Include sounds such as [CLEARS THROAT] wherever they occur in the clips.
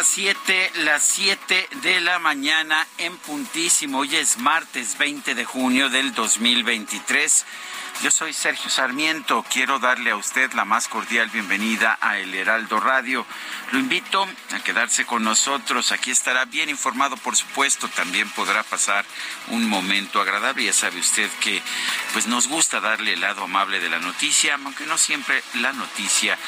Las 7, las 7 de la mañana en puntísimo. Hoy es martes 20 de junio del 2023. Yo soy Sergio Sarmiento. Quiero darle a usted la más cordial bienvenida a El Heraldo Radio. Lo invito a quedarse con nosotros. Aquí estará bien informado, por supuesto. También podrá pasar un momento agradable. Ya sabe usted que pues nos gusta darle el lado amable de la noticia, aunque no siempre la noticia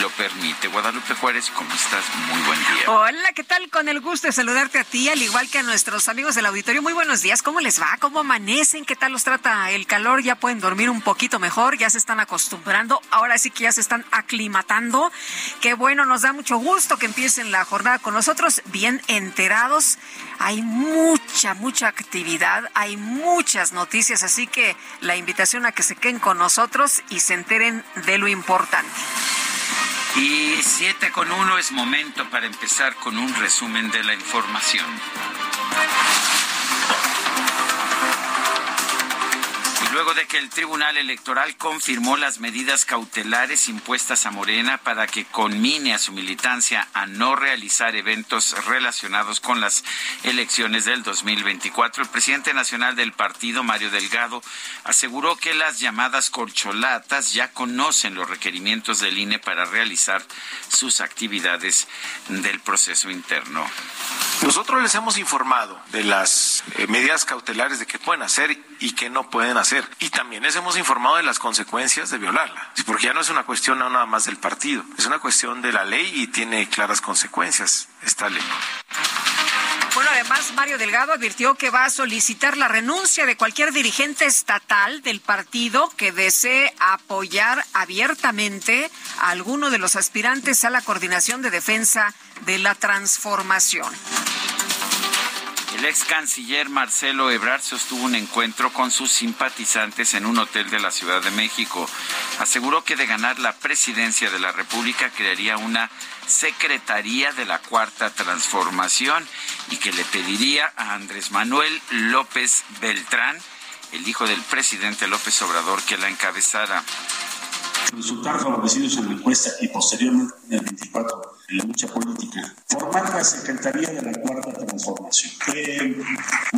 lo permite. Guadalupe Juárez, ¿cómo estás? Muy buen día. Hola, ¿qué tal? Con el gusto de saludarte a ti, al igual que a nuestros amigos del auditorio. Muy buenos días. ¿Cómo les va? ¿Cómo amanecen? ¿Qué tal los trata el calor? ¿Ya pueden dormir un poquito mejor? ¿Ya se están acostumbrando? Ahora sí que ya se están aclimatando. Qué bueno, nos da mucho gusto que empiecen la jornada con nosotros bien enterados. Hay mucha, mucha actividad, hay muchas noticias, así que la invitación a que se queden con nosotros y se enteren de lo importante. Y 7 con 1 es momento para empezar con un resumen de la información. Luego de que el Tribunal Electoral confirmó las medidas cautelares impuestas a Morena para que conmine a su militancia a no realizar eventos relacionados con las elecciones del 2024, el presidente nacional del partido, Mario Delgado, aseguró que las llamadas corcholatas ya conocen los requerimientos del INE para realizar sus actividades del proceso interno. Nosotros les hemos informado de las eh, medidas cautelares de que pueden hacer y que no pueden hacer. Y también les hemos informado de las consecuencias de violarla. Porque ya no es una cuestión nada más del partido, es una cuestión de la ley y tiene claras consecuencias esta ley. Bueno, además, Mario Delgado advirtió que va a solicitar la renuncia de cualquier dirigente estatal del partido que desee apoyar abiertamente a alguno de los aspirantes a la coordinación de defensa de la transformación. El ex canciller Marcelo Ebrard sostuvo un encuentro con sus simpatizantes en un hotel de la Ciudad de México. Aseguró que de ganar la presidencia de la República crearía una Secretaría de la Cuarta Transformación y que le pediría a Andrés Manuel López Beltrán, el hijo del presidente López Obrador, que la encabezara. Resultar favorecidos en la encuesta y posteriormente en el 24 en la lucha política. Formar la Secretaría de la Cuarta Transformación. Eh,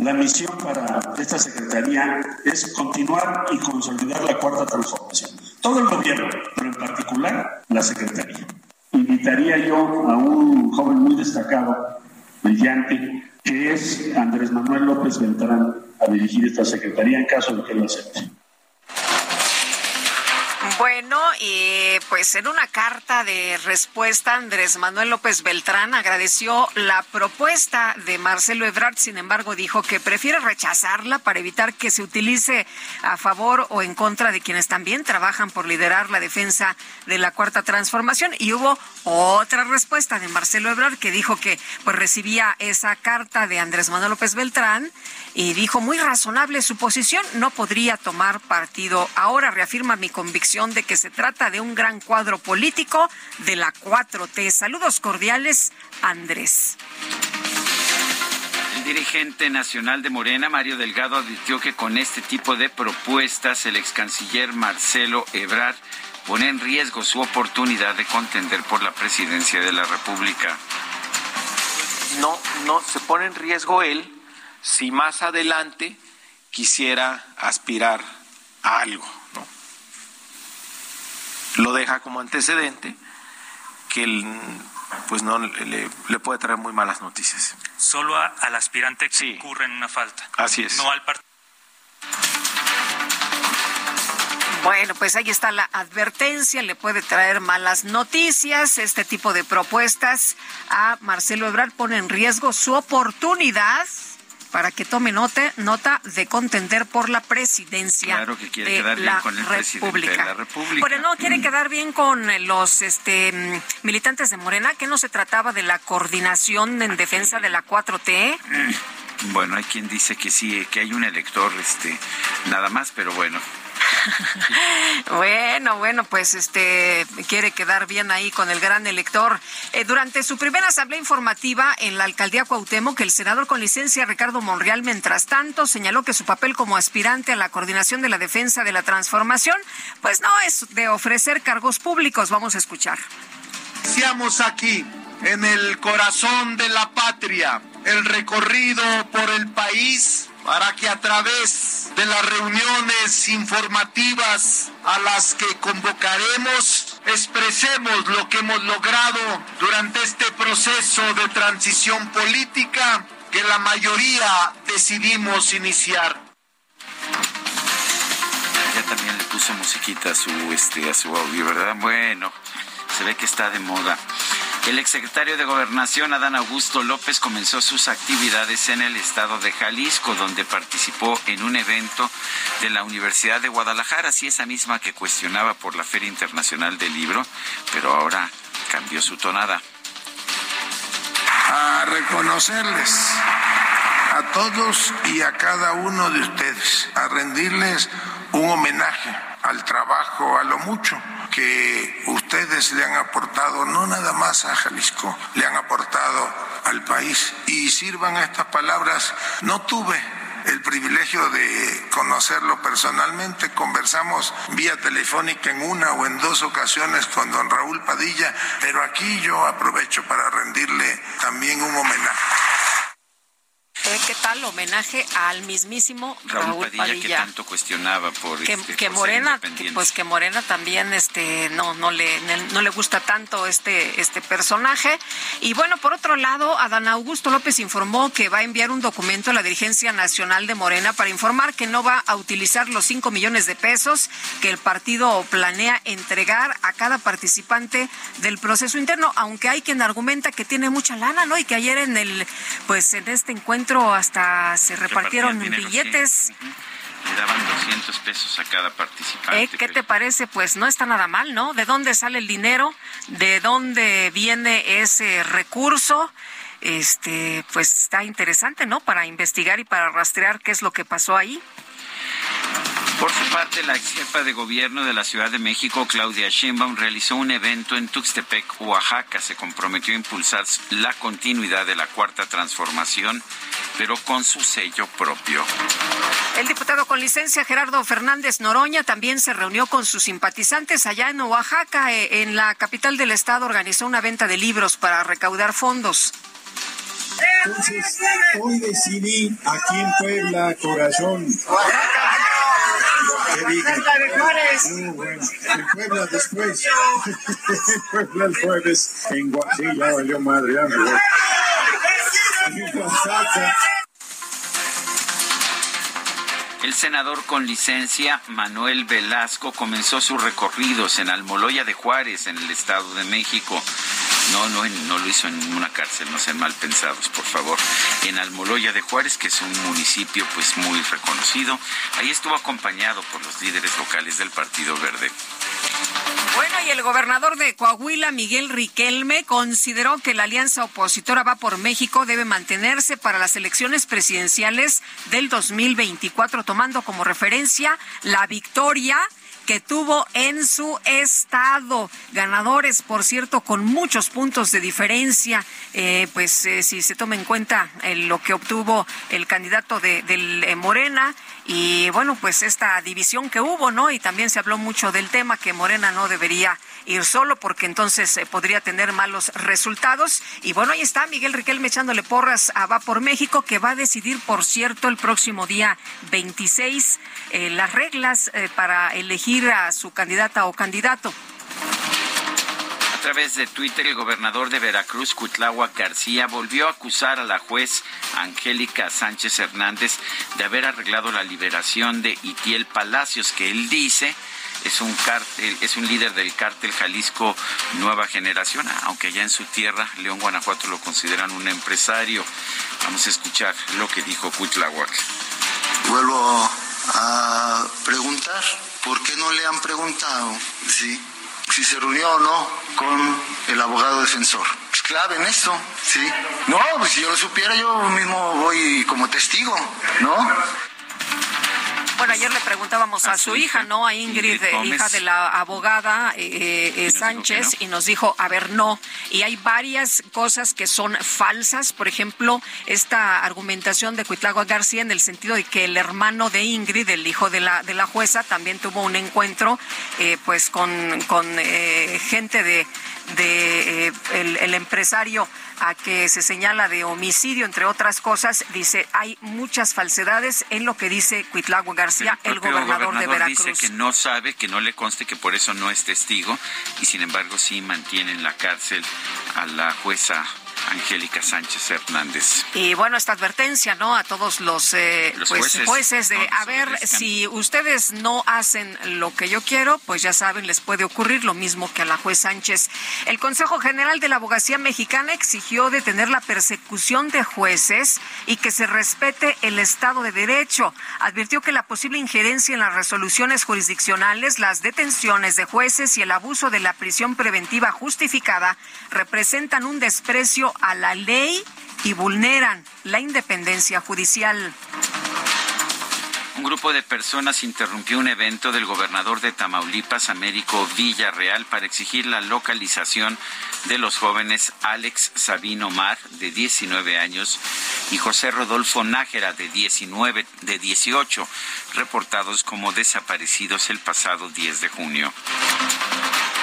la misión para esta Secretaría es continuar y consolidar la Cuarta Transformación. Todo el gobierno, pero en particular la Secretaría. Invitaría yo a un joven muy destacado, brillante, que es Andrés Manuel López Beltrán, a dirigir esta Secretaría en caso de que lo acepte. Bueno, pues en una carta de respuesta, Andrés Manuel López Beltrán agradeció la propuesta de Marcelo Ebrard, sin embargo dijo que prefiere rechazarla para evitar que se utilice a favor o en contra de quienes también trabajan por liderar la defensa de la cuarta transformación. Y hubo otra respuesta de Marcelo Ebrard que dijo que pues recibía esa carta de Andrés Manuel López Beltrán y dijo muy razonable su posición, no podría tomar partido. Ahora reafirma mi convicción de que se trata de un gran cuadro político de la 4T. Saludos cordiales, Andrés. El dirigente nacional de Morena, Mario Delgado, advirtió que con este tipo de propuestas el ex canciller Marcelo Ebrard pone en riesgo su oportunidad de contender por la presidencia de la República. no, no, se pone en riesgo él si más adelante quisiera aspirar a algo, ¿no? Lo deja como antecedente que pues no le, puede traer muy malas noticias. Solo al aspirante que incurre en una falta. Así es. No al partido. Bueno, pues ahí está la advertencia, le puede traer malas noticias. Este tipo de propuestas a Marcelo Ebrard pone en riesgo su oportunidad para que tome nota, nota de contender por la presidencia de, la República. Bueno, no quiere mm. quedar bien con los este, militantes de Morena, que no se trataba de la coordinación en defensa de la 4T. Mm. Bueno, hay quien dice que sí, que hay un elector, este, nada más, pero bueno, [LAUGHS] bueno, bueno, pues este quiere quedar bien ahí con el gran elector. Eh, durante su primera asamblea informativa en la alcaldía Cuauhtémoc, el senador con licencia Ricardo Monreal, mientras tanto, señaló que su papel como aspirante a la coordinación de la defensa de la transformación, pues no es de ofrecer cargos públicos. Vamos a escuchar. Seamos aquí en el corazón de la patria, el recorrido por el país para que a través de las reuniones informativas a las que convocaremos expresemos lo que hemos logrado durante este proceso de transición política que la mayoría decidimos iniciar. Ya también le puso musiquita a su este a su audio, ¿verdad? Bueno, se ve que está de moda. El exsecretario de Gobernación, Adán Augusto López, comenzó sus actividades en el estado de Jalisco, donde participó en un evento de la Universidad de Guadalajara, así esa misma que cuestionaba por la Feria Internacional del Libro, pero ahora cambió su tonada. A reconocerles a todos y a cada uno de ustedes, a rendirles un homenaje al trabajo, a lo mucho que ustedes le han aportado, no nada más a Jalisco, le han aportado al país. Y sirvan estas palabras, no tuve el privilegio de conocerlo personalmente. Conversamos vía telefónica en una o en dos ocasiones con don Raúl Padilla, pero aquí yo aprovecho para rendirle también un homenaje. ¿Qué tal homenaje al mismísimo Raúl, Padilla, que tanto cuestionaba por que, este, que Morena, pues que Morena también este no no le no le gusta tanto este este personaje. Y bueno por otro lado Adán Augusto López informó que va a enviar un documento a la dirigencia nacional de Morena para informar que no va a utilizar los 5 millones de pesos que el partido planea entregar a cada participante del proceso interno aunque hay quien argumenta que tiene mucha lana no y que ayer en el pues en este encuentro hasta se repartieron billetes. Le daban 200 pesos a cada participante. Eh, ¿Qué te parece? Pues no está nada mal, ¿no? ¿De dónde sale el dinero? ¿De dónde viene ese recurso? Este, pues está interesante, ¿no? Para investigar y para rastrear qué es lo que pasó ahí. Por su parte, la ex jefa de gobierno de la Ciudad de México, Claudia Sheinbaum, realizó un evento en Tuxtepec, Oaxaca. Se comprometió a impulsar la continuidad de la cuarta transformación, pero con su sello propio. El diputado con licencia Gerardo Fernández Noroña también se reunió con sus simpatizantes allá en Oaxaca, eh, en la capital del estado, organizó una venta de libros para recaudar fondos. Entonces, hoy decidí aquí en Puebla, Corazón, en Puebla después. en Puebla el jueves. En Guajira valió madre. El senador con licencia Manuel Velasco comenzó sus recorridos en Almoloya de Juárez, en el Estado de México. No, no, no lo hizo en una cárcel, no sean mal pensados, por favor. En Almoloya de Juárez, que es un municipio pues muy reconocido, ahí estuvo acompañado por los líderes locales del Partido Verde. Bueno, y el gobernador de Coahuila, Miguel Riquelme, consideró que la alianza opositora Va por México debe mantenerse para las elecciones presidenciales del 2024, tomando como referencia la victoria que tuvo en su estado. Ganadores, por cierto, con muchos puntos de diferencia, eh, pues eh, si se toma en cuenta eh, lo que obtuvo el candidato de, del Morena y bueno, pues esta división que hubo, ¿no? Y también se habló mucho del tema que Morena no debería ir solo porque entonces podría tener malos resultados. Y bueno, ahí está Miguel Riquelme echándole porras a Va por México, que va a decidir, por cierto, el próximo día 26 las reglas para elegir a su candidata o candidato. A través de Twitter, el gobernador de Veracruz, Cuitláhuac García, volvió a acusar a la juez Angélica Sánchez Hernández de haber arreglado la liberación de Itiel Palacios, que él dice es un cártel, es un líder del cártel Jalisco Nueva Generación, aunque ya en su tierra, León, Guanajuato, lo consideran un empresario. Vamos a escuchar lo que dijo Cuitláhuac. Vuelvo a preguntar, ¿por qué no le han preguntado? Si se reunió o no con el abogado defensor. Es clave en esto, ¿sí? No, pues si yo lo supiera, yo mismo voy como testigo, ¿no? Bueno, ayer le preguntábamos a, su hija, ¿no? A Ingrid, hija de la abogada eh, eh, Sánchez, y nos dijo, a ver, no. Y hay varias cosas que son falsas. Por ejemplo, esta argumentación de Cuitlagua García en el sentido de que el hermano de Ingrid, el hijo de la, de la jueza, también tuvo un encuentro, eh, pues, con, con gente de, de el empresario a que se señala de homicidio, entre otras cosas, dice, hay muchas falsedades en lo que dice Cuitlagua García, el, gobernador, de Veracruz. Dice que no sabe, que no le conste, que por eso no es testigo, y sin embargo sí mantiene en la cárcel a la jueza Angélica Sánchez Hernández. Y bueno, esta advertencia, ¿no? A todos los, eh, pues, jueces, de, a ver, si ustedes no hacen lo que yo quiero, pues ya saben, les puede ocurrir lo mismo que a la juez Sánchez. El Consejo General de la Abogacía Mexicana exigió detener la persecución de jueces y que se respete el Estado de Derecho. Advirtió que la posible injerencia en las resoluciones jurisdiccionales, las detenciones de jueces y el abuso de la prisión preventiva justificada representan un desprecio a la ley y vulneran la independencia judicial. Un grupo de personas interrumpió un evento del gobernador de Tamaulipas, Américo Villarreal, para exigir la localización de los jóvenes Alex Sabino Mar, de 19 años, y José Rodolfo Nájera, de 19, de 18, reportados como desaparecidos el pasado 10 de junio.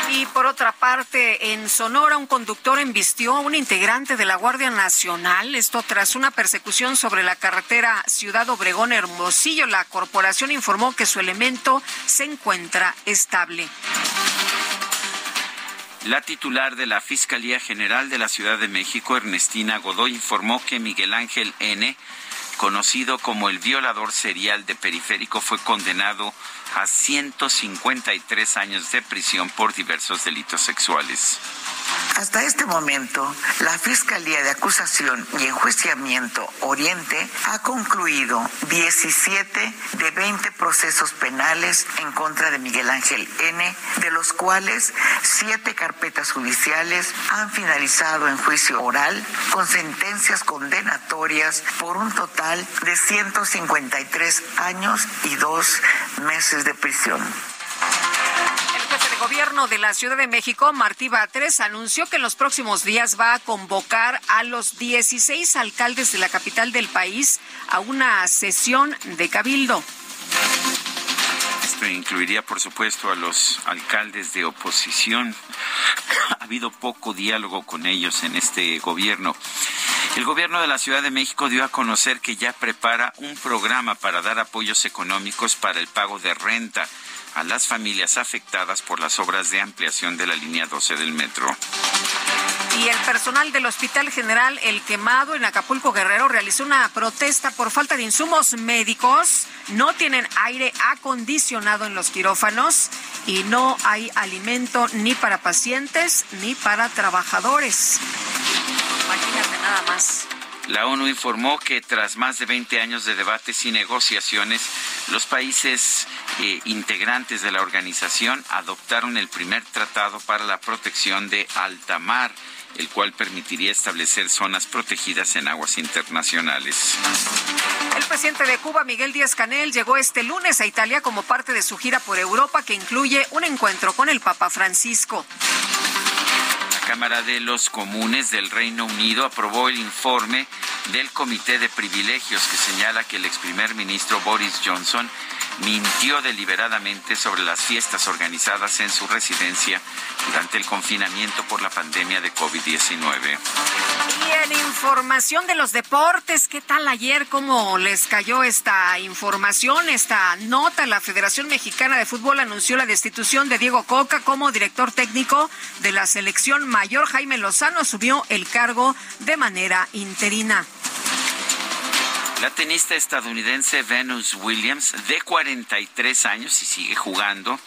Y por otra parte, en Sonora, un conductor embistió a un integrante de la Guardia Nacional, esto tras una persecución sobre la carretera Ciudad Obregón Hermosillo. La corporación informó que su elemento se encuentra estable. La titular de la Fiscalía General de la Ciudad de México, Ernestina Godoy, informó que Miguel Ángel N., conocido como el violador serial de Periférico, fue condenado a 153 años de prisión por diversos delitos sexuales. Hasta este momento, la Fiscalía de Acusación y Enjuiciamiento Oriente ha concluido 17 de 20 procesos penales en contra de Miguel Ángel N., de los cuales siete carpetas judiciales han finalizado en juicio oral con sentencias condenatorias por un total de 153 años y dos meses de prisión gobierno de la Ciudad de México, Martí Batres, anunció que en los próximos días va a convocar a los 16 alcaldes de la capital del país a una sesión de cabildo. Esto incluiría, por supuesto, a los alcaldes de oposición. [CLEARS THROAT] ha habido poco diálogo con ellos en este gobierno. El gobierno de la Ciudad de México dio a conocer que ya prepara un programa para dar apoyos económicos para el pago de renta a las familias afectadas por las obras de ampliación de la línea 12 del metro. Y el personal del Hospital General El Quemado en Acapulco Guerrero realizó una protesta por falta de insumos médicos. No tienen aire acondicionado en los quirófanos y no hay alimento ni para pacientes ni para trabajadores. Imagínate nada más. La ONU informó que tras más de 20 años de debates y negociaciones, los países eh, integrantes de la organización adoptaron el primer tratado para la protección de alta mar el cual permitiría establecer zonas protegidas en aguas internacionales. El presidente de Cuba, Miguel Díaz Canel, llegó este lunes a Italia como parte de su gira por Europa que incluye un encuentro con el Papa Francisco. Cámara de los Comunes del Reino Unido aprobó el informe del Comité de Privilegios que señala que el ex primer ministro Boris Johnson mintió deliberadamente sobre las fiestas organizadas en su residencia durante el confinamiento por la pandemia de COVID-19. Y en información de los deportes, ¿qué tal ayer? ¿Cómo les cayó esta información, esta nota? La Federación Mexicana de Fútbol anunció la destitución de Diego Coca como director técnico de la selección mayor. Jaime Lozano asumió el cargo de manera interina. La tenista estadounidense Venus Williams, de 43 años y sigue jugando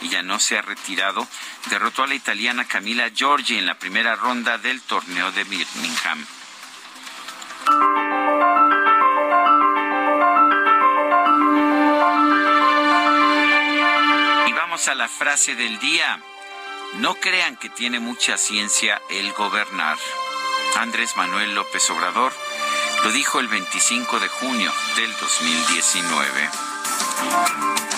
y ya no se ha retirado, derrotó a la italiana Camila Giorgi en la primera ronda del torneo de Birmingham. Y vamos a la frase del día. No crean que tiene mucha ciencia el gobernar. Andrés Manuel López Obrador lo dijo el 25 de junio del 2019.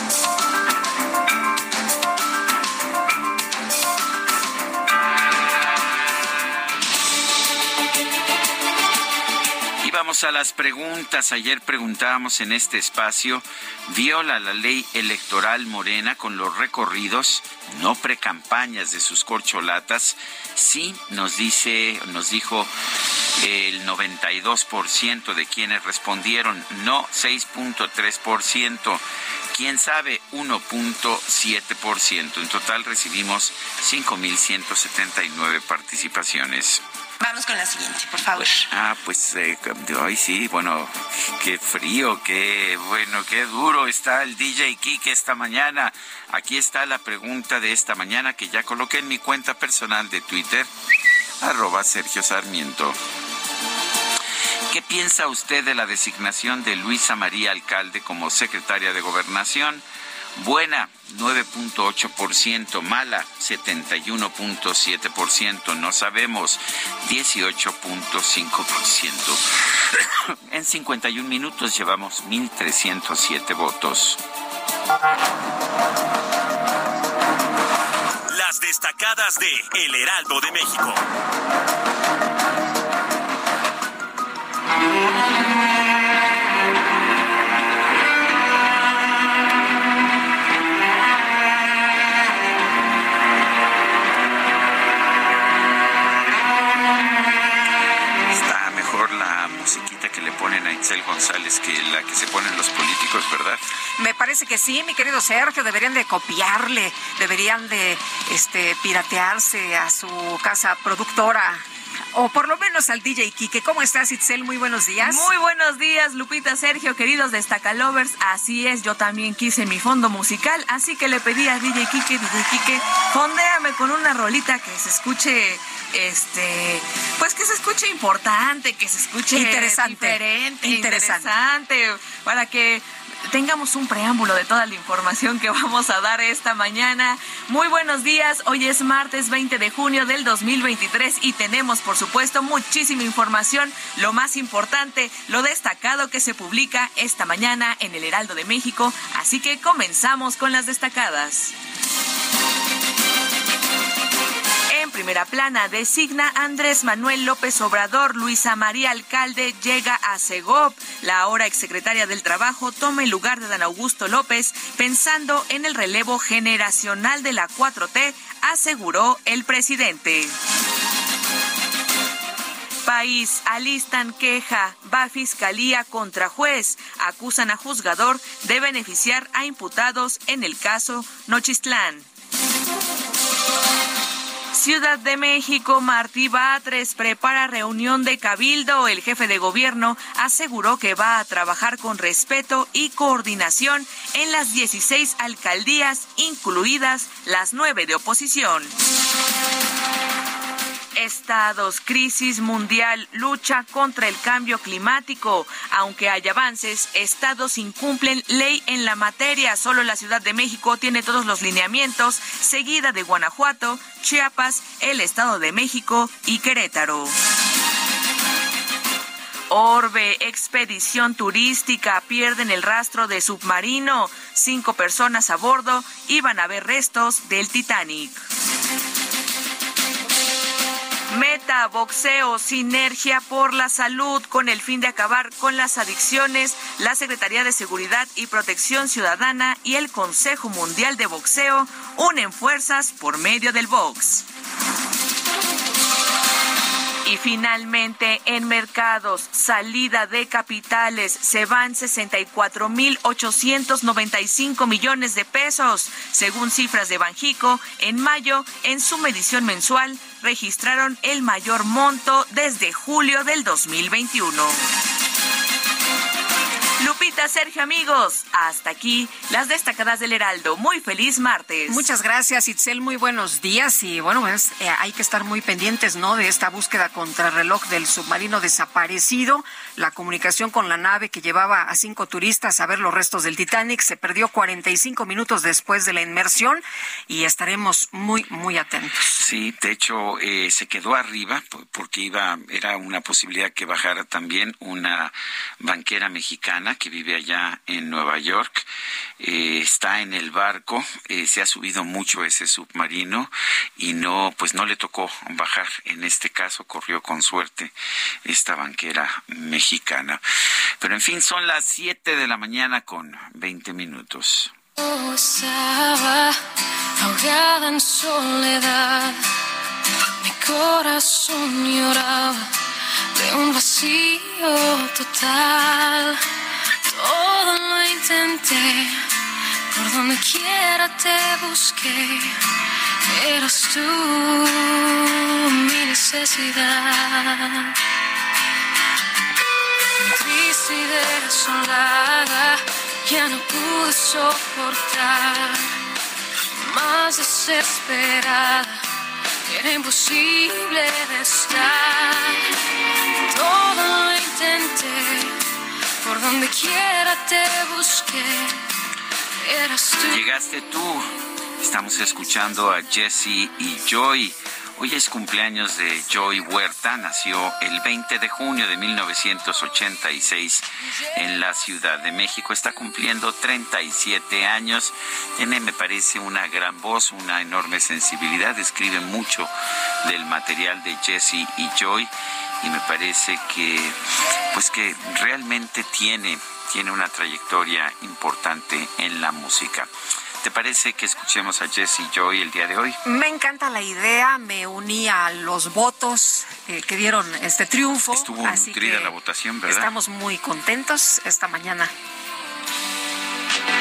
A las preguntas. Ayer preguntábamos en este espacio, ¿viola la ley electoral morena con los recorridos, no precampañas de sus corcholatas? Sí, nos dice, nos dijo el 92% de quienes respondieron no 6.3%, quién sabe 1.7%. En total recibimos 5.179 participaciones. Vamos con la siguiente, por favor. Ah, pues eh, hoy sí, bueno, qué frío, qué bueno, qué duro está el DJ Kike esta mañana. Aquí está la pregunta de esta mañana que ya coloqué en mi cuenta personal de Twitter, arroba Sergio Sarmiento. ¿Qué piensa usted de la designación de Luisa María Alcalde como secretaria de Gobernación? Buena, 9.8%, mala, 71.7%, no sabemos, 18.5%. [COUGHS] en 51 minutos llevamos 1.307 votos. Las destacadas de El Heraldo de México. Mejor la musiquita que le ponen a Itzel González que la que se ponen los políticos, ¿verdad? Me parece que sí, mi querido Sergio, deberían de copiarle, deberían de este piratearse a su casa productora o por lo menos al DJ Kike. ¿Cómo estás, Itzel? Muy buenos días. Muy buenos días, Lupita, Sergio, queridos destacalovers. Así es, yo también quise mi fondo musical, así que le pedí a DJ Kike, DJ Kike, fondéame con una rolita que se escuche, este, pues que se escuche importante, que se escuche Interesante. diferente, Interesante. interesante, para que tengamos un preámbulo de toda la información que [LAUGHS] vamos a dar esta mañana. Muy buenos días, hoy es martes 20 de junio del 2023 y tenemos por supuesto muchísima información, lo más importante, lo destacado que se publica esta mañana en el Heraldo de México, así que comenzamos con las destacadas. Primera plana designa Andrés Manuel López Obrador, Luisa María Alcalde llega a Segov. La ahora exsecretaria del Trabajo toma el lugar de Dan Augusto López pensando en el relevo generacional de la 4T, aseguró el presidente. País, alistan queja, va fiscalía contra juez, acusan a juzgador de beneficiar a imputados en el caso Nochistlán. Ciudad de México, Martí Batres prepara reunión de cabildo. El jefe de gobierno aseguró que va a trabajar con respeto y coordinación en las 16 alcaldías, incluidas las nueve de oposición. Estados, crisis mundial, lucha contra el cambio climático. Aunque hay avances, estados incumplen ley en la materia. Solo la Ciudad de México tiene todos los lineamientos, seguida de Guanajuato, Chiapas, el Estado de México y Querétaro. Orbe, expedición turística, pierden el rastro de submarino. Cinco personas a bordo iban a ver restos del Titanic. Meta, boxeo, sinergia por la salud con el fin de acabar con las adicciones. La Secretaría de Seguridad y Protección Ciudadana y el Consejo Mundial de Boxeo unen fuerzas por medio del box. Y finalmente, en mercados, salida de capitales, se van 64.895 millones de pesos. Según cifras de Banjico, en mayo, en su medición mensual, registraron el mayor monto desde julio del 2021. Lupita, Sergio, amigos, hasta aquí las destacadas del Heraldo. Muy feliz martes. Muchas gracias, Itzel. Muy buenos días. Y bueno, pues, hay que estar muy pendientes, ¿no? De esta búsqueda contra reloj del submarino desaparecido. La comunicación con la nave que llevaba a cinco turistas a ver los restos del Titanic se perdió 45 minutos después de la inmersión y estaremos muy, muy atentos. Sí, de hecho, eh, se quedó arriba porque iba, era una posibilidad que bajara también una banquera mexicana que vive allá en Nueva York. Eh, está en el barco, eh, se ha subido mucho ese submarino y no, pues no le tocó bajar. En este caso corrió con suerte esta banquera mexicana. Pero en fin, son las 7 de la mañana con 20 minutos. Estaba ahogada en soledad, mi corazón lloraba de un vacío total. Todo lo intenté, por donde quiera te busqué. Eras tú mi necesidad. Triste y desolada, ya no pude soportar. Más desesperada, era imposible de estar. Todo lo intenté por donde quiera te busqué. Llegaste tú. Estamos escuchando a Jesse y Joy. Hoy es cumpleaños de Joy Huerta, nació el 20 de junio de 1986 en la Ciudad de México, está cumpliendo 37 años, tiene me parece una gran voz, una enorme sensibilidad, escribe mucho del material de Jesse y Joy y me parece que pues que realmente tiene tiene una trayectoria importante en la música. ¿Te parece que escuchemos a Jesse Joy el día de hoy? Me encanta la idea, me uní a los votos eh, que dieron este triunfo. Estuvo así nutrida que la votación, ¿verdad? Estamos muy contentos esta mañana.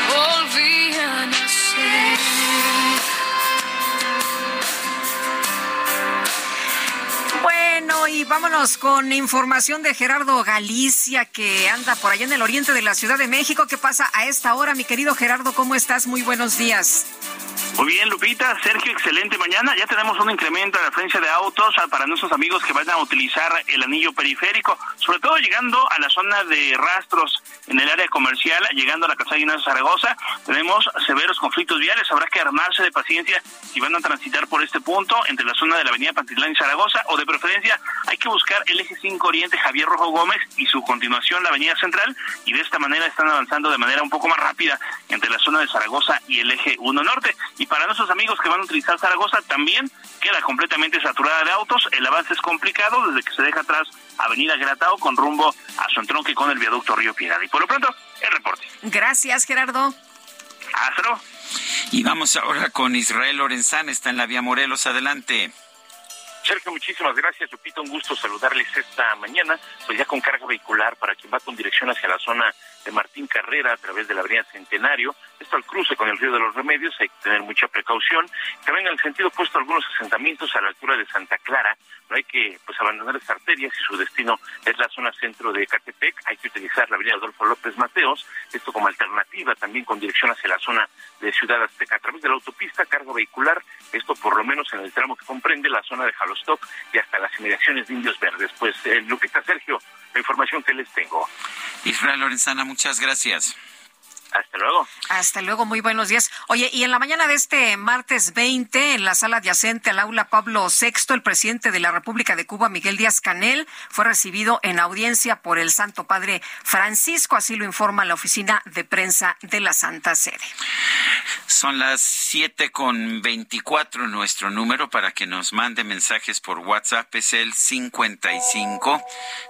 Volví a nacer. Bueno, y vámonos con información de Gerardo Galicia, que anda por allá en el oriente de la Ciudad de México. ¿Qué pasa a esta hora, mi querido Gerardo? ¿Cómo estás? Muy buenos días. Muy bien, Lupita, Sergio, excelente mañana. Ya tenemos un incremento en la frecuencia de autos ah, para nuestros amigos que vayan a utilizar el anillo periférico, sobre todo llegando a la zona de rastros en el área comercial, llegando a la Casa de Zaragoza. Tenemos severos conflictos viales, habrá que armarse de paciencia si van a transitar por este punto entre la zona de la avenida Pantitlán y Zaragoza, o de preferencia hay que buscar el eje 5 Oriente Javier Rojo Gómez y su continuación la avenida Central, y de esta manera están avanzando de manera un poco más rápida entre la zona de Zaragoza y el eje 1 Norte. Y para nuestros amigos que van a utilizar Zaragoza también queda completamente saturada de autos. El avance es complicado desde que se deja atrás Avenida Gratao con rumbo a su entronque con el viaducto Río Piedad. Y por lo pronto, el reporte. Gracias, Gerardo. Hasta luego. Y vamos ahora con Israel Lorenzán, está en la vía Morelos, adelante. Sergio, muchísimas gracias. Lupita, un gusto saludarles esta mañana, pues ya con carga vehicular para quien va con dirección hacia la zona de Martín Carrera a través de la avenida Centenario. Esto al cruce con el río de los Remedios, hay que tener mucha precaución. También en el sentido opuesto, algunos asentamientos a la altura de Santa Clara, no hay que pues abandonar esta arteria si su destino es la zona centro de Catepec, hay que utilizar la avenida Adolfo López Mateos, esto como alternativa también con dirección hacia la zona de Ciudad Azteca a través de la autopista carga vehicular, esto por lo menos en el tramo que comprende la zona de Jalostoc y hasta las inmediaciones de Indios Verdes. Pues eh, Lupita Sergio, la información que les tengo. Israel Lorenzana, muchas gracias. Hasta luego. Hasta luego, muy buenos días. Oye, y en la mañana de este martes 20, en la sala adyacente al aula Pablo VI, el presidente de la República de Cuba, Miguel Díaz Canel, fue recibido en audiencia por el Santo Padre Francisco, así lo informa la oficina de prensa de la Santa Sede. Son las siete con veinticuatro. Nuestro número para que nos mande mensajes por WhatsApp es el 55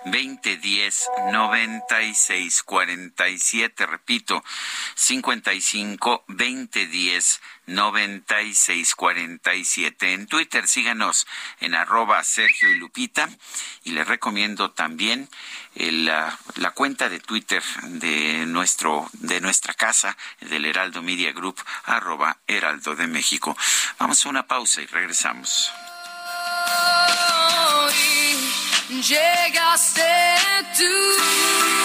2010 96 47. Repito, 55 2010 9647. En Twitter síganos en arroba Sergio y Lupita y les recomiendo también la, la, cuenta de Twitter de nuestro de nuestra casa del Heraldo Media Group arroba Heraldo de México. Vamos a una pausa y regresamos. llegaste tú.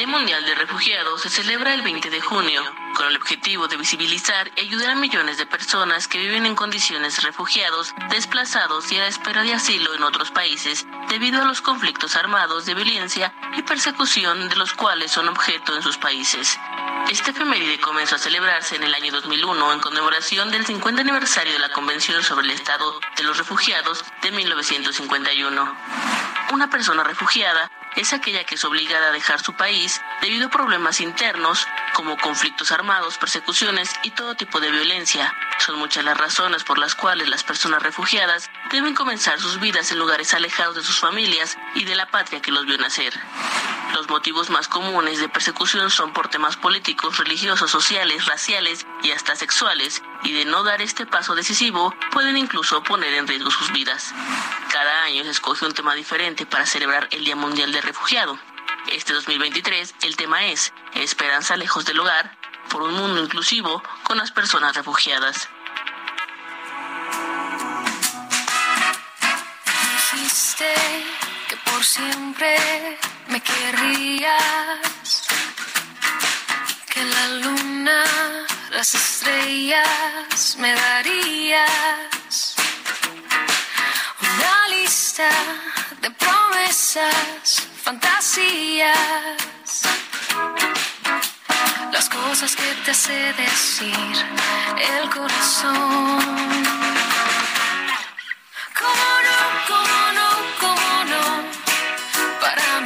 Día Mundial de Refugiados se celebra el 20 de junio, con el objetivo de visibilizar y ayudar a millones de personas que viven en condiciones refugiados, desplazados y a la espera de asilo en otros países debido a los conflictos armados de violencia y persecución de los cuales son objeto en sus países. Este efeméride comenzó a celebrarse en el año 2001 en conmemoración del 50 aniversario de la Convención sobre el Estado de los Refugiados de 1951. Una persona refugiada es aquella que es obligada a dejar su país debido a problemas internos como conflictos armados, persecuciones y todo tipo de violencia. Son muchas las razones por las cuales las personas refugiadas deben comenzar sus vidas en lugares alejados de sus familias y de la patria que los vio nacer. Los motivos más comunes de persecución son por temas políticos, religiosos, sociales, raciales y hasta sexuales, y de no dar este paso decisivo pueden incluso poner en riesgo sus vidas. Cada año se escoge un tema diferente para celebrar el Día Mundial del Refugiado. Este 2023 el tema es Esperanza lejos del hogar por un mundo inclusivo con las personas refugiadas. Dijiste que por siempre me querrías, que la luna, las estrellas me darías. Una lista de promesas, fantasías. Las cosas que te hace decir el corazón. ¿Cómo no, cómo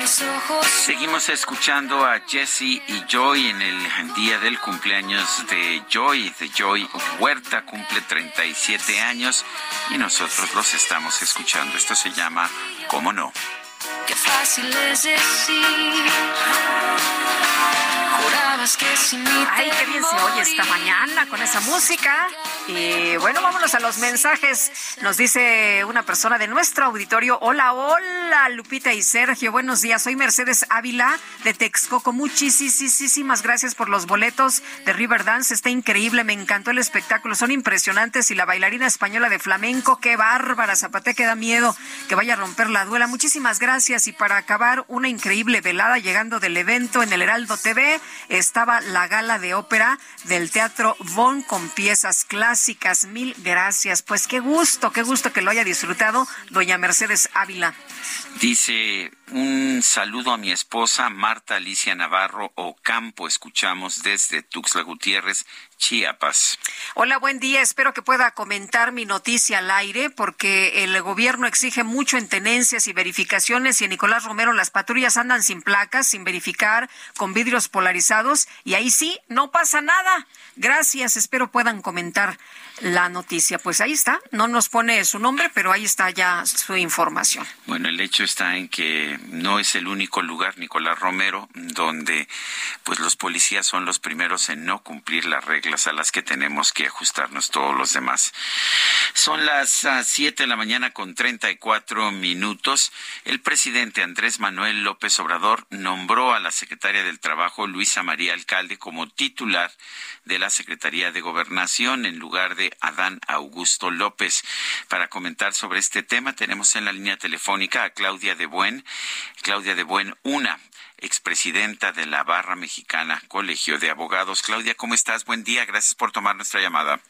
Seguimos escuchando a Jesse y Joy en el día del cumpleaños de Joy, de Joy Huerta, cumple 37 años y nosotros los estamos escuchando. Esto se llama ¿Cómo no? Qué fácil es decir. Jurabas que sin mí Ay, qué bien se oye esta mañana con esa música. Y bueno, vámonos a los mensajes. Nos dice una persona de nuestro auditorio. Hola, hola, Lupita y Sergio. Buenos días. Soy Mercedes Ávila de Texcoco. Muchísimas gracias por los boletos de Riverdance. Está increíble. Me encantó el espectáculo. Son impresionantes. Y la bailarina española de flamenco, qué bárbara. Zapate que da miedo que vaya a romper la duela. Muchísimas gracias. Y para acabar, una increíble velada llegando del evento en el Heraldo TV, estaba la gala de ópera del Teatro Von con piezas clásicas. Mil gracias. Pues qué gusto, qué gusto que lo haya disfrutado, doña Mercedes Ávila. Dice un saludo a mi esposa Marta Alicia Navarro Ocampo. Escuchamos desde Tuxtla Gutiérrez, Chiapas. Hola, buen día. Espero que pueda comentar mi noticia al aire porque el gobierno exige mucho en tenencias y verificaciones y en Nicolás Romero las patrullas andan sin placas, sin verificar, con vidrios polarizados y ahí sí, no pasa nada. Gracias, espero puedan comentar la noticia. Pues ahí está, no nos pone su nombre, pero ahí está ya su información. Bueno, el hecho está en que no es el único lugar, Nicolás Romero, donde pues los policías son los primeros en no cumplir las reglas a las que tenemos que ajustarnos todos los demás. Son las ah, siete de la mañana con treinta y cuatro minutos. El presidente Andrés Manuel López Obrador nombró a la secretaria del Trabajo, Luisa María Alcalde, como titular de la Secretaría de Gobernación en lugar de Adán Augusto López. Para comentar sobre este tema tenemos en la línea telefónica a Claudia de Buen, Claudia de Buen, una expresidenta de la Barra Mexicana Colegio de Abogados. Claudia, ¿cómo estás? Buen día, gracias por tomar nuestra llamada.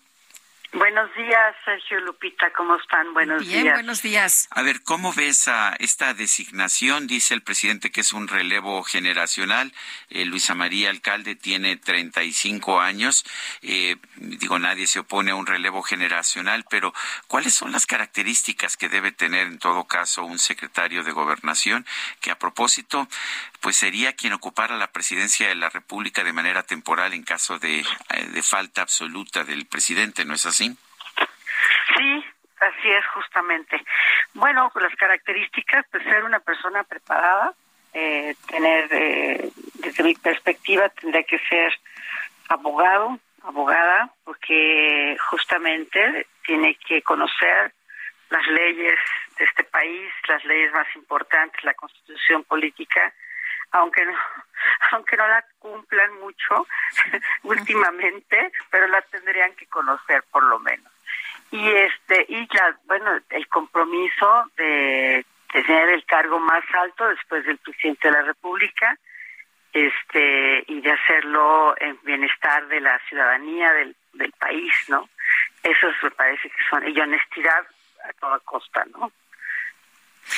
Buenos días, Sergio Lupita, ¿cómo están? Buenos Bien, días. buenos días. A ver, ¿cómo ves a esta designación? Dice el presidente que es un relevo generacional. Eh, Luisa María Alcalde tiene 35 años. Eh, digo, nadie se opone a un relevo generacional, pero ¿cuáles son las características que debe tener en todo caso un secretario de gobernación que a propósito, pues sería quien ocupara la presidencia de la República de manera temporal en caso de, eh, de falta absoluta del presidente, ¿no es así? Sí, así es justamente. Bueno, pues las características, pues ser una persona preparada, eh, tener, eh, desde mi perspectiva, tendría que ser abogado, abogada, porque justamente tiene que conocer las leyes de este país, las leyes más importantes, la constitución política, aunque no, [LAUGHS] aunque no la cumplan mucho [LAUGHS] últimamente, pero la tendrían que conocer por lo menos. Y este y la, bueno, el compromiso de tener el cargo más alto después del presidente de la República, este y de hacerlo en bienestar de la ciudadanía del, del país, ¿no? Eso me parece que son y honestidad a toda costa, ¿no?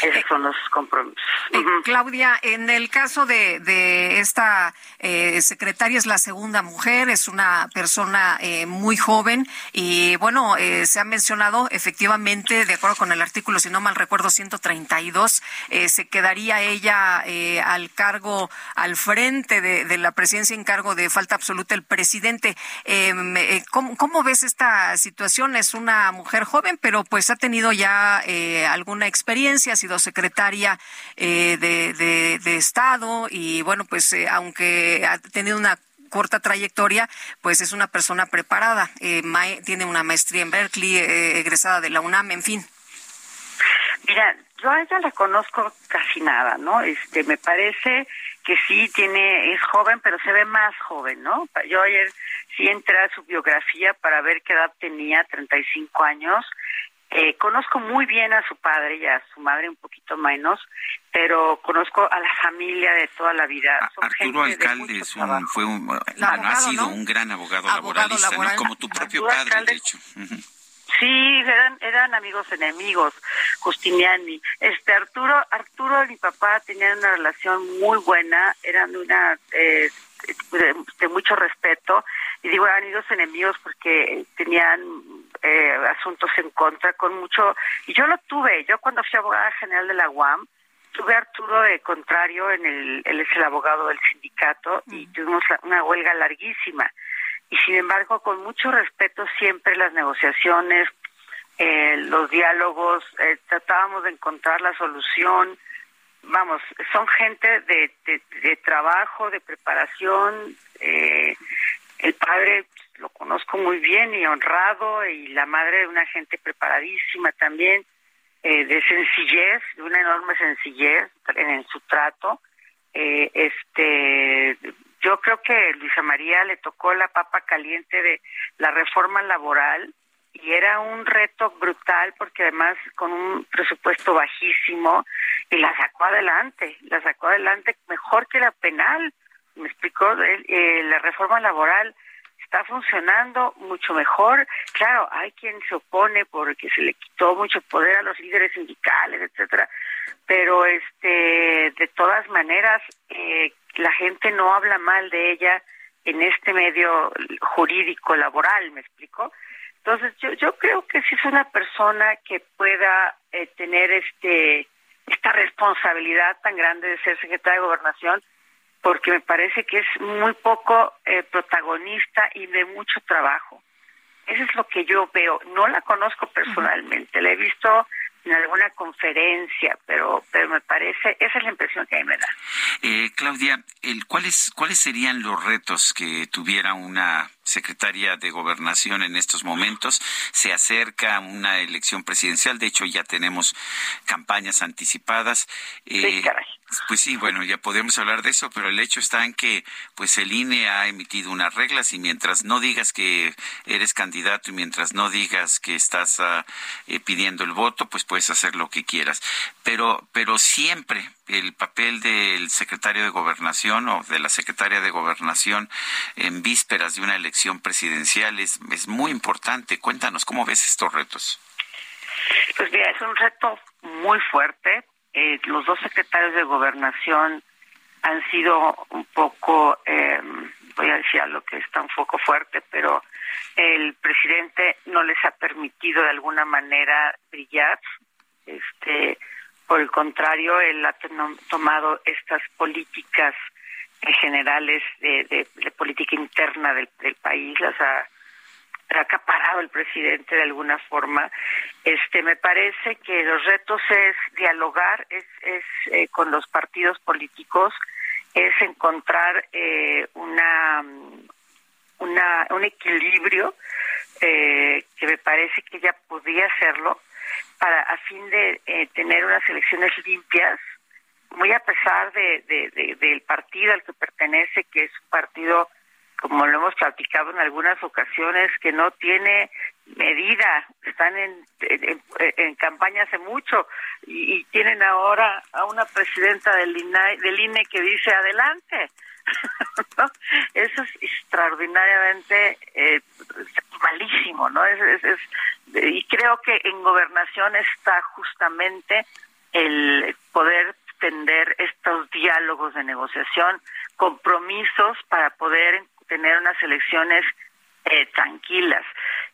Esos son los compromisos. Eh, Claudia, en el caso de, de esta eh, secretaria es la segunda mujer, es una persona eh, muy joven y bueno, eh, se ha mencionado efectivamente, de acuerdo con el artículo, si no mal recuerdo, 132, eh, se quedaría ella eh, al cargo, al frente de, de la presidencia en cargo de falta absoluta el presidente. Eh, ¿cómo, ¿Cómo ves esta situación? Es una mujer joven, pero pues ha tenido ya eh, alguna experiencia, ha sido secretaria eh, de, de, Estado y bueno, pues eh, aunque ha tenido una corta trayectoria, pues es una persona preparada, eh, tiene una maestría en Berkeley, eh, egresada de la UNAM, en fin. Mira, yo a ella la conozco casi nada, ¿no? Este, me parece que sí tiene, es joven, pero se ve más joven, ¿no? Yo ayer sí entré a su biografía para ver qué edad tenía, 35 años. Eh, conozco muy bien a su padre y a su madre un poquito menos, pero conozco a la familia de toda la vida. Son Arturo Alcalde es un, fue un, abogado, ha sido ¿no? un gran abogado, Abogado laboralista, ¿no? como tu propio Arturo padre, Alcalde- de hecho. Sí, eran, eran amigos enemigos, Justiniani. Este Arturo, Arturo y mi papá tenían una relación muy buena, eran una eh, de, de mucho respeto. Y digo eran amigos enemigos porque tenían eh, asuntos en contra con mucho y yo lo tuve. Yo cuando fui abogada general de la UAM tuve a Arturo de contrario en el él es el abogado del sindicato y tuvimos una huelga larguísima. Y sin embargo con mucho respeto siempre las negociaciones eh, los diálogos eh, tratábamos de encontrar la solución vamos, son gente de, de, trabajo, de preparación. Eh, el padre lo conozco muy bien y honrado y la madre de una gente preparadísima también, eh, de sencillez, de una enorme sencillez en, su trato. Eh, este, yo creo que Luisa María le tocó la papa caliente de la reforma laboral y era un reto brutal porque además con un presupuesto bajísimo y la sacó adelante, la sacó adelante mejor que la penal. Me explicó, eh, la reforma laboral está funcionando mucho mejor. Claro, hay quien se opone porque se le quitó mucho poder a los líderes sindicales, etcétera, pero este, de todas maneras, eh, la gente no habla mal de ella en este medio jurídico laboral, ¿me explico? Entonces, yo, yo creo que si es una persona que pueda eh, tener este esta responsabilidad tan grande de ser secretaria de gobernación, porque me parece que es muy poco eh, protagonista y de mucho trabajo. Eso es lo que yo veo. No la conozco personalmente, la he visto en alguna conferencia, pero pero me parece, esa es la impresión que a mí me da. Eh, Claudia, el, ¿cuáles, ¿cuáles serían los retos que tuviera una secretaria de gobernación en estos momentos? Se acerca una elección presidencial, de hecho ya tenemos campañas anticipadas. Eh, pues sí, bueno, ya podemos hablar de eso, pero el hecho está en que pues el INE ha emitido unas reglas y mientras no digas que eres candidato y mientras no digas que estás ah, eh, pidiendo el voto, pues puedes hacer lo que quieras. Pero pero siempre el papel del secretario de gobernación o de la secretaria de gobernación en vísperas de una elección presidencial es, es muy importante. Cuéntanos, ¿cómo ves estos retos? Pues mira, es un reto muy fuerte eh, los dos secretarios de gobernación han sido un poco, eh, voy a decir algo que está un poco fuerte, pero el presidente no les ha permitido de alguna manera brillar. Este, por el contrario, él ha tomado estas políticas generales de, política interna del, del país, las ha ha acaparado el presidente de alguna forma. Este, me parece que los retos es dialogar, es, es eh, con los partidos políticos, es encontrar eh, una, una, un equilibrio eh, que me parece que ya podía hacerlo para a fin de tener unas elecciones limpias muy a pesar de, del partido al que pertenece, que es un partido como lo hemos platicado en algunas ocasiones, que no tiene medida, están en, en, campaña hace mucho y, tienen ahora a una presidenta del, INE, del INE que dice adelante. [LAUGHS] Eso es extraordinariamente eh, malísimo, ¿no? Es, es, y creo que en gobernación está justamente el poder tender estos diálogos de negociación, compromisos para poder tener unas elecciones eh, tranquilas.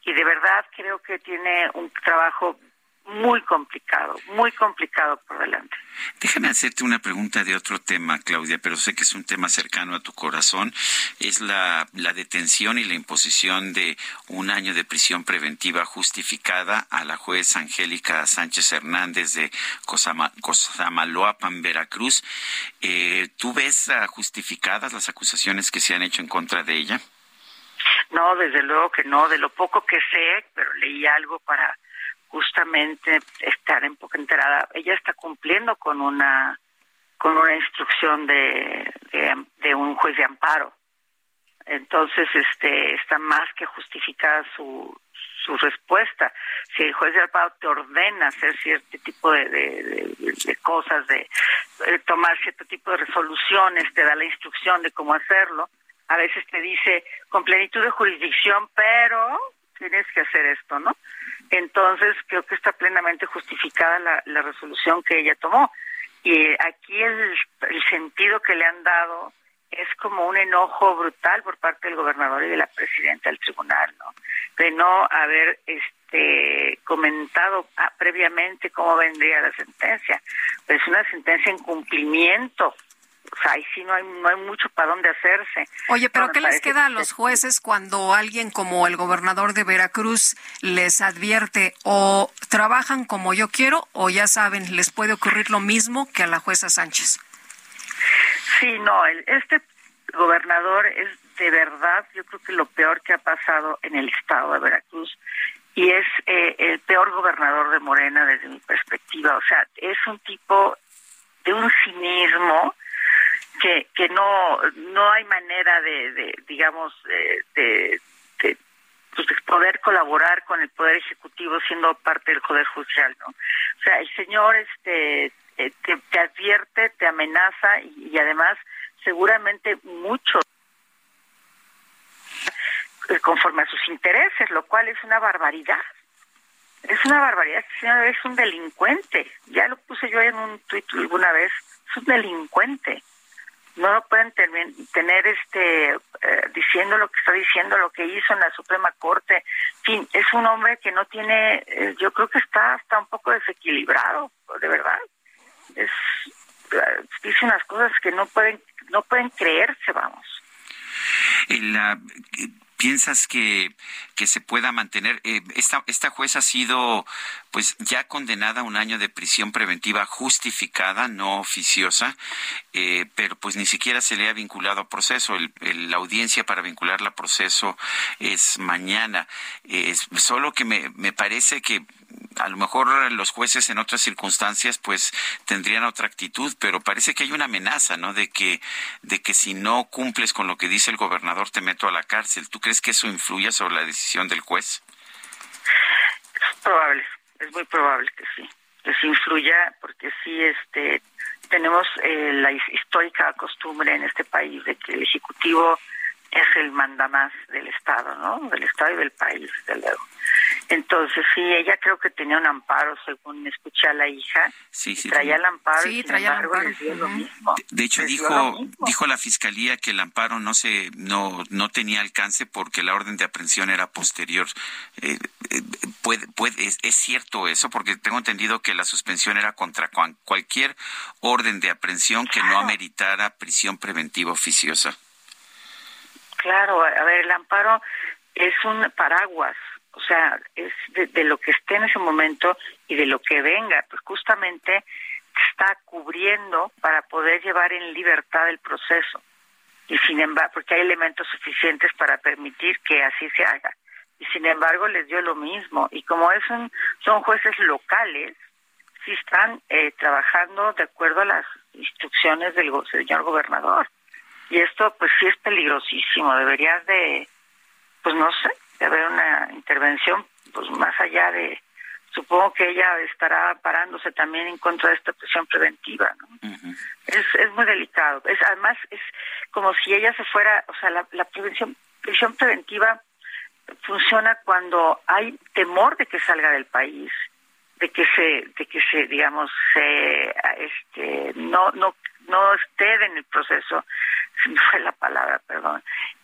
Y de verdad creo que tiene un trabajo muy complicado, muy complicado por delante. Déjame hacerte una pregunta de otro tema, Claudia, pero sé que es un tema cercano a tu corazón. Es la, la detención y la imposición de un año de prisión preventiva justificada a la juez Angélica Sánchez Hernández de Cosamaloapan, Veracruz. Eh, ¿Tú ves justificadas las acusaciones que se han hecho en contra de ella? No, desde luego que no. De lo poco que sé, pero leí algo para justamente estar en poco enterada. Ella está cumpliendo con una con una instrucción de, de, un juez de amparo. Entonces, este está más que justificada su su respuesta. Si el juez de amparo te ordena hacer cierto tipo de, de, cosas, de, tomar cierto tipo de resoluciones, te da la instrucción de cómo hacerlo, a veces te dice con plenitud de jurisdicción, pero tienes que hacer esto, ¿no? Entonces, creo que está plenamente justificada la, la resolución que ella tomó. Y aquí el, el sentido que le han dado es como un enojo brutal por parte del gobernador y de la presidenta del tribunal, ¿no? De no haber este comentado ah, previamente cómo vendría la sentencia. Es una sentencia en cumplimiento sea, ahí sí no hay, no hay mucho para dónde hacerse. Oye, pero No, ¿qué les queda a los jueces cuando alguien como el gobernador de Veracruz les advierte o trabajan como yo quiero o ya saben, les puede ocurrir lo mismo que a la jueza Sánchez? Sí, no, el- este gobernador es de verdad, yo creo que lo peor que ha pasado en el estado de Veracruz y es eh, el peor gobernador de Morena desde mi perspectiva. O sea, es un tipo de un cinismo que, que no, no hay manera de, de digamos, de, de, de, pues, de poder colaborar con el Poder Ejecutivo siendo parte del Poder Judicial, ¿no? O sea, el señor este, eh, te, te advierte, te amenaza y, y además seguramente mucho eh, conforme a sus intereses, lo cual es una barbaridad. Es una barbaridad, este señor es un delincuente. Ya lo puse yo en un tuit alguna vez, es un delincuente. No lo pueden tener este eh, diciendo lo que está diciendo, lo que hizo en la Suprema Corte. En fin, es un hombre que no tiene, eh, yo creo que está hasta un poco desequilibrado, de verdad. Es eh, dice unas cosas que no pueden no pueden creerse, vamos. Eh, ¿Piensas que, que se pueda mantener? eh, esta, esta jueza ha sido pues ya condenada a un año de prisión preventiva justificada, no oficiosa, eh, pero pues ni siquiera se le ha vinculado a proceso. La audiencia para vincularla a proceso es mañana. Es solo que me, me parece que a lo mejor los jueces en otras circunstancias pues tendrían otra actitud, pero parece que hay una amenaza, ¿no? De que de que si no cumples con lo que dice el gobernador te meto a la cárcel. ¿Tú crees que eso influya sobre la decisión del juez? Es probable, es muy probable que sí, que sí influya, porque sí, este, tenemos eh, la his- histórica costumbre en este país de que el ejecutivo es el mandamás del Estado, ¿no? Del Estado y del país, desde luego. Entonces, sí, ella creo que tenía un amparo, según escuché a la hija. Sí, sí. traía el amparo Sí, y sin traía el amparo. lo mismo. De hecho, dio lo dijo, mismo. dijo la fiscalía que el amparo no se, no, no tenía alcance porque la orden de aprehensión era posterior. Eh, eh, puede, puede, es, es cierto eso? Porque tengo entendido que la suspensión era contra cuan- cualquier orden de aprehensión que no ameritara prisión preventiva oficiosa. Claro, a ver, el amparo es un paraguas, o sea, es de, lo que esté en ese momento y de lo que venga, pues justamente está cubriendo para poder llevar en libertad el proceso. Y sin embargo, porque hay elementos suficientes para permitir que así se haga. Y sin embargo, les dio lo mismo. Y como es un, son jueces locales, sí están eh, trabajando de acuerdo a las instrucciones del señor gobernador. Y esto, pues sí es peligrosísimo. Deberías de, pues no sé, de haber una intervención, pues más allá de, supongo que ella estará parándose también en contra de esta prisión preventiva, ¿no? Es, es muy delicado. Es además es como si ella se fuera, o sea, la, la prevención, prisión preventiva funciona cuando hay temor de que salga del país, de que se, de que se, digamos, se, este, no, no, no esté en el proceso, se [LAUGHS] me fue la palabra, perdón.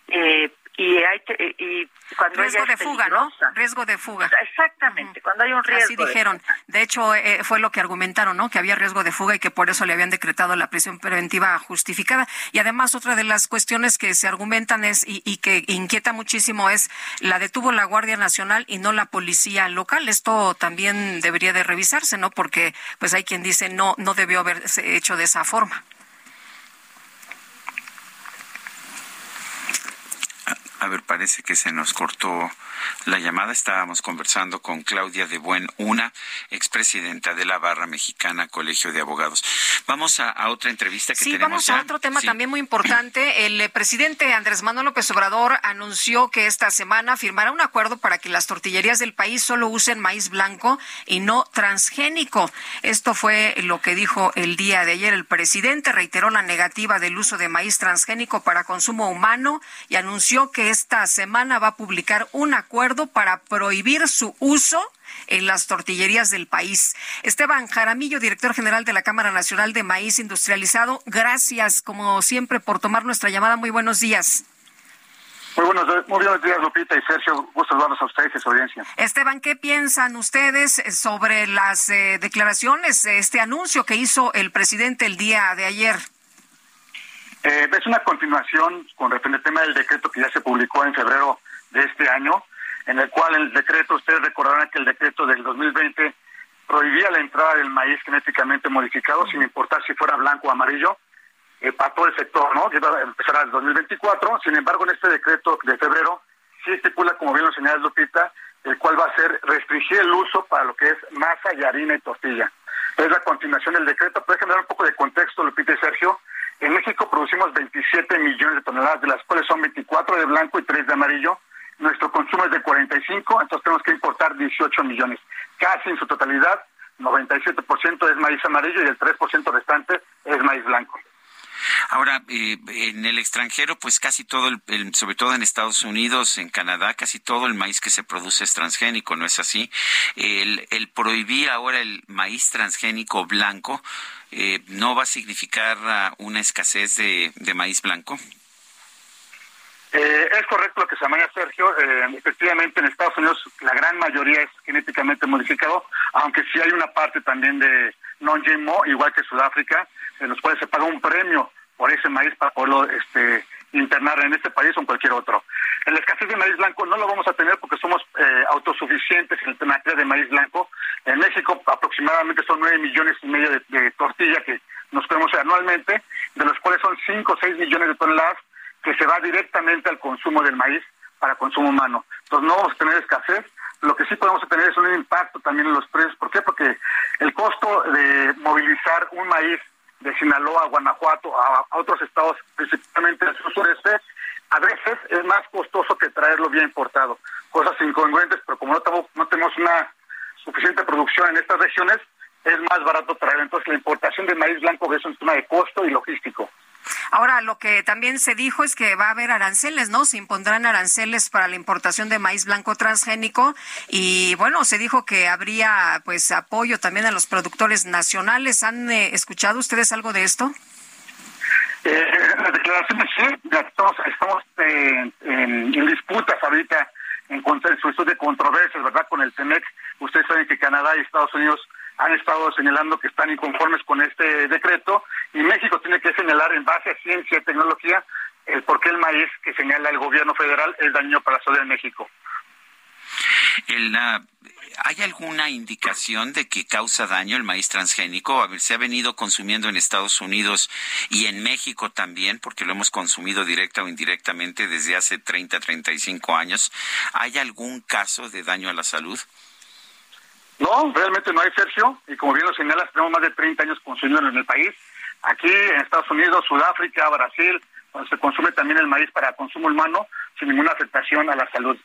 Eh, y hay que- y cuando Riesgo de fuga, ¿no? Riesgo de fuga. Exactamente, cuando hay un riesgo. Así de dijeron. De hecho, eh, fue lo que argumentaron, ¿no? Que había riesgo de fuga y que por eso le habían decretado la prisión preventiva justificada. Y además, otra de las cuestiones que se argumentan es y, y que inquieta muchísimo es la detuvo la Guardia Nacional y no la policía local. Esto también debería de revisarse, ¿no? Porque pues hay quien dice no no debió haberse hecho de esa forma. A ver, parece que se nos cortó la llamada. Estábamos conversando con Claudia de Buen Una, expresidenta de la Barra Mexicana Colegio de Abogados. Vamos a, a otra entrevista que Sí, tenemos vamos ya. a otro tema Sí. también muy importante. [CLEARS THROAT] El eh, presidente Andrés Manuel López Obrador anunció que esta semana firmará un acuerdo para que las tortillerías del país solo usen maíz blanco y no transgénico. Esto fue lo que dijo el día de ayer el presidente. Reiteró la negativa del uso de maíz transgénico para consumo humano y anunció que esta semana va a publicar un acuerdo para prohibir su uso en las tortillerías del país. Esteban Jaramillo, director general de la Cámara Nacional de Maíz Industrializado, gracias como siempre por tomar nuestra llamada. Muy buenos días. Muy buenos, muy buenos días, Lupita y Sergio. Gusto saludarlos a ustedes y a su audiencia. Esteban, ¿qué piensan ustedes sobre las eh, declaraciones, este anuncio que hizo el presidente el día de ayer? Eh, es una continuación con respecto al tema del decreto que ya se publicó en febrero de este año, en el cual el decreto, ustedes recordarán que el decreto del 2020 prohibía la entrada del maíz genéticamente modificado, sin importar si fuera blanco o amarillo, eh, para todo el sector, ¿no? Que iba a empezar en 2024. Sin embargo, en este decreto de febrero sí estipula, como bien lo señala Lupita, el cual va a ser restringir el uso para lo que es masa y harina y tortilla. Es la continuación del decreto. Puede generar un poco de contexto, Lupita y Sergio. En México producimos 27 millones de toneladas, de las cuales son 24 de blanco y 3 de amarillo. Nuestro consumo es de 45, entonces tenemos que importar 18 millones. Casi en su totalidad, 97% es maíz amarillo y el 3% restante es maíz blanco. Ahora, eh, en el extranjero, pues casi todo, el, sobre todo en Estados Unidos, en Canadá, casi todo el maíz que se produce es transgénico, ¿no es así? El, el prohibir ahora el maíz transgénico blanco, eh, ¿no va a significar uh, una escasez de maíz blanco? Eh, es correcto lo que se llama Sergio. Eh, efectivamente, en Estados Unidos la gran mayoría es genéticamente modificado, aunque sí hay una parte también de non-GMO, igual que Sudáfrica, en los cuales se paga un premio por ese maíz para poderlo este, internar en este país o en cualquier otro. En la escasez de maíz blanco no lo vamos a tener porque somos eh, autosuficientes en materia de maíz blanco. En México aproximadamente son nueve millones y medio de, de tortilla que nos comemos anualmente, de los cuales son cinco o seis millones de toneladas que se va directamente al consumo del maíz para consumo humano. Entonces no vamos a tener escasez, lo que sí podemos tener es un impacto también en los precios. ¿Por qué? Porque el costo de movilizar un maíz de Sinaloa, Guanajuato, a, otros estados, principalmente del sur sureste, a veces es más costoso que traerlo bien importado. Cosas incongruentes, pero como no, no tenemos una suficiente producción en estas regiones, es más barato traer. Entonces la importación de maíz blanco es un tema de costo y logístico. Ahora, lo que también se dijo es que va a haber aranceles, ¿no? Se impondrán aranceles para la importación de maíz blanco transgénico y bueno, se dijo que habría pues apoyo también a los productores nacionales. ¿Han eh, escuchado ustedes algo de esto? Eh, las declaraciones sí, estamos, eh, en, disputas ahorita en contra de controversias, ¿verdad? Con el TEMEC. Ustedes saben que Canadá y Estados Unidos han estado señalando que están inconformes con este decreto y México tiene que señalar en base a ciencia y tecnología el por qué el maíz que señala el gobierno federal es daño para la salud de México. ¿Hay alguna indicación de que causa daño el maíz transgénico? A ver, se ha venido consumiendo en Estados Unidos y en México también, porque lo hemos consumido directa o indirectamente desde hace 30, 35 años. ¿Hay algún caso de daño a la salud? No, realmente no hay, Sergio. Y como bien lo señalas, tenemos más de 30 años consumiendo en el país. Aquí en Estados Unidos, Sudáfrica, Brasil, donde se consume también el maíz para consumo humano sin ninguna afectación a la salud.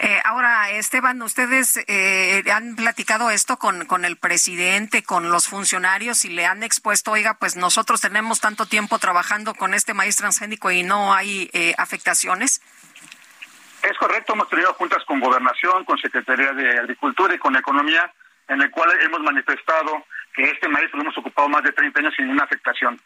Eh, ahora, Esteban, ¿ustedes eh, han platicado esto con, con el presidente, con los funcionarios y le han expuesto, oiga, pues nosotros tenemos tanto tiempo trabajando con este maíz transgénico y no hay eh, afectaciones? Es correcto, hemos tenido juntas con Gobernación, con Secretaría de Agricultura y con Economía, en el cual hemos manifestado que este maíz lo hemos ocupado más de 30 años sin ninguna afectación.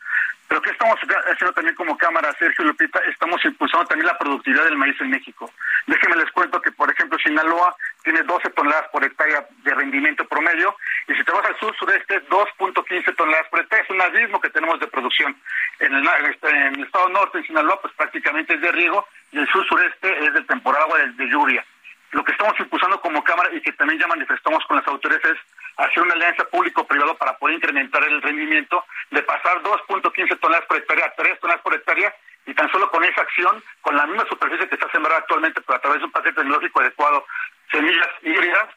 Pero ¿qué estamos haciendo también como Cámara, Sergio Lupita? Estamos impulsando también la productividad del maíz en México. Déjenme les cuento que, por ejemplo, Sinaloa tiene 12 toneladas por hectárea de rendimiento promedio, y si te vas al sur sureste, 2.15 toneladas por hectárea. Es un abismo que tenemos de producción. En el, en el estado norte, en Sinaloa, pues prácticamente es de riego, y el sur sureste es de temporada agua de, lluvia. Lo que estamos impulsando como Cámara y que también ya manifestamos con las autoridades es hacer una alianza público-privado para poder incrementar el rendimiento de pasar 2.15 toneladas por hectárea a 3 toneladas por hectárea y tan solo con esa acción, con la misma superficie que está sembrada actualmente, pero a través de un paquete tecnológico adecuado, semillas híbridas,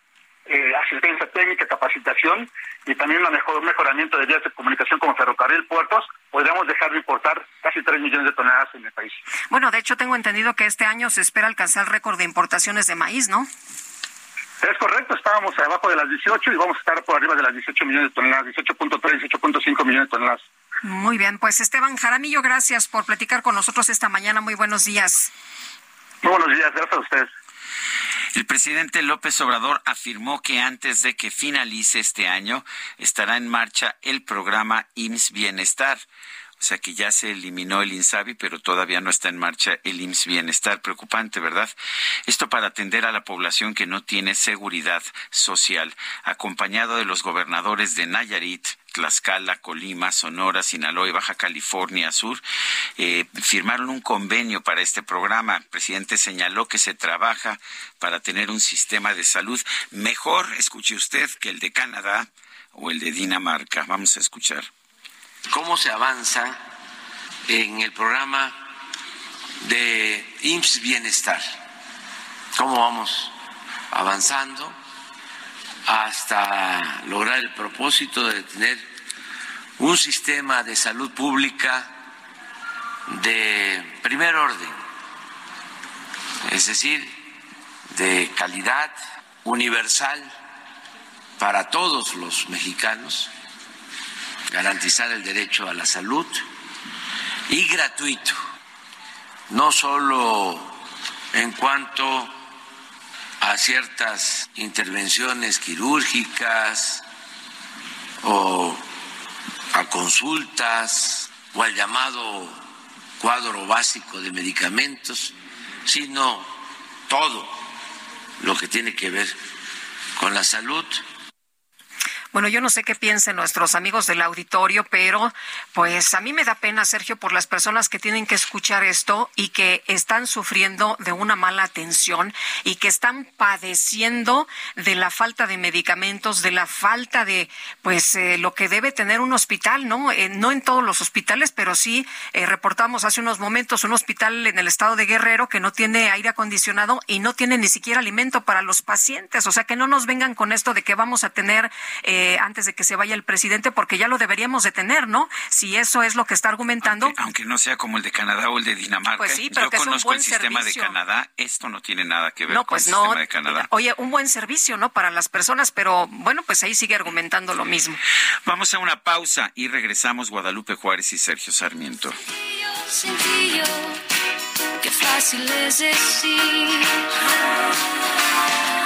eh, asistencia técnica, capacitación y también un mejor mejoramiento de vías de comunicación como ferrocarril, puertos, podríamos dejar de importar casi 3 millones de toneladas en el país. Bueno, de hecho tengo entendido que este año se espera alcanzar el récord de importaciones de maíz, ¿no? Es correcto, estábamos abajo de las 18 y vamos a estar por arriba de las 18 millones de toneladas, 18.3, 18.5 millones de toneladas. Muy bien, pues Esteban Jaramillo, gracias por platicar con nosotros esta mañana. Muy buenos días. Muy buenos días, gracias a ustedes. El presidente López Obrador afirmó que antes de que finalice este año estará en marcha el programa IMSS Bienestar, O sea que ya se eliminó el INSABI, pero todavía no está en marcha el IMSS Bienestar. Preocupante, ¿verdad? Esto para atender a la población que no tiene seguridad social, acompañado de los gobernadores de Nayarit, Tlaxcala, Colima, Sonora, Sinaloa y Baja California Sur eh, firmaron un convenio para este programa. El presidente señaló que se trabaja para tener un sistema de salud mejor, escuche usted, que el de Canadá o el de Dinamarca. Vamos a escuchar. ¿Cómo se avanza en el programa de IMSS Bienestar? ¿Cómo vamos avanzando? hasta lograr el propósito de tener un sistema de salud pública de primer orden, es decir, de calidad universal para todos los mexicanos, garantizar el derecho a la salud y gratuito, no solo en cuanto a ciertas intervenciones quirúrgicas o a consultas o al llamado cuadro básico de medicamentos, sino todo lo que tiene que ver con la salud bueno, yo no sé qué piensen nuestros amigos del auditorio, pero pues a mí me da pena, Sergio, por las personas que tienen que escuchar esto y que están sufriendo de una mala atención y que están padeciendo de la falta de medicamentos, de la falta de pues eh, lo que debe tener un hospital, ¿no? Eh, no en todos los hospitales, pero sí eh, reportamos hace unos momentos un hospital en el estado de Guerrero que no tiene aire acondicionado y no tiene ni siquiera alimento para los pacientes, o sea, que no nos vengan con esto de que vamos a tener eh, antes de que se vaya el presidente, porque ya lo deberíamos de tener, ¿no? Si eso es lo que está argumentando. Aunque, no sea como el de Canadá o el de Dinamarca. Pues sí, pero Yo que es un conozco buen el sistema servicio. de Canadá. Esto no tiene nada que ver No, con pues el no. sistema de Canadá. Oye, un buen servicio, ¿no? Para las personas, pero bueno, pues ahí sigue argumentando lo mismo. Vamos a una pausa y regresamos Guadalupe Juárez y Sergio Sarmiento. Sencillo, qué fácil es decir.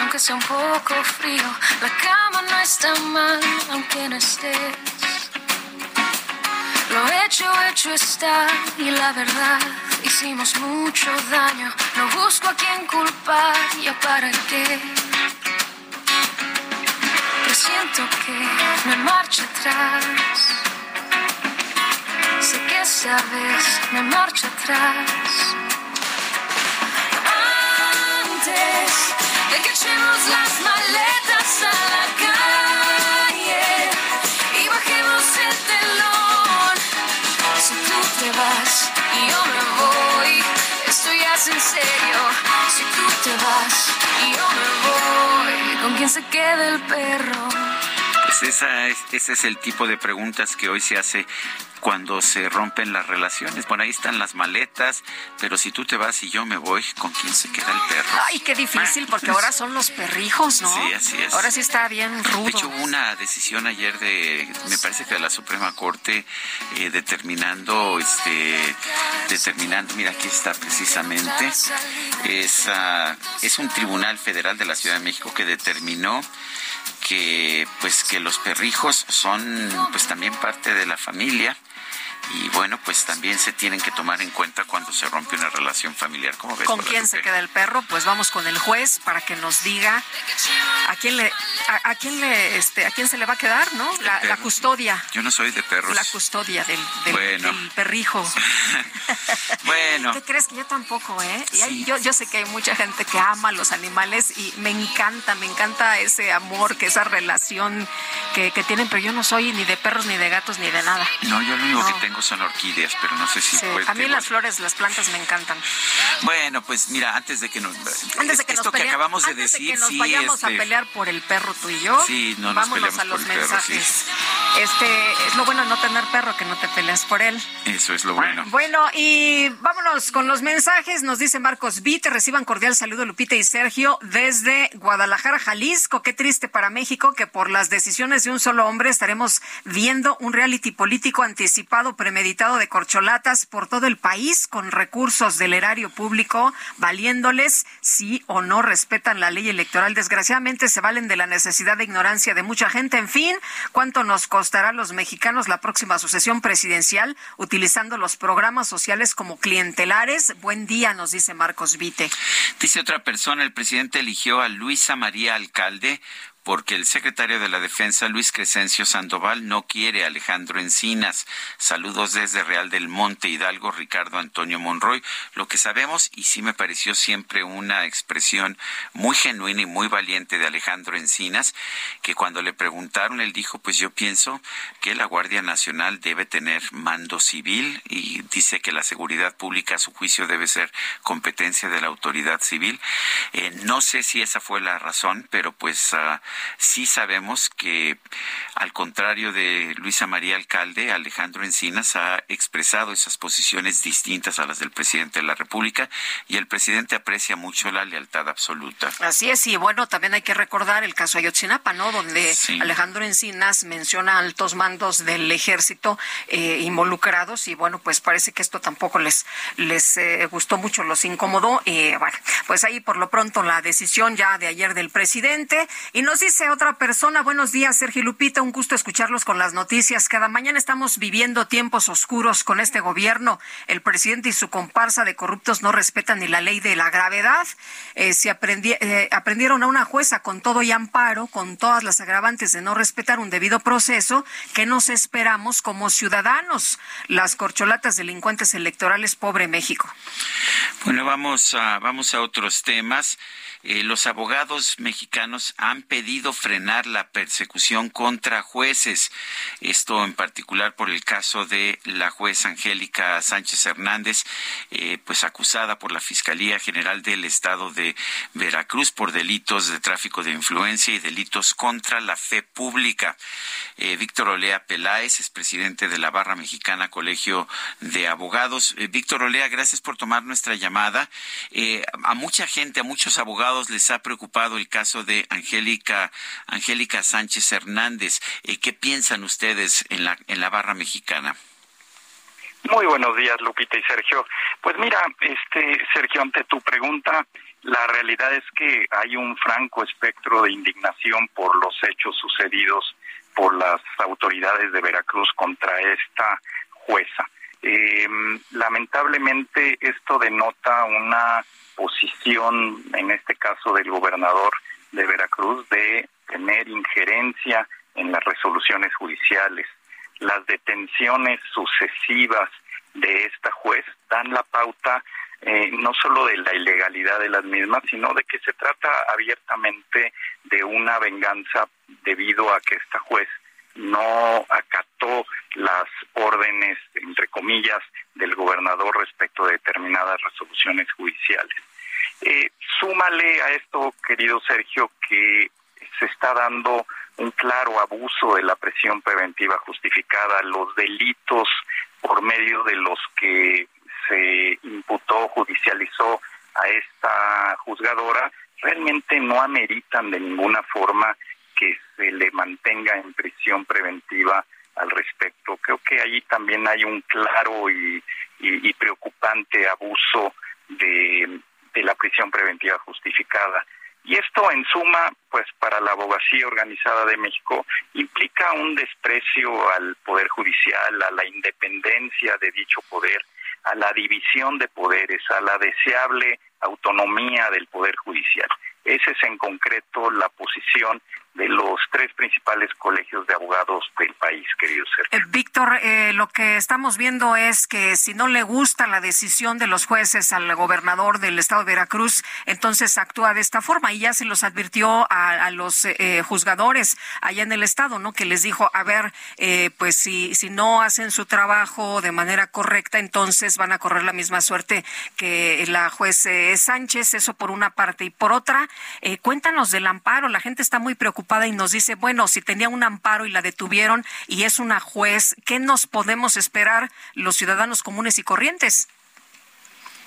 aunque sea un poco frío. La cama no está mal, aunque no estés. Lo hecho, hecho está, y la verdad, hicimos mucho daño. No busco a quien culpar, ya para qué. Presiento que no hay marcha atrás. Sé que sabes, no hay marcha atrás. Antes de que echemos las maletas a la calle y bajemos el telón. Si tú te vas y yo me voy, esto ya es en serio. Si tú te vas y yo me voy, ¿con quién se queda el perro? Pues ese es el tipo de preguntas que hoy se hace cuando se rompen las relaciones. Bueno, ahí están las maletas, pero si tú te vas y yo me voy, ¿con quién se queda el perro? Ay, qué difícil, porque ahora son los perrijos, ¿no? Sí, así es. Ahora sí está bien rudo. De hecho, hubo una decisión ayer de, me parece que de la Suprema Corte, eh, determinando, este, determinando, mira, aquí está precisamente, es, ah, es un tribunal federal de la Ciudad de México que determinó que pues que los perrijos son pues también parte de la familia y bueno, pues también se tienen que tomar en cuenta cuando se rompe una relación familiar. ¿Cómo ves? ¿Con quién se queda el perro? Pues vamos con el juez para que nos diga a quién le a, quién le este a quién se le va a quedar, ¿no? La, custodia. Yo no soy de perros. La custodia del, del, perrijo. [LAUGHS] bueno. ¿Qué crees que yo tampoco, eh? yo yo sé que hay mucha gente que ama a los animales y me encanta, me encanta ese amor, que esa relación que, que tienen, pero yo no soy ni de perros ni de gatos ni de nada. No, yo lo único que tengo son orquídeas, pero no sé si sí, A mí las flores, las plantas me encantan. Bueno, pues mira, antes de que nos antes de que esto que acabamos de antes decir, de que nos vayamos a este, pelear por el perro tú y yo. Sí, no nos vámonos a los mensajes. Este es lo bueno de no tener perro que no te peleas por él. Eso es lo bueno. Bueno, y vámonos con los mensajes. Nos dice Marcos Vite, reciban cordial saludo Lupita y Sergio desde Guadalajara, Jalisco. Qué triste para México que por las decisiones de un solo hombre estaremos viendo un reality político anticipado premeditado de corcholatas por todo el país con recursos del erario público, valiéndoles si o no respetan la ley electoral. Desgraciadamente se valen de la necesidad de ignorancia de mucha gente. En fin, ¿cuánto nos costará a los mexicanos la próxima sucesión presidencial utilizando los programas sociales como clientelares? Buen día, nos dice Marcos Vite. Dice otra persona, el presidente eligió a Luisa María Alcalde porque el secretario de la Defensa, Luis Crescencio Sandoval, no quiere Alejandro Encinas. Saludos desde Real del Monte Hidalgo, Ricardo Antonio Monroy. Lo que sabemos, y sí me pareció siempre una expresión muy genuina y muy valiente de Alejandro Encinas, que cuando le preguntaron, él dijo, pues yo pienso que la Guardia Nacional debe tener mando civil y dice que la seguridad pública, a su juicio, debe ser competencia de la autoridad civil. Eh, no sé si esa fue la razón, pero pues... Uh, sí sabemos que, al contrario de Luisa María Alcalde, Alejandro Encinas ha expresado esas posiciones distintas a las del presidente de la República y el presidente aprecia mucho la lealtad absoluta. Así es, y bueno, también hay que recordar el caso Ayotzinapa, ¿no? Donde Alejandro Encinas menciona altos mandos del ejército eh, involucrados y bueno, pues parece que esto tampoco les, les eh, gustó mucho, los incomodó. Y bueno, pues ahí por lo pronto la decisión ya de ayer del presidente y nos dice otra persona, buenos días, Sergio Lupita, un gusto escucharlos con las noticias. Cada mañana estamos viviendo tiempos oscuros con este gobierno. El presidente y su comparsa de corruptos no respetan ni la ley de la gravedad. Eh, se eh, aprendieron a una jueza con todo y amparo, con todas las agravantes de no respetar un debido proceso, que nos esperamos como ciudadanos? Las corcholatas delincuentes electorales, pobre México. Bueno, vamos a, vamos a otros temas. Eh, los abogados mexicanos han pedido frenar la persecución contra jueces. Esto en particular por el caso de la juez Angélica Sánchez Hernández, eh, pues acusada por la Fiscalía General del Estado de Veracruz por delitos de tráfico de influencia y delitos contra la fe pública. Eh, Víctor Olea Peláez es presidente de la Barra Mexicana Colegio de Abogados. Víctor Olea, gracias por tomar nuestra llamada. a mucha gente, a muchos abogados, les ha preocupado el caso de Angélica, Angélica Sánchez Hernández. Eh, ¿Qué piensan ustedes en la, en la barra mexicana? Muy buenos días, Lupita y Sergio. Pues mira, este Sergio, ante tu pregunta, la realidad es que hay un franco espectro de indignación por los hechos sucedidos por las autoridades de Veracruz contra esta jueza. Eh, lamentablemente esto denota una posición, en este caso del gobernador de Veracruz, de tener injerencia en las resoluciones judiciales. Las detenciones sucesivas de esta juez dan la pauta eh, no solo de la ilegalidad de las mismas, sino de que se trata abiertamente de una venganza debido a que esta juez no acató las órdenes, entre comillas, del gobernador respecto de determinadas resoluciones judiciales. Eh, súmale a esto, querido Sergio, que se está dando un claro abuso de la presión preventiva justificada, los delitos por medio de los que se imputó, judicializó a esta juzgadora, realmente no ameritan de ninguna forma que se le mantenga en prisión preventiva al respecto. Creo que allí también hay un claro y preocupante abuso de, de la prisión preventiva justificada. Y esto, en suma, pues para la abogacía organizada de México, implica un desprecio al Poder Judicial, a la independencia de dicho poder, a la división de poderes, a la deseable autonomía del Poder Judicial. Esa es en concreto la posición de los tres principales colegios de abogados del país, querido Sergio. Eh, Víctor, eh, lo que estamos viendo es que si no le gusta la decisión de los jueces al gobernador del estado de Veracruz, entonces actúa de esta forma y ya se los advirtió a, los eh, juzgadores allá en el estado, ¿no? Que les dijo, a ver, pues si, si no hacen su trabajo de manera correcta, entonces van a correr la misma suerte que la juez Sánchez, eso por una parte. Y por otra, cuéntanos del amparo, la gente está muy preocupada y nos dice, bueno, si tenía un amparo y la detuvieron y es una juez, ¿qué nos podemos esperar los ciudadanos comunes y corrientes?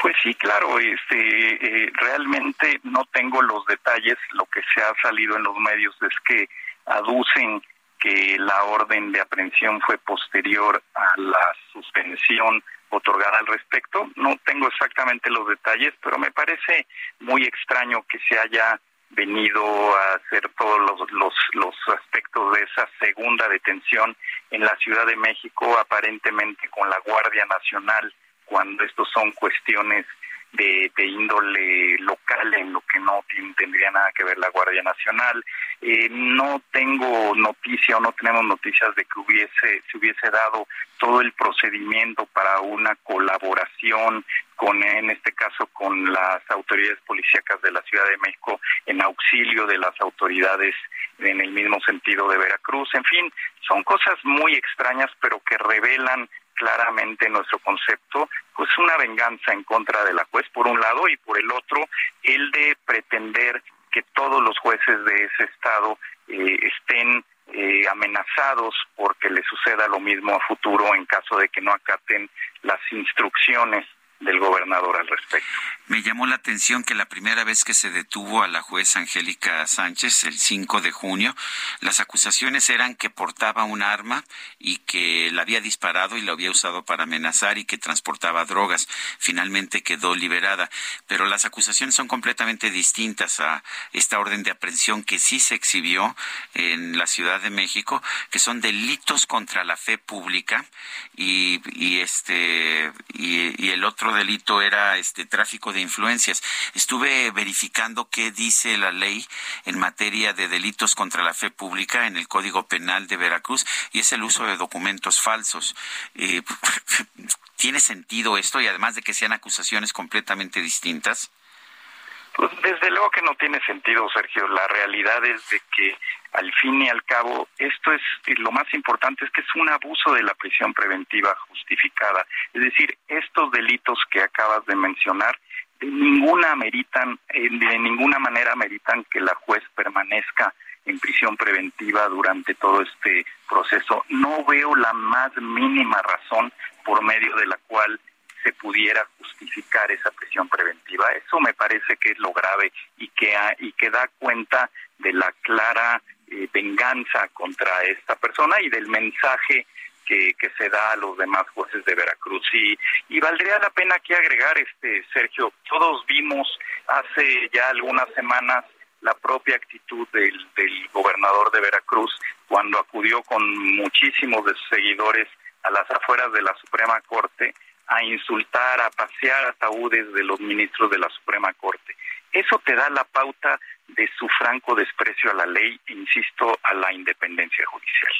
Pues sí, claro, este, eh, realmente no tengo los detalles. Lo que se ha salido en los medios es que aducen que la orden de aprehensión fue posterior a la suspensión otorgada al respecto. No tengo exactamente los detalles, pero me parece muy extraño que se haya venido a hacer todos los, los, los aspectos de esa segunda detención en la Ciudad de México, aparentemente con la Guardia Nacional, cuando estos son cuestiones de, índole local en lo que no tendría nada que ver la Guardia Nacional. Eh, no tengo noticia o no tenemos noticias de que hubiese se hubiese dado todo el procedimiento para una colaboración con en este caso con las autoridades policíacas de la Ciudad de México en auxilio de las autoridades en el mismo sentido de Veracruz. En fin, son cosas muy extrañas pero que revelan claramente nuestro concepto, pues una venganza en contra de la juez por un lado y por el otro el de pretender que todos los jueces de ese estado eh, estén eh, amenazados porque le suceda lo mismo a futuro en caso de que no acaten las instrucciones del gobernador al respecto. Me llamó la atención que la primera vez que se detuvo a la juez Angélica Sánchez, el 5 de junio, las acusaciones eran que portaba un arma y que la había disparado y la había usado para amenazar y que transportaba drogas. Finalmente quedó liberada. Pero las acusaciones son completamente distintas a esta orden de aprehensión que sí se exhibió en la Ciudad de México, que son delitos contra la fe pública y, este y el otro delito era este tráfico de influencias. Estuve verificando qué dice la ley en materia de delitos contra la fe pública en el Código Penal de Veracruz y es el uso de documentos falsos. Eh, [LAUGHS] ¿Tiene sentido esto y además de que sean acusaciones completamente distintas? Pues desde luego que no tiene sentido, Sergio. La realidad es de que al fin y al cabo esto es lo más importante es que es un abuso de la prisión preventiva justificada. Es decir, estos delitos que acabas de mencionar de ninguna meritan, eh, de ninguna manera meritan que la juez permanezca en prisión preventiva durante todo este proceso. No veo la más mínima razón por medio de la cual se pudiera justificar esa prisión preventiva. Eso me parece que es lo grave y que, y que da cuenta de la clara eh, venganza contra esta persona y del mensaje que, que, se da a los demás jueces de Veracruz. Y, y valdría la pena aquí agregar, este Sergio, todos vimos hace ya algunas semanas la propia actitud del, del gobernador de Veracruz cuando acudió con muchísimos de sus seguidores a las afueras de la Suprema Corte a insultar, a pasear ataúdes de los ministros de la Suprema Corte. Eso te da la pauta de su franco desprecio a la ley e, insisto, a la independencia judicial.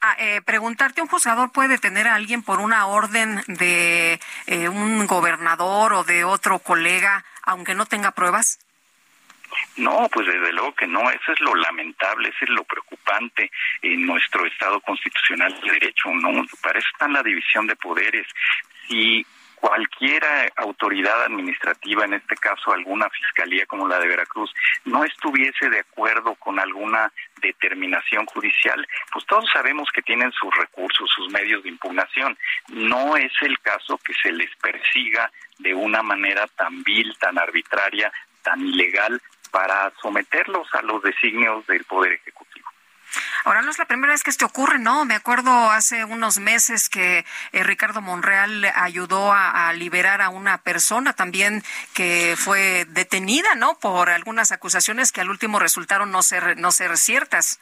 Ah, eh, preguntarte, ¿un juzgador puede detener a alguien por una orden de eh, un gobernador o de otro colega, aunque no tenga pruebas? No, pues desde luego que no, eso es lo lamentable, eso es lo preocupante en nuestro Estado constitucional de derecho, ¿no? Para eso está la división de poderes. Si cualquier autoridad administrativa, en este caso alguna fiscalía como la de Veracruz, no estuviese de acuerdo con alguna determinación judicial, pues todos sabemos que tienen sus recursos, sus medios de impugnación. No es el caso que se les persiga de una manera tan vil, tan arbitraria, tan ilegal para someterlos a los designios del Poder Ejecutivo. Ahora no es la primera vez que esto ocurre, ¿no? Me acuerdo hace unos meses que eh, Ricardo Monreal ayudó a, liberar a una persona también que fue detenida, ¿no? Por algunas acusaciones que al último resultaron no ser, no ser ciertas.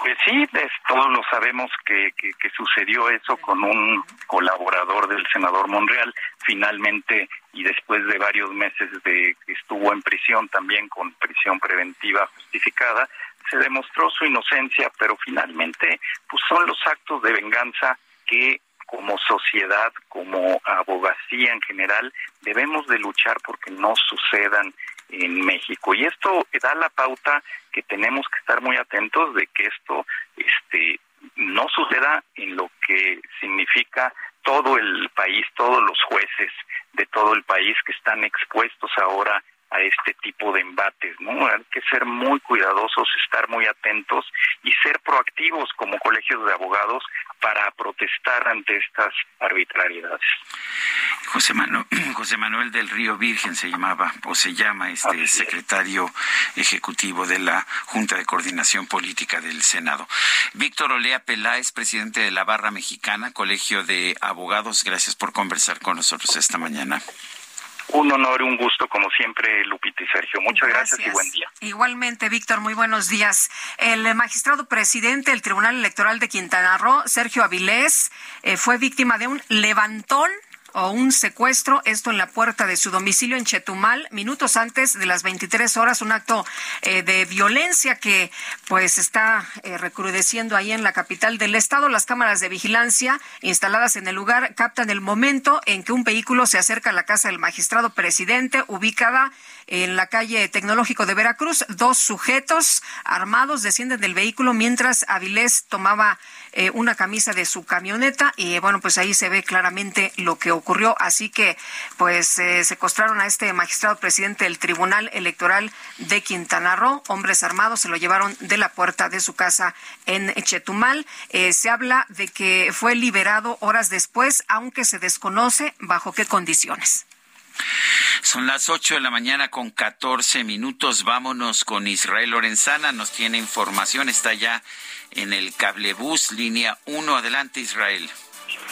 Pues sí, todos lo sabemos que, que, sucedió eso con un colaborador del senador Monreal. Finalmente, y después de varios meses de que estuvo en prisión también con prisión preventiva justificada, se demostró su inocencia, pero finalmente pues son los actos de venganza que como sociedad, como abogacía en general, debemos de luchar porque no sucedan en México. Y esto da la pauta que tenemos que estar muy atentos de que esto este, no suceda en lo que significa todo el país, todos los jueces de todo el país que están expuestos ahora a este tipo de embates, ¿no? Hay que ser muy cuidadosos, estar muy atentos y ser proactivos como colegios de abogados para protestar ante estas arbitrariedades. José Manuel, [CLEARS THROAT] José Manuel del Río Virgen se llamaba o se llama este secretario ejecutivo de la Junta de Coordinación Política del Senado. Víctor Olea Peláez, presidente de la Barra Mexicana, Colegio de Abogados, gracias por conversar con nosotros esta mañana. Un honor, un gusto, como siempre, Lupita y Sergio. Muchas gracias, y buen día. Igualmente, Víctor, muy buenos días. El magistrado presidente del Tribunal Electoral de Quintana Roo, Sergio Avilés, eh, fue víctima de un levantón o un secuestro, esto en la puerta de su domicilio en Chetumal, minutos antes de las 23 horas, un acto eh, de violencia que pues está eh, recrudeciendo ahí en la capital del estado. Las cámaras de vigilancia instaladas en el lugar captan el momento en que un vehículo se acerca a la casa del magistrado presidente, ubicada en la calle Tecnológico de Veracruz. Dos sujetos armados descienden del vehículo mientras Avilés tomaba eh, una camisa de su camioneta y bueno, pues ahí se ve claramente lo que ocurrió. Así que pues eh, secuestraron a este magistrado presidente del Tribunal Electoral de Quintana Roo. Hombres armados se lo llevaron de la puerta de su casa en Chetumal. Eh, se habla de que fue liberado horas después, aunque se desconoce bajo qué condiciones. Son las 8 de la mañana con 14 minutos. Vámonos con Israel Lorenzana. Nos tiene información. Está ya en el cablebús, línea 1. Adelante, Israel.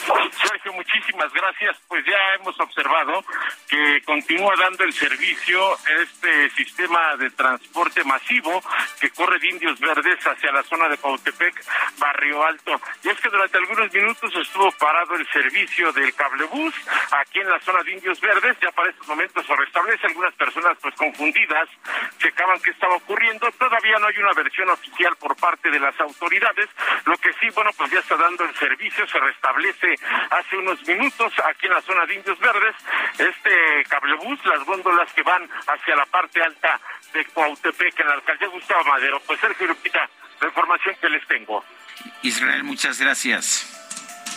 Sergio, muchísimas gracias. Pues ya hemos observado que continúa dando el servicio este sistema de transporte masivo que corre de Indios Verdes hacia la zona de Pautepec, Barrio Alto. Y es que durante algunos minutos estuvo parado el servicio del cablebús aquí en la zona de Indios Verdes. Ya para estos momentos se restablece. Algunas personas pues confundidas checaban qué estaba ocurriendo. Todavía no hay una versión oficial por parte de las autoridades. Lo que sí, bueno, pues ya está dando el servicio, se restablece hace unos minutos aquí en la zona de Indios Verdes este cablebús, las góndolas que van hacia la parte alta de Cuautepec en la alcaldía Gustavo Madero. Pues Sergio Lupita, la información que les tengo. Israel, muchas gracias.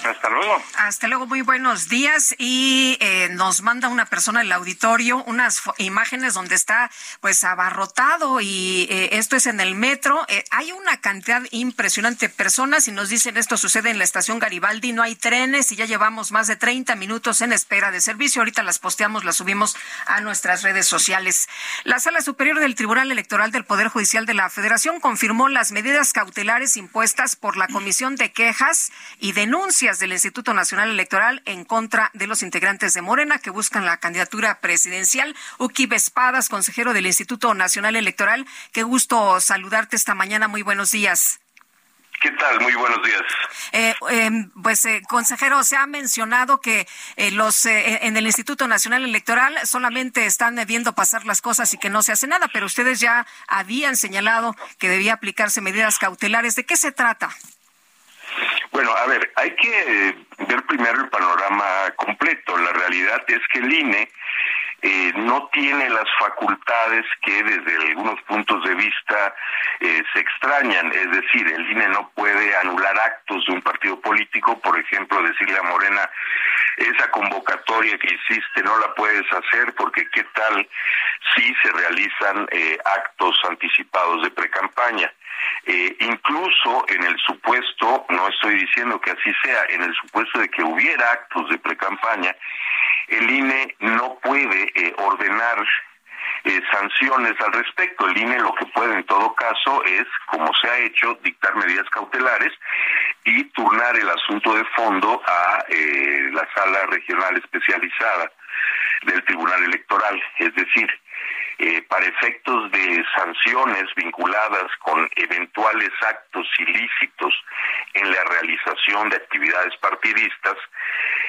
Hasta luego. Hasta luego, muy buenos días. Y eh, nos manda una persona del auditorio unas imágenes donde está pues abarrotado y eh, esto es en el metro. Eh, hay una cantidad impresionante de personas y nos dicen esto sucede en la estación Garibaldi, no hay trenes y ya llevamos más de 30 minutos en espera de servicio. Ahorita las posteamos, las subimos a nuestras redes sociales. La Sala Superior del Tribunal Electoral del Poder Judicial de la Federación confirmó las medidas cautelares impuestas por la Comisión de Quejas y Denuncias del Instituto Nacional Electoral en contra de los integrantes de Morena que buscan la candidatura presidencial. Uki Espadas, consejero del Instituto Nacional Electoral, qué gusto saludarte esta mañana. Muy buenos días. ¿Qué tal? Muy buenos días. Eh, em, pues, eh, consejero, se ha mencionado que eh, los en el Instituto Nacional Electoral solamente están viendo pasar las cosas y que no se hace nada, pero ustedes ya habían señalado que debía aplicarse medidas cautelares. ¿De qué se trata? Bueno, a ver, hay que eh, ver primero el panorama completo. La realidad es que el INE eh, no tiene las facultades que desde algunos puntos de vista eh, se extrañan. Es decir, el INE no puede anular actos de un partido político, por ejemplo, decirle a Morena, esa convocatoria que hiciste no la puedes hacer porque qué tal si se realizan actos anticipados de precampaña. Eh, incluso en el supuesto, no estoy diciendo que así sea, en el supuesto de que hubiera actos de precampaña, el INE no puede eh, ordenar eh, sanciones al respecto. El INE lo que puede en todo caso es, como se ha hecho, dictar medidas cautelares y turnar el asunto de fondo a eh, la sala regional especializada del Tribunal Electoral. Es decir, eh, para efectos de sanciones vinculadas con eventuales actos ilícitos en la realización de actividades partidistas,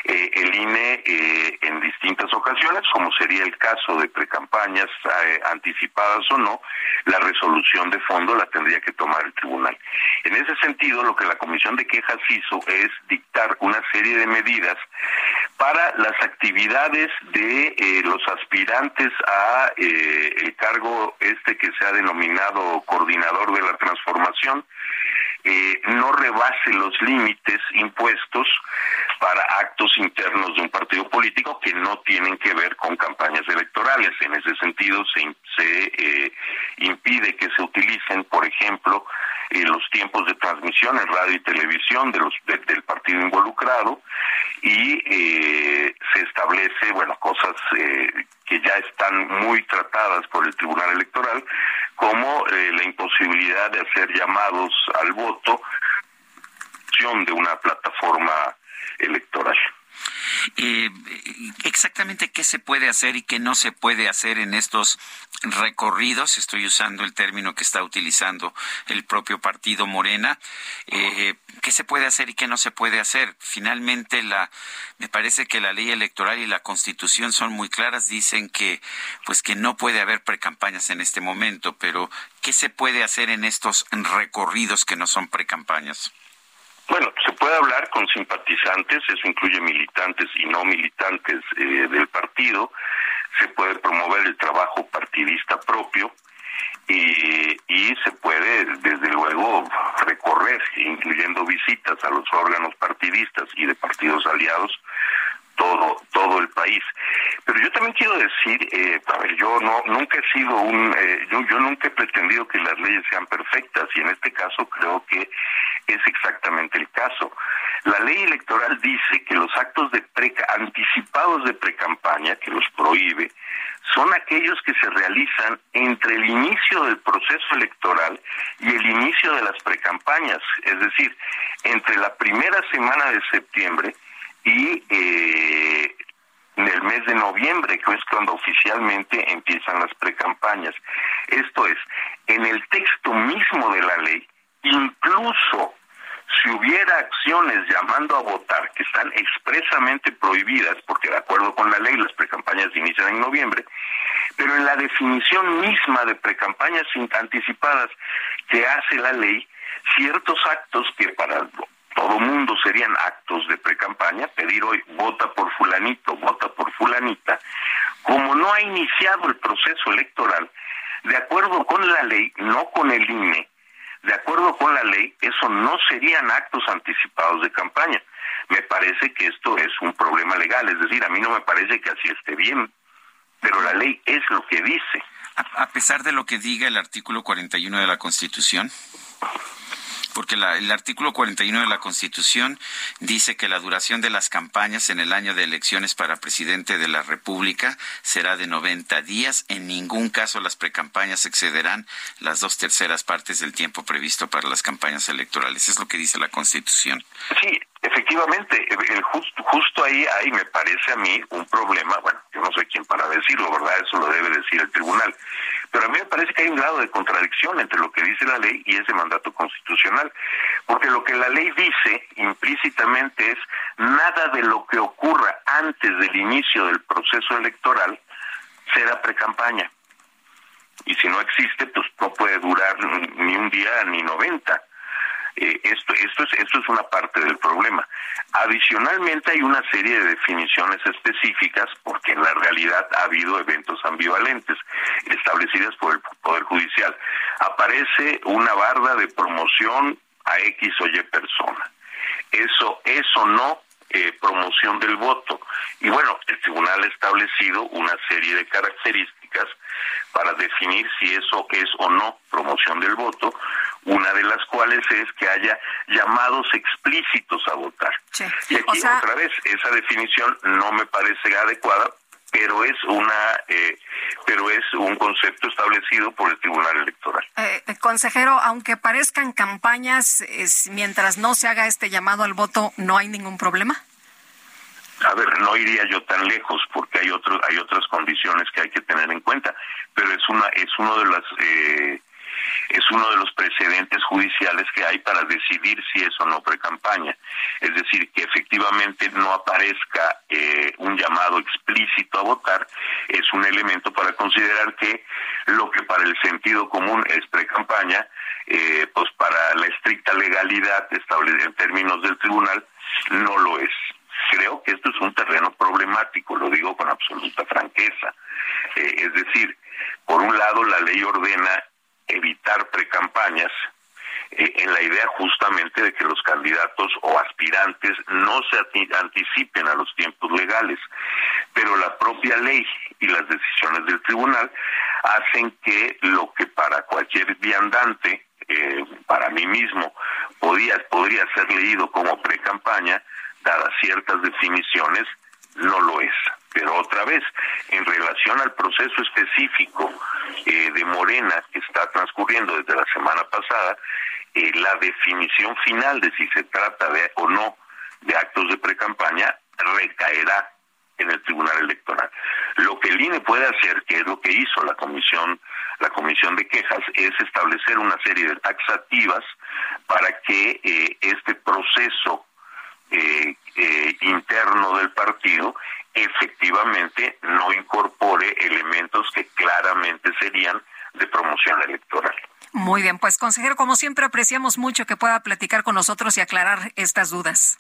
eh, el INE eh, en distintas ocasiones, como sería el caso de precampañas anticipadas o no, la resolución de fondo la tendría que tomar el tribunal. En ese sentido, lo que la Comisión de Quejas hizo es dictar una serie de medidas para las actividades de los aspirantes a el cargo este que se ha denominado coordinador de la transformación eh, no rebase los límites impuestos para actos internos de un partido político que no tienen que ver con campañas electorales. En ese sentido, se, se eh, impide que se utilicen, por ejemplo, eh, los tiempos de transmisión en radio y televisión de los del partido involucrado y se establece, bueno, cosas que ya están muy tratadas por el Tribunal Electoral, como eh, la imposibilidad de hacer llamados al voto de una plataforma electoral. Eh, exactamente qué se puede hacer y qué no se puede hacer en estos recorridos, estoy usando el término que está utilizando el propio partido Morena, eh, qué se puede hacer y qué no se puede hacer. Finalmente, me parece que la ley electoral y la constitución son muy claras, dicen que, pues que no puede haber precampañas en este momento, pero ¿qué se puede hacer en estos recorridos que no son precampañas? Bueno, se puede hablar con simpatizantes, eso incluye militantes y no militantes eh, del partido, se puede promover el trabajo partidista propio y, y se puede, desde luego, recorrer, incluyendo visitas a los órganos partidistas y de partidos aliados, todo todo el país. Pero yo también quiero decir, eh, a ver, yo no nunca he sido un, eh, yo, yo nunca he pretendido que las leyes sean perfectas y en este caso creo que es exactamente el caso. La ley electoral dice que los actos de preca anticipados de precampaña, que los prohíbe, son aquellos que se realizan entre el inicio del proceso electoral y el inicio de las precampañas, es decir, entre la primera semana de septiembre y eh, en el mes de noviembre, que es cuando oficialmente empiezan las precampañas. Esto es, en el texto mismo de la ley, incluso si hubiera acciones llamando a votar que están expresamente prohibidas, porque de acuerdo con la ley las precampañas inician en noviembre, pero en la definición misma de precampañas anticipadas que hace la ley, ciertos actos que para todo mundo serían actos de precampaña, pedir hoy vota por fulanito, vota por fulanita, como no ha iniciado el proceso electoral, de acuerdo con la ley, no con el INE, de acuerdo con la ley, eso no serían actos anticipados de campaña. Me parece que esto es un problema legal, es decir, a mí no me parece que así esté bien, pero la ley es lo que dice. A, pesar de lo que diga el artículo 41 de la Constitución porque el artículo 41 de la Constitución dice que la duración de las campañas en el año de elecciones para presidente de la República será de 90 días. En ningún caso las precampañas excederán las dos terceras partes del tiempo previsto para las campañas electorales. Es lo que dice la Constitución. Sí, efectivamente, el justo, justo ahí hay, me parece a mí, un problema. Bueno, yo no soy quien para decirlo, ¿verdad? Eso lo debe decir el tribunal pero a mí me parece que hay un grado de contradicción entre lo que dice la ley y ese mandato constitucional, porque lo que la ley dice implícitamente es nada de lo que ocurra antes del inicio del proceso electoral será precampaña. Y si no existe, pues no puede durar ni un día ni 90. Eh, esto, esto, es, esto es una parte del problema. Adicionalmente hay una serie de definiciones específicas porque en la realidad ha habido eventos ambivalentes establecidas por el Poder Judicial. Aparece una barda de promoción a X o Y persona. Eso, eso no eh, promoción del voto. Y bueno, el tribunal ha establecido una serie de características para definir si eso es o no promoción del voto, una de las cuales es que haya llamados explícitos a votar. Y aquí otra vez, esa definición no me parece adecuada, pero es una, eh, pero es un concepto establecido por el Tribunal Electoral. Eh, eh, consejero, aunque parezcan campañas, mientras no se haga este llamado al voto, ¿no hay ningún problema? A ver, no iría yo tan lejos porque hay otros, hay otras condiciones que hay que tener en cuenta, pero es una, es uno de las eh, es uno de los precedentes judiciales que hay para decidir si es o no pre-campaña. Es decir, que efectivamente no aparezca eh, un llamado explícito a votar es un elemento para considerar que lo que para el sentido común es pre-campaña, eh, pues para la estricta legalidad establecida en términos del tribunal no lo es. Creo que esto es un terreno problemático, lo digo con absoluta franqueza. Eh, es decir, por un lado la ley ordena evitar precampañas eh, en la idea justamente de que los candidatos o aspirantes no se anticipen a los tiempos legales, pero la propia ley y las decisiones del tribunal hacen que lo que para cualquier viandante, eh, para mí mismo, podía, podría ser leído como precampaña, dadas ciertas definiciones, no lo es. Pero otra vez, en relación al proceso específico eh, de Morena que está transcurriendo desde la semana pasada, eh, la definición final de si se trata de o no de actos de precampaña recaerá en el Tribunal Electoral. Lo que el INE puede hacer, que es lo que hizo la comisión, la comisión de quejas, es establecer una serie de taxativas para que eh, este proceso interno del partido efectivamente no incorpore elementos que claramente serían de promoción electoral. Muy bien, pues consejero, como siempre apreciamos mucho que pueda platicar con nosotros y aclarar estas dudas.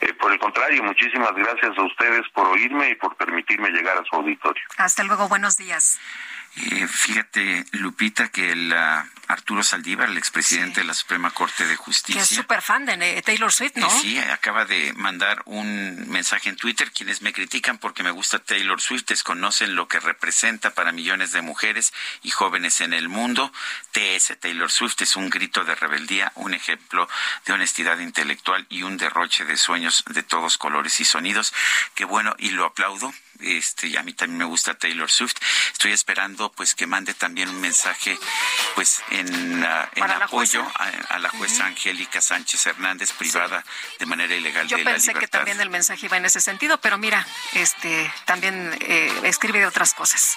Eh, por el contrario, muchísimas gracias a ustedes por oírme y por permitirme llegar a su auditorio. Hasta luego, buenos días. Eh, fíjate, Lupita, que el uh, Arturo Saldívar, el expresidente de la Suprema Corte de Justicia. Que es súper fan de eh, Taylor Swift, ¿no? sí, acaba de mandar un mensaje en Twitter. Quienes me critican porque me gusta Taylor Swift desconocen lo que representa para millones de mujeres y jóvenes en el mundo. TS Taylor Swift es un grito de rebeldía, un ejemplo de honestidad intelectual y un derroche de sueños de todos colores y sonidos. Qué bueno, y lo aplaudo este, a mí también me gusta Taylor Swift. Estoy esperando pues que mande también un mensaje pues en, ah, apoyo a, la jueza Angélica Sánchez Hernández, privada de manera ilegal Yo de la libertad. Yo pensé que también el mensaje iba en ese sentido, pero mira, este también eh, escribe de otras cosas.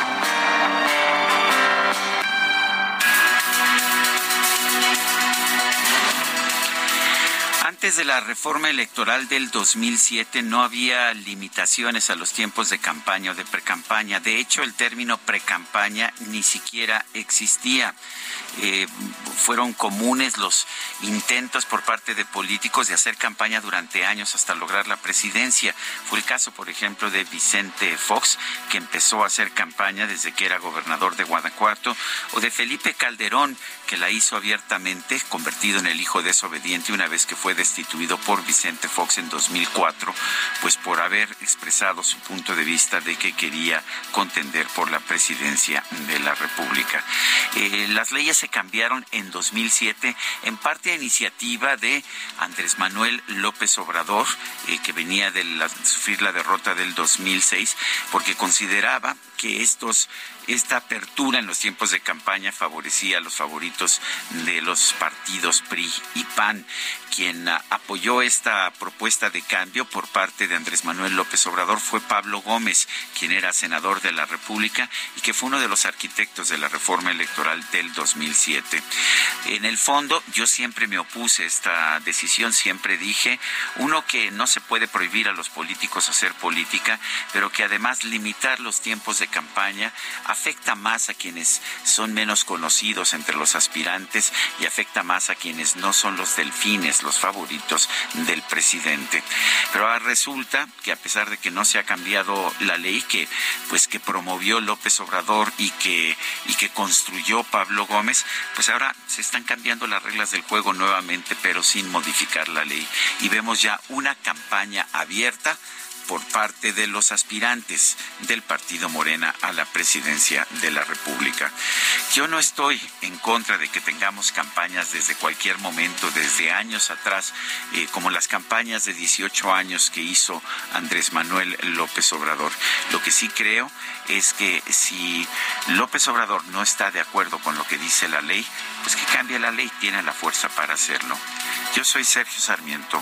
Antes de la reforma electoral del 2007 no había limitaciones a los tiempos de campaña o de precampaña. De hecho, el término precampaña ni siquiera existía. Eh, fueron comunes los intentos por parte de políticos de hacer campaña durante años hasta lograr la presidencia. Fue el caso, por ejemplo, de Vicente Fox, que empezó a hacer campaña desde que era gobernador de Guanajuato, o de Felipe Calderón, que la hizo abiertamente, convertido en el hijo desobediente una vez que fue destituido por Vicente Fox en 2004, pues por haber expresado su punto de vista de que quería contender por la presidencia de la República. Eh, las leyes se cambiaron en 2007, en parte a iniciativa de Andrés Manuel López Obrador, eh, que venía de sufrir la derrota del 2006, porque consideraba que estos esta apertura en los tiempos de campaña favorecía a los favoritos de los partidos PRI y PAN. Quien ah, apoyó esta propuesta de cambio por parte de Andrés Manuel López Obrador fue Pablo Gómez, quien era senador de la República y que fue uno de los arquitectos de la reforma electoral del 2007. En el fondo, yo siempre me opuse a esta decisión, siempre dije, uno que no se puede prohibir a los políticos hacer política, pero que además limitar los tiempos de campaña afecta más a quienes son menos conocidos entre los aspirantes y afecta más a quienes no son los delfines, los favoritos del presidente. Pero ahora resulta que a pesar de que no se ha cambiado la ley que pues que promovió López Obrador y que y que construyó Pablo Gómez, pues ahora se están cambiando las reglas del juego nuevamente, pero sin modificar la ley y vemos ya una campaña abierta por parte de los aspirantes del partido Morena a la presidencia de la República. Yo no estoy en contra de que tengamos campañas desde cualquier momento, desde años atrás, eh, como las campañas de 18 años que hizo Andrés Manuel López Obrador. Lo que sí creo es que si López Obrador no está de acuerdo con lo que dice la ley, pues que cambie la ley, tiene la fuerza para hacerlo. Yo soy Sergio Sarmiento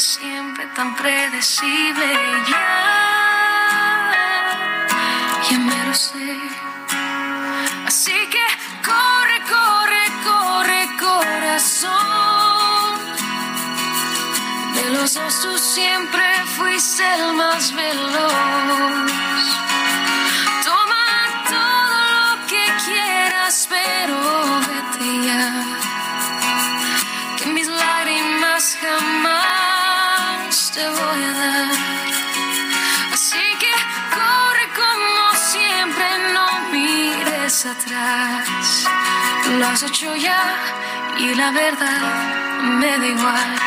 siempre tan predecible ya me lo sé. Así que corre, corre, corre, corazón. De los dos siempre fuiste el más veloz. Atrás. Lo has hecho ya y la verdad me da igual.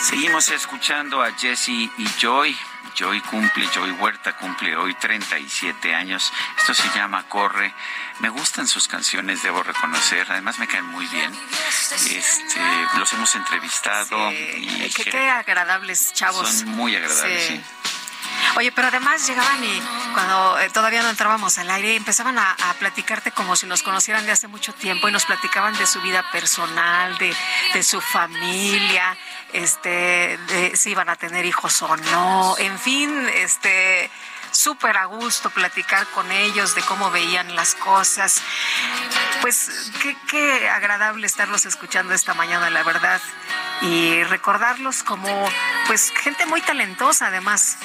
Seguimos escuchando a Jesse y Joy. Joy cumple, Joy Huerta cumple hoy 37 años. Esto se llama Corre. Me gustan sus canciones, debo reconocer. Además me caen muy bien. Este, los hemos entrevistado. y qué, qué, agradables chavos. Son muy agradables, sí. Oye, pero además llegaban y cuando eh, todavía no entrábamos al aire, empezaban a, platicarte como si nos conocieran de hace mucho tiempo y nos platicaban de su vida personal, de, de su familia, este, de si iban a tener hijos o no, en fin, este súper a gusto platicar con ellos de cómo veían las cosas. Pues qué, qué agradable estarlos escuchando esta mañana, la verdad. Y recordarlos como pues gente muy talentosa además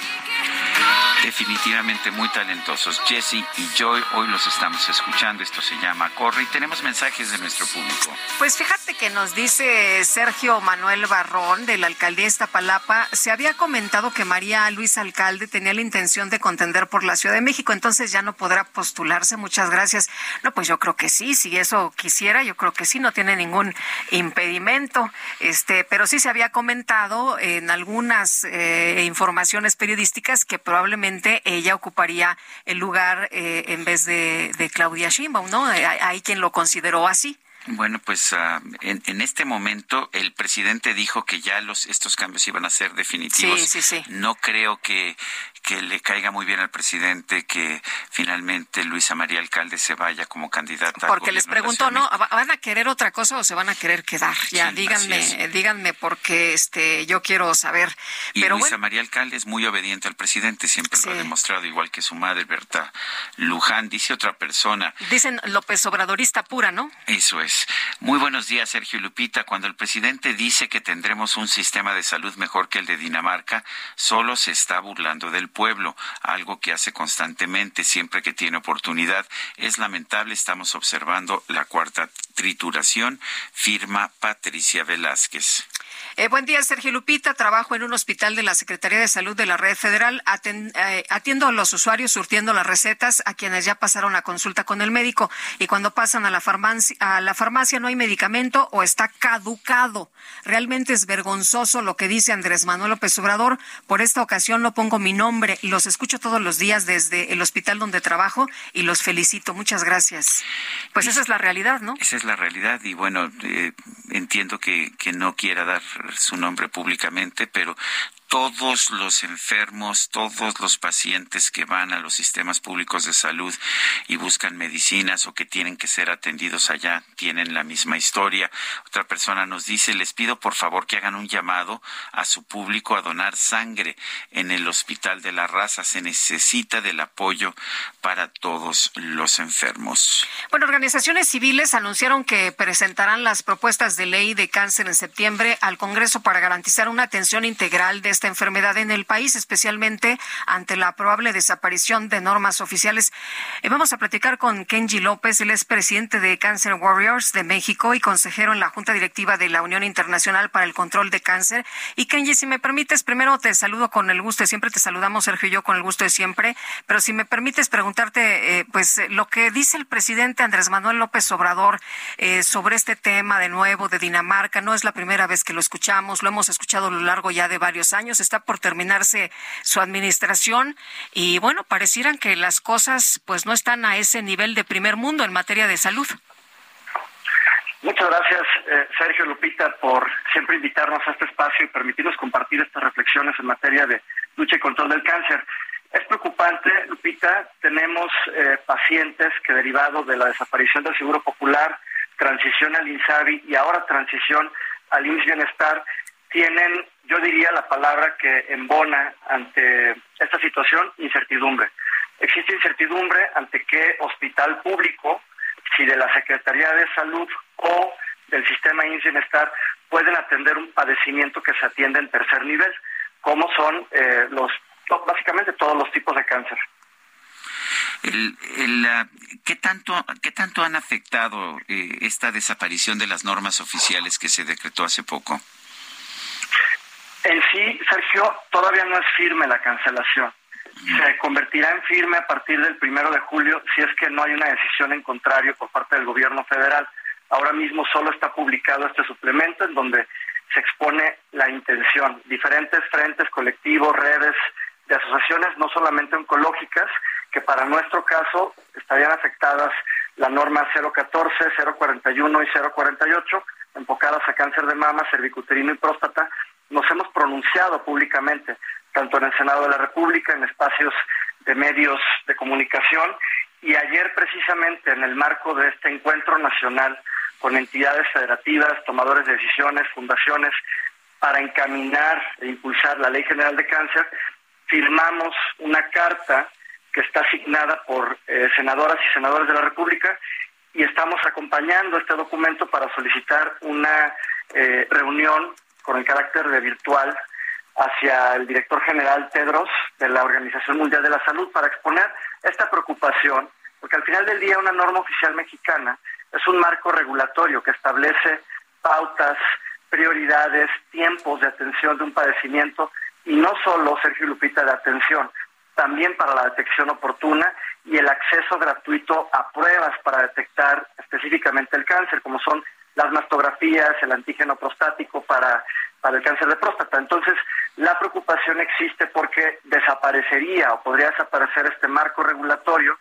definitivamente muy talentosos. Jesse y Joy, hoy los estamos escuchando. Esto se llama Corre y tenemos mensajes de nuestro público. Pues fíjate que nos dice Sergio Manuel Barrón de la alcaldía Iztapalapa, se había comentado que María Luis Alcalde tenía la intención de contender por la Ciudad de México, entonces ya no podrá postularse. Muchas gracias. No, pues yo creo que sí, si eso quisiera, yo creo que sí, no tiene ningún impedimento. Este, pero sí se había comentado en algunas eh, informaciones periodísticas que probablemente ella ocuparía el lugar eh, en vez de, Claudia Sheinbaum, ¿no? Eh, hay, quien lo consideró así. Bueno, pues uh, en, en, este momento el presidente dijo que ya los estos cambios iban a ser definitivos. Sí, sí, sí. No creo que, que le caiga muy bien al presidente que finalmente Luisa María Alcalde se vaya como candidata. Porque les pregunto, ¿no? ¿Van a querer otra cosa o se van a querer quedar? Ya, Sí, díganme, díganme porque este, yo quiero saber. Y Pero Luisa bueno, María Alcalde es muy obediente al presidente, siempre lo ha demostrado, igual que su madre, Berta Luján. Dice otra persona, dicen López Obradorista pura, ¿no? Eso es. Muy buenos días, Sergio Lupita. Cuando el presidente dice que tendremos un sistema de salud mejor que el de Dinamarca, solo se está burlando del pueblo, algo que hace constantemente siempre que tiene oportunidad. Es lamentable, estamos observando la cuarta trituración, firma Patricia Velázquez. Eh, buen día, Sergio Lupita. Trabajo en un hospital de la Secretaría de Salud de la Red Federal. Aten- eh, atiendo a los usuarios surtiendo las recetas a quienes ya pasaron la consulta con el médico. Y cuando pasan a la, farmacia, a la farmacia no hay medicamento o está caducado. Realmente es vergonzoso lo que dice Andrés Manuel López Obrador. Por esta ocasión no pongo mi nombre. Los escucho todos los días desde el hospital donde trabajo y los felicito. Muchas gracias. Pues esa es la realidad, ¿no? Esa es la realidad y bueno, eh, entiendo que, que no quiera dar su nombre públicamente, pero todos los enfermos, todos los pacientes que van a los sistemas públicos de salud y buscan medicinas o que tienen que ser atendidos allá tienen la misma historia. Otra persona nos dice, les pido por favor que hagan un llamado a su público a donar sangre en el Hospital de la Raza. Se necesita del apoyo para todos los enfermos. Bueno, organizaciones civiles anunciaron que presentarán las propuestas de ley de cáncer en septiembre al Congreso para garantizar una atención integral de esta enfermedad en el país, especialmente ante la probable desaparición de normas oficiales. Eh, vamos a platicar con Kenji López, él es presidente de Cancer Warriors de México y consejero en la Junta Directiva de la Unión Internacional para el Control de Cáncer. Y Kenji, si me permites, primero te saludo con el gusto de siempre, te saludamos Sergio y yo con el gusto de siempre, pero si me permites preguntarte, eh, pues eh, lo que dice el presidente Andrés Manuel López Obrador eh, sobre este tema de nuevo de Dinamarca, no es la primera vez que lo escuchamos, lo hemos escuchado a lo largo ya de varios años, está por terminarse su administración y bueno, parecieran que las cosas pues no están a ese nivel de primer mundo en materia de salud. Muchas gracias, eh, Sergio Lupita, por siempre invitarnos a este espacio y permitirnos compartir estas reflexiones en materia de lucha y control del cáncer. Es preocupante, Lupita, tenemos eh, pacientes que derivado de la desaparición del Seguro Popular, transición al INSABI y ahora transición al IMSS Bienestar, tienen, yo diría la palabra que embona ante esta situación, incertidumbre. Existe incertidumbre ante qué hospital público, si de la Secretaría de Salud o del sistema IMSS Bienestar, pueden atender un padecimiento que se atiende en tercer nivel, como son eh, los básicamente todos los tipos de cáncer. El, el, ¿qué, tanto, ¿Qué tanto han afectado eh, esta desaparición de las normas oficiales que se decretó hace poco? En sí, Sergio, todavía no es firme la cancelación. Se convertirá en firme a partir del primero de julio si es que no hay una decisión en contrario por parte del gobierno federal. Ahora mismo solo está publicado este suplemento en donde se expone la intención. Diferentes frentes, colectivos, redes de asociaciones, no solamente oncológicas, que para nuestro caso estarían afectadas la norma 014, 041 y 048, enfocadas a cáncer de mama, cervicuterino y próstata, nos hemos pronunciado públicamente, tanto en el Senado de la República, en espacios de medios de comunicación, y ayer precisamente en el marco de este encuentro nacional con entidades federativas, tomadores de decisiones, fundaciones, para encaminar e impulsar la Ley General de Cáncer, firmamos una carta que está asignada por eh, senadoras y senadores de la República y estamos acompañando este documento para solicitar una eh, reunión con el carácter de virtual hacia el director general Tedros de la Organización Mundial de la Salud para exponer esta preocupación, porque al final del día una norma oficial mexicana es un marco regulatorio que establece pautas, prioridades, tiempos de atención de un padecimiento y no solo, Sergio Lupita, de atención, también para la detección oportuna y el acceso gratuito a pruebas para detectar específicamente el cáncer, como son las mastografías, el antígeno prostático para, para el cáncer de próstata. Entonces, la preocupación existe porque desaparecería o podría desaparecer este marco regulatorio.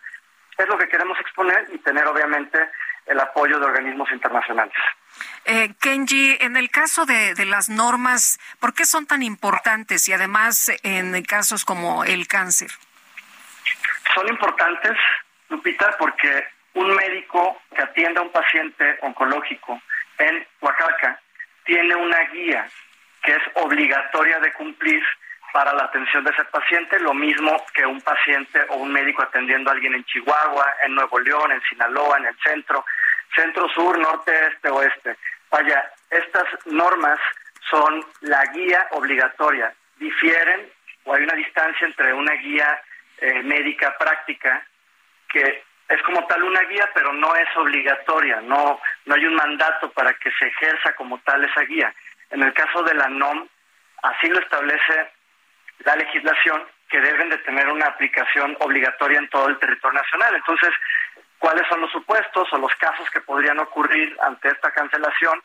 Es lo que queremos exponer y tener, obviamente, el apoyo de organismos internacionales. Eh, Kenji, en el caso de, de, las normas, ¿por qué son tan importantes y además en casos como el cáncer? Son importantes, Lupita, porque un médico que atienda a un paciente oncológico en Oaxaca tiene una guía que es obligatoria de cumplir para la atención de ese paciente, lo mismo que un paciente o un médico atendiendo a alguien en Chihuahua, en Nuevo León, en Sinaloa, en el centro, centro sur, norte, este, oeste. Vaya, estas normas son la guía obligatoria. Difieren o hay una distancia entre una guía eh, médica práctica que es como tal una guía, pero no es obligatoria, no, no hay un mandato para que se ejerza como tal esa guía. En el caso de la NOM, así lo establece la legislación, que deben de tener una aplicación obligatoria en todo el territorio nacional. Entonces, ¿cuáles son los supuestos o los casos que podrían ocurrir ante esta cancelación?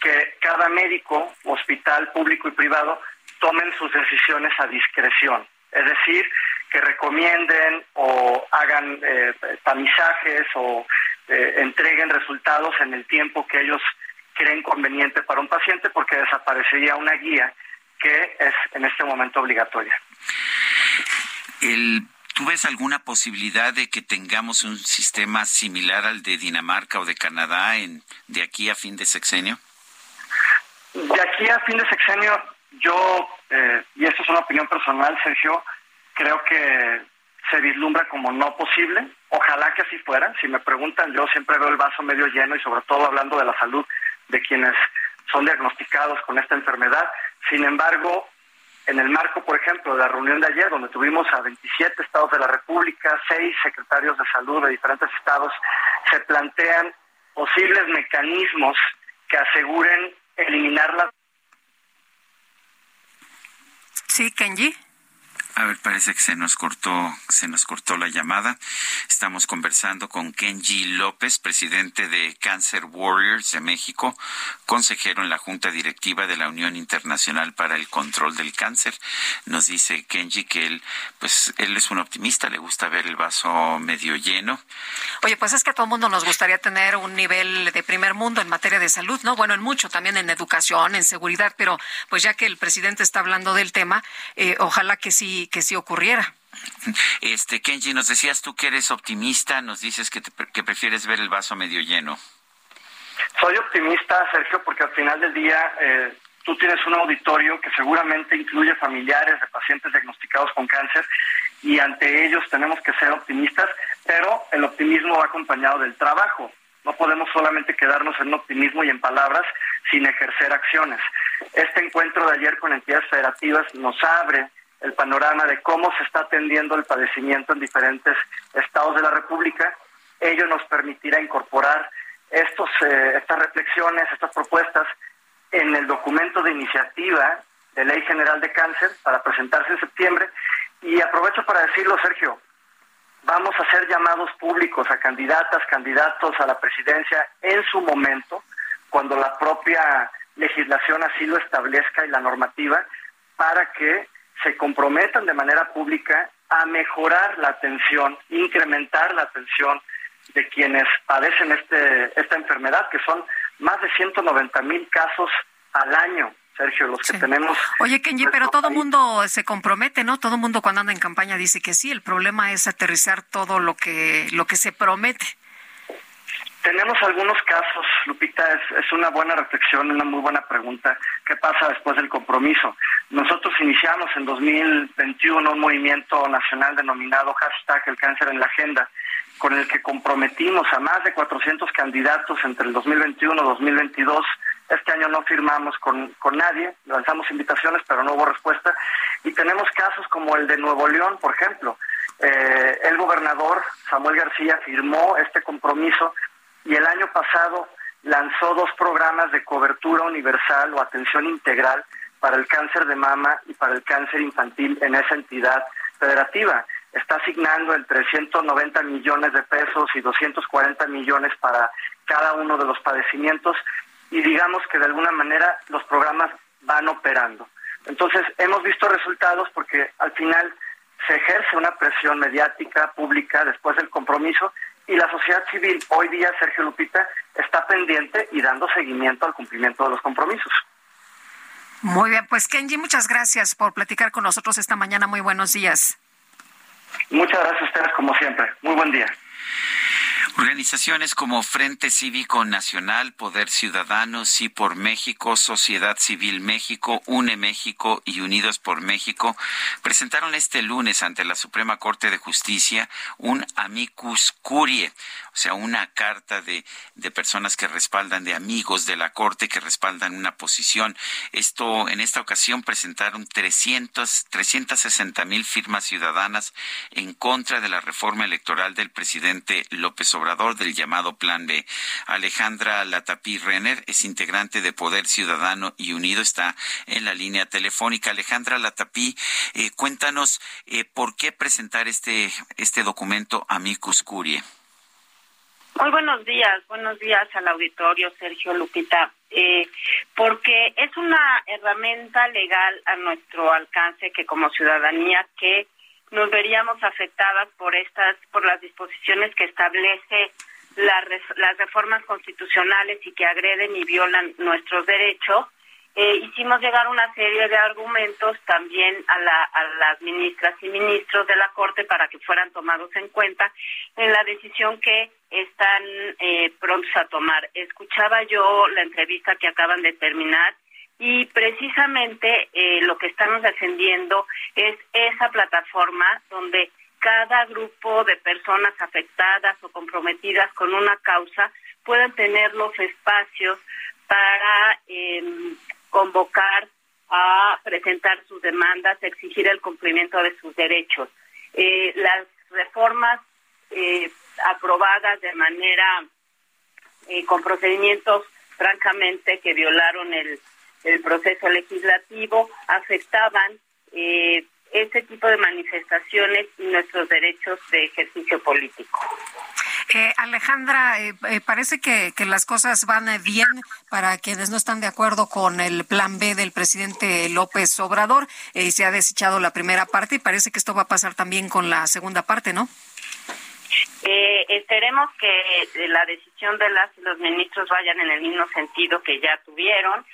Que cada médico, hospital público y privado tomen sus decisiones a discreción. Es decir, que recomienden o hagan eh, tamizajes o eh, entreguen resultados en el tiempo que ellos creen conveniente para un paciente porque desaparecería una guía que es en este momento obligatoria. El, ¿Tú ves alguna posibilidad de que tengamos un sistema similar al de Dinamarca o de Canadá en, de aquí a fin de sexenio? De aquí a fin de sexenio, yo, eh, y esto es una opinión personal, Sergio, creo que se vislumbra como no posible. Ojalá que así fuera. Si me preguntan, yo siempre veo el vaso medio lleno y sobre todo hablando de la salud de quienes son diagnosticados con esta enfermedad. Sin embargo, en el marco, por ejemplo, de la reunión de ayer, donde tuvimos a 27 estados de la República, seis secretarios de salud de diferentes estados, se plantean posibles mecanismos que aseguren eliminar las. Sí, Kenji. A ver, parece que se nos cortó, se nos cortó la llamada. Estamos conversando con Kenji López, presidente de Cancer Warriors de México, consejero en la Junta Directiva de la Unión Internacional para el Control del Cáncer. Nos dice Kenji que él, pues, él es un optimista, le gusta ver el vaso medio lleno. Oye, pues es que a todo mundo nos gustaría tener un nivel de primer mundo en materia de salud, ¿no? Bueno, en mucho, también en educación, en seguridad, pero pues ya que el presidente está hablando del tema, eh, ojalá que sí que si ocurriera. Este, Kenji, nos decías tú que eres optimista, nos dices que, que prefieres ver el vaso medio lleno. Soy optimista, Sergio, porque al final del día eh, tú tienes un auditorio que seguramente incluye familiares de pacientes diagnosticados con cáncer y ante ellos tenemos que ser optimistas, pero el optimismo va acompañado del trabajo. No podemos solamente quedarnos en optimismo y en palabras sin ejercer acciones. Este encuentro de ayer con entidades federativas nos abre el panorama de cómo se está atendiendo el padecimiento en diferentes estados de la República. Ello nos permitirá incorporar estos, eh, estas reflexiones, estas propuestas en el documento de iniciativa de Ley General de Cáncer para presentarse en septiembre. Y aprovecho para decirlo, Sergio, vamos a hacer llamados públicos a candidatas, candidatos a la presidencia en su momento, cuando la propia legislación así lo establezca y la normativa, para que se comprometan de manera pública a mejorar la atención, incrementar la atención de quienes padecen este, esta enfermedad, que son más de 190 mil casos al año, Sergio, los que tenemos. Oye, Kenji, pero todo el mundo se compromete, ¿no? Todo el mundo cuando anda en campaña dice que sí, el problema es aterrizar todo lo que, lo que se promete. Tenemos algunos casos, Lupita, es, una buena reflexión, una muy buena pregunta. ¿Qué pasa después del compromiso? Nosotros iniciamos en 2021 un movimiento nacional denominado hashtag el cáncer en la agenda, con el que comprometimos a más de 400 candidatos entre el 2021 y 2022. Este año no firmamos con, con nadie, lanzamos invitaciones, pero no hubo respuesta. Y tenemos casos como el de Nuevo León, por ejemplo. Eh, el gobernador Samuel García firmó este compromiso y el año pasado lanzó dos programas de cobertura universal o atención integral para el cáncer de mama y para el cáncer infantil en esa entidad federativa. Está asignando entre 190 millones de pesos y 240 millones para cada uno de los padecimientos y digamos que de alguna manera los programas van operando. Entonces, hemos visto resultados porque al final se ejerce una presión mediática, pública, después del compromiso, y la sociedad civil hoy día, Sergio Lupita, está pendiente y dando seguimiento al cumplimiento de los compromisos. Muy bien, pues Kenji, muchas gracias por platicar con nosotros esta mañana. Muy buenos días. Muchas gracias a ustedes como siempre. Muy buen día. Organizaciones como Frente Cívico Nacional, Poder Ciudadano, Sí por México, Sociedad Civil México, UNE México y Unidos por México presentaron este lunes ante la Suprema Corte de Justicia un amicus curie, sea, una carta de, de personas que respaldan, de amigos de la Corte que respaldan una posición. Esto, en esta ocasión presentaron 300, 360 mil firmas ciudadanas en contra de la reforma electoral del presidente López Obrador del llamado Plan B. Alejandra Latapí Renner es integrante de Poder Ciudadano y Unido, está en la línea telefónica. Alejandra Latapí, eh, cuéntanos eh, por qué presentar este, este documento Amicus Curie. Muy buenos días, buenos días al auditorio Sergio Lupita, eh, porque es una herramienta legal a nuestro alcance que como ciudadanía que nos veríamos afectadas por estas, por las disposiciones que establece las reformas constitucionales y que agreden y violan nuestros derechos. Eh, hicimos llegar una serie de argumentos también a, las ministras y ministros de la Corte para que fueran tomados en cuenta en la decisión que están eh, prontos a tomar. Escuchaba yo la entrevista que acaban de terminar y precisamente eh, lo que estamos defendiendo es esa plataforma donde cada grupo de personas afectadas o comprometidas con una causa puedan tener los espacios para em, convocar a presentar sus demandas, exigir el cumplimiento de sus derechos. Eh, las reformas eh, aprobadas de manera con procedimientos francamente que violaron el el proceso legislativo afectaban eh, ese tipo de manifestaciones y nuestros derechos de ejercicio político. Eh, Alejandra, eh, eh, parece que, que, las cosas van bien para quienes no están de acuerdo con el plan B del presidente López Obrador. se ha desechado la primera parte y parece que esto va a pasar también con la segunda parte, ¿no? esperemos que la decisión de las los ministros vayan en el mismo sentido que ya tuvieron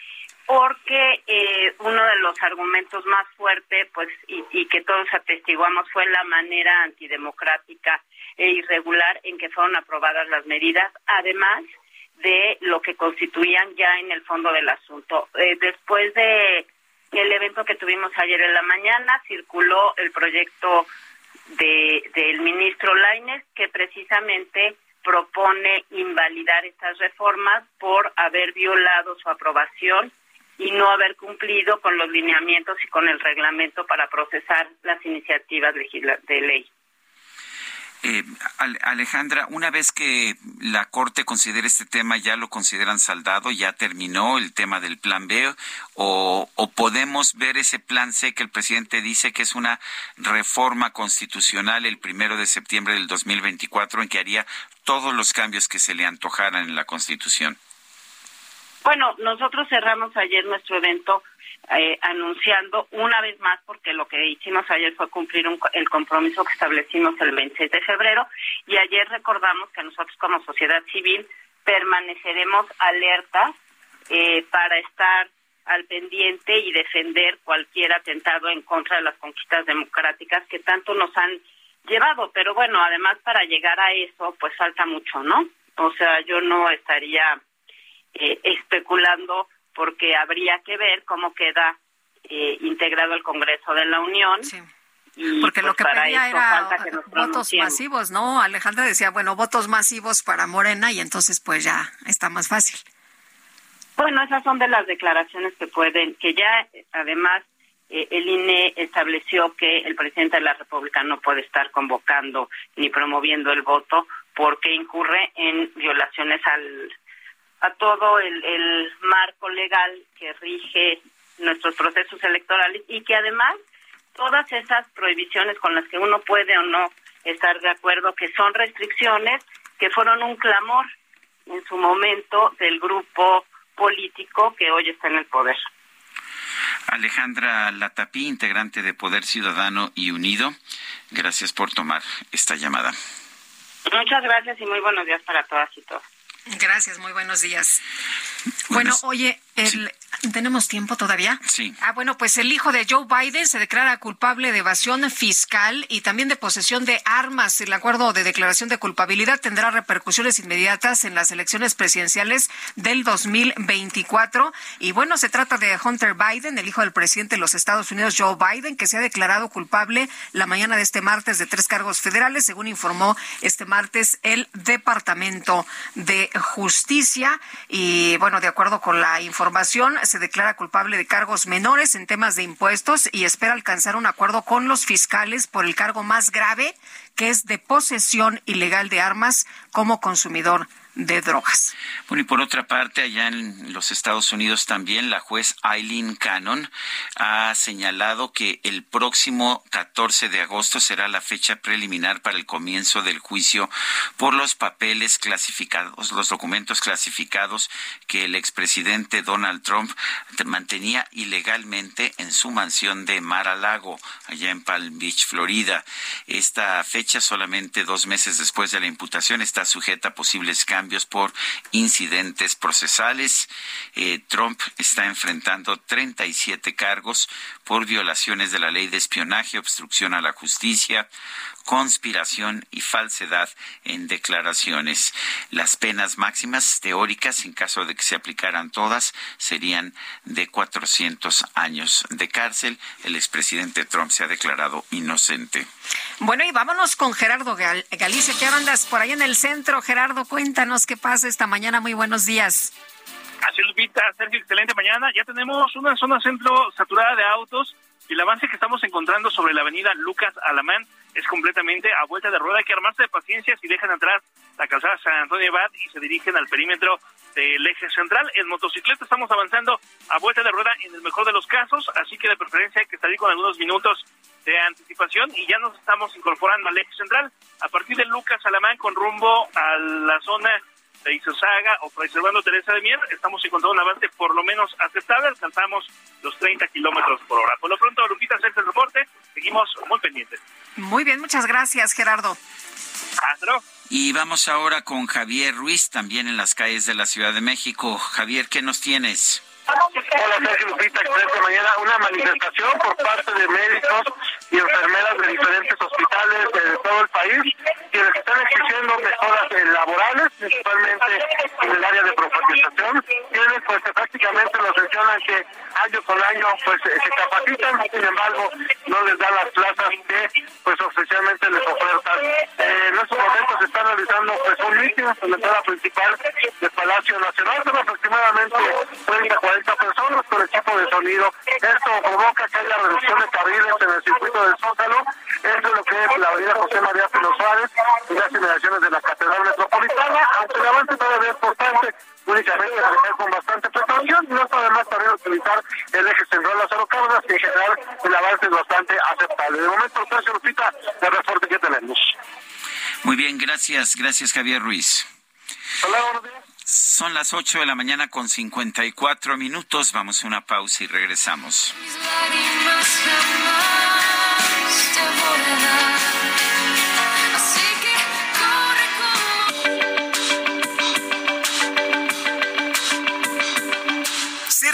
porque eh, uno de los argumentos más fuertes pues y, que todos atestiguamos fue la manera antidemocrática e irregular en que fueron aprobadas las medidas, además de lo que constituían ya en el fondo del asunto. Eh, después de el evento que tuvimos ayer en la mañana, circuló el proyecto de, del ministro Laines que precisamente propone invalidar estas reformas por haber violado su aprobación y no haber cumplido con los lineamientos y con el reglamento para procesar las iniciativas de ley. Eh, Alejandra, una vez que la Corte considere este tema, ¿ya lo consideran saldado? ¿Ya terminó el tema del plan B? ¿O, o podemos ver ese plan C que el presidente dice que es una reforma constitucional el primero de septiembre del 2024 en que haría todos los cambios que se le antojaran en la Constitución? Bueno, nosotros cerramos ayer nuestro evento eh, anunciando una vez más, porque lo que hicimos ayer fue cumplir el compromiso que establecimos el 26 de febrero, y ayer recordamos que nosotros como sociedad civil permaneceremos alertas eh, para estar al pendiente y defender cualquier atentado en contra de las conquistas democráticas que tanto nos han llevado. Pero bueno, además para llegar a eso, pues falta mucho, ¿no? O sea, yo no estaría eh, especulando porque habría que ver cómo queda eh, integrado el Congreso de la Unión. Y porque lo pues, que pedía era votos masivos, ¿no? Alejandra decía, bueno, votos masivos para Morena y entonces pues ya está más fácil. Bueno, esas son de las declaraciones que pueden, que ya además eh, el INE estableció que el presidente de la República no puede estar convocando ni promoviendo el voto porque incurre en violaciones al a todo el, marco legal que rige nuestros procesos electorales y que además todas esas prohibiciones con las que uno puede o no estar de acuerdo, que son restricciones que fueron un clamor en su momento del grupo político que hoy está en el poder. Alejandra Latapí, integrante de Poder Ciudadano y Unido, gracias por tomar esta llamada. Muchas gracias y muy buenos días para todas y todos. Gracias, muy buenos días. Bueno, oye, el, ¿Tenemos tiempo todavía? Sí. Ah, bueno, pues el hijo de Joe Biden se declara culpable de evasión fiscal y también de posesión de armas. El acuerdo de declaración de culpabilidad tendrá repercusiones inmediatas en las elecciones presidenciales del 2024. Y bueno, se trata de Hunter Biden, el hijo del presidente de los Estados Unidos, Joe Biden, que se ha declarado culpable la mañana de este martes de tres cargos federales, según informó este martes el Departamento de Justicia. Y bueno, de acuerdo con la información, se declara culpable de cargos menores en temas de impuestos y espera alcanzar un acuerdo con los fiscales por el cargo más grave, que es de posesión ilegal de armas como consumidor de drogas. Bueno, y por otra parte, allá en los Estados Unidos también la juez Eileen Cannon ha señalado que el próximo 14 de agosto será la fecha preliminar para el comienzo del juicio por los papeles clasificados, los documentos clasificados que el expresidente Donald Trump mantenía ilegalmente en su mansión de Mar-a-Lago, allá en Palm Beach, Florida. Esta fecha, solamente dos meses después de la imputación, está sujeta a posibles cambios por incidentes procesales. Eh, Trump está enfrentando 37 cargos por violaciones de la ley de espionaje, obstrucción a la justicia, conspiración y falsedad en declaraciones. Las penas máximas teóricas, en caso de que se aplicaran todas, serían de 400 años de cárcel. El expresidente Trump se ha declarado inocente. Bueno, y vámonos con Gerardo Galicia. ¿Qué andas por ahí en el centro? Gerardo, cuéntanos qué pasa esta mañana. Muy buenos días. Así Lupita, Sergio, excelente mañana. Ya tenemos una zona centro saturada de autos y el avance que estamos encontrando sobre la avenida Lucas Alamán es completamente a vuelta de rueda. Hay que armarse de paciencia si dejan atrás la calzada San Antonio Abad y se dirigen al perímetro del eje central. En motocicleta estamos avanzando a vuelta de rueda en el mejor de los casos, así que de preferencia que salir con algunos minutos de anticipación y ya nos estamos incorporando al eje central. A partir de Lucas Alamán con rumbo a la zona de Isosaga o preservando Teresa de Mier, estamos encontrando un avance por lo menos aceptable, alcanzamos los 30 kilómetros por hora. Por lo pronto, Lupita, hace el reporte, seguimos muy pendientes. Muy bien, muchas gracias, Gerardo. Luego. Y vamos ahora con Javier Ruiz, también en las calles de la Ciudad de México. Javier, ¿qué nos tienes? Hola Sergio Lupita, excelente mañana. Una manifestación por parte de médicos y enfermeras de diferentes hospitales de todo el país, quienes están exigiendo mejoras laborales, principalmente en el área de profesionalización, quienes pues prácticamente nos mencionan que año con año pues eh, se capacitan, sin embargo no les dan las plazas que pues oficialmente les ofertan. Eh, en estos momentos se está realizando pues un mitin en la entrada principal del Palacio Nacional, son aproximadamente 30 40 personas con equipo de sonido. Esto provoca que haya reducción de carriles en el circuito del Zócalo, eso es lo que es la avenida José María Pino Suárez y las inmediaciones de la Catedral Metropolitana, aunque el avance todavía es importante, únicamente manejar con bastante precaución, no está además también utilizar el eje central Lázaro Cárdenas, que en general el avance es bastante aceptable. De momento, Sergio Lupita, el reporte que tenemos. Muy bien, gracias, gracias Javier Ruiz. Hola, buenos días. Son las 8 de la mañana con 54 minutos. Vamos a una pausa y regresamos.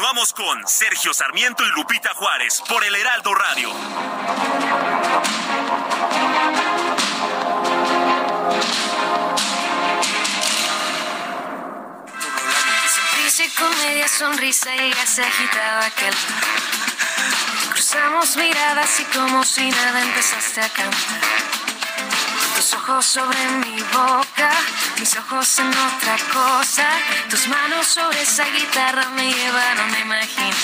Continuamos con Sergio Sarmiento y Lupita Juárez por el Heraldo Radio. Sonrisa y comedia, sonrisa y ya se agitaba aquel. Cruzamos miradas y como si nada empezaste a cantar. Tus ojos sobre mi boca, mis ojos en otra cosa. Tus manos sobre esa guitarra me llevaron a imaginar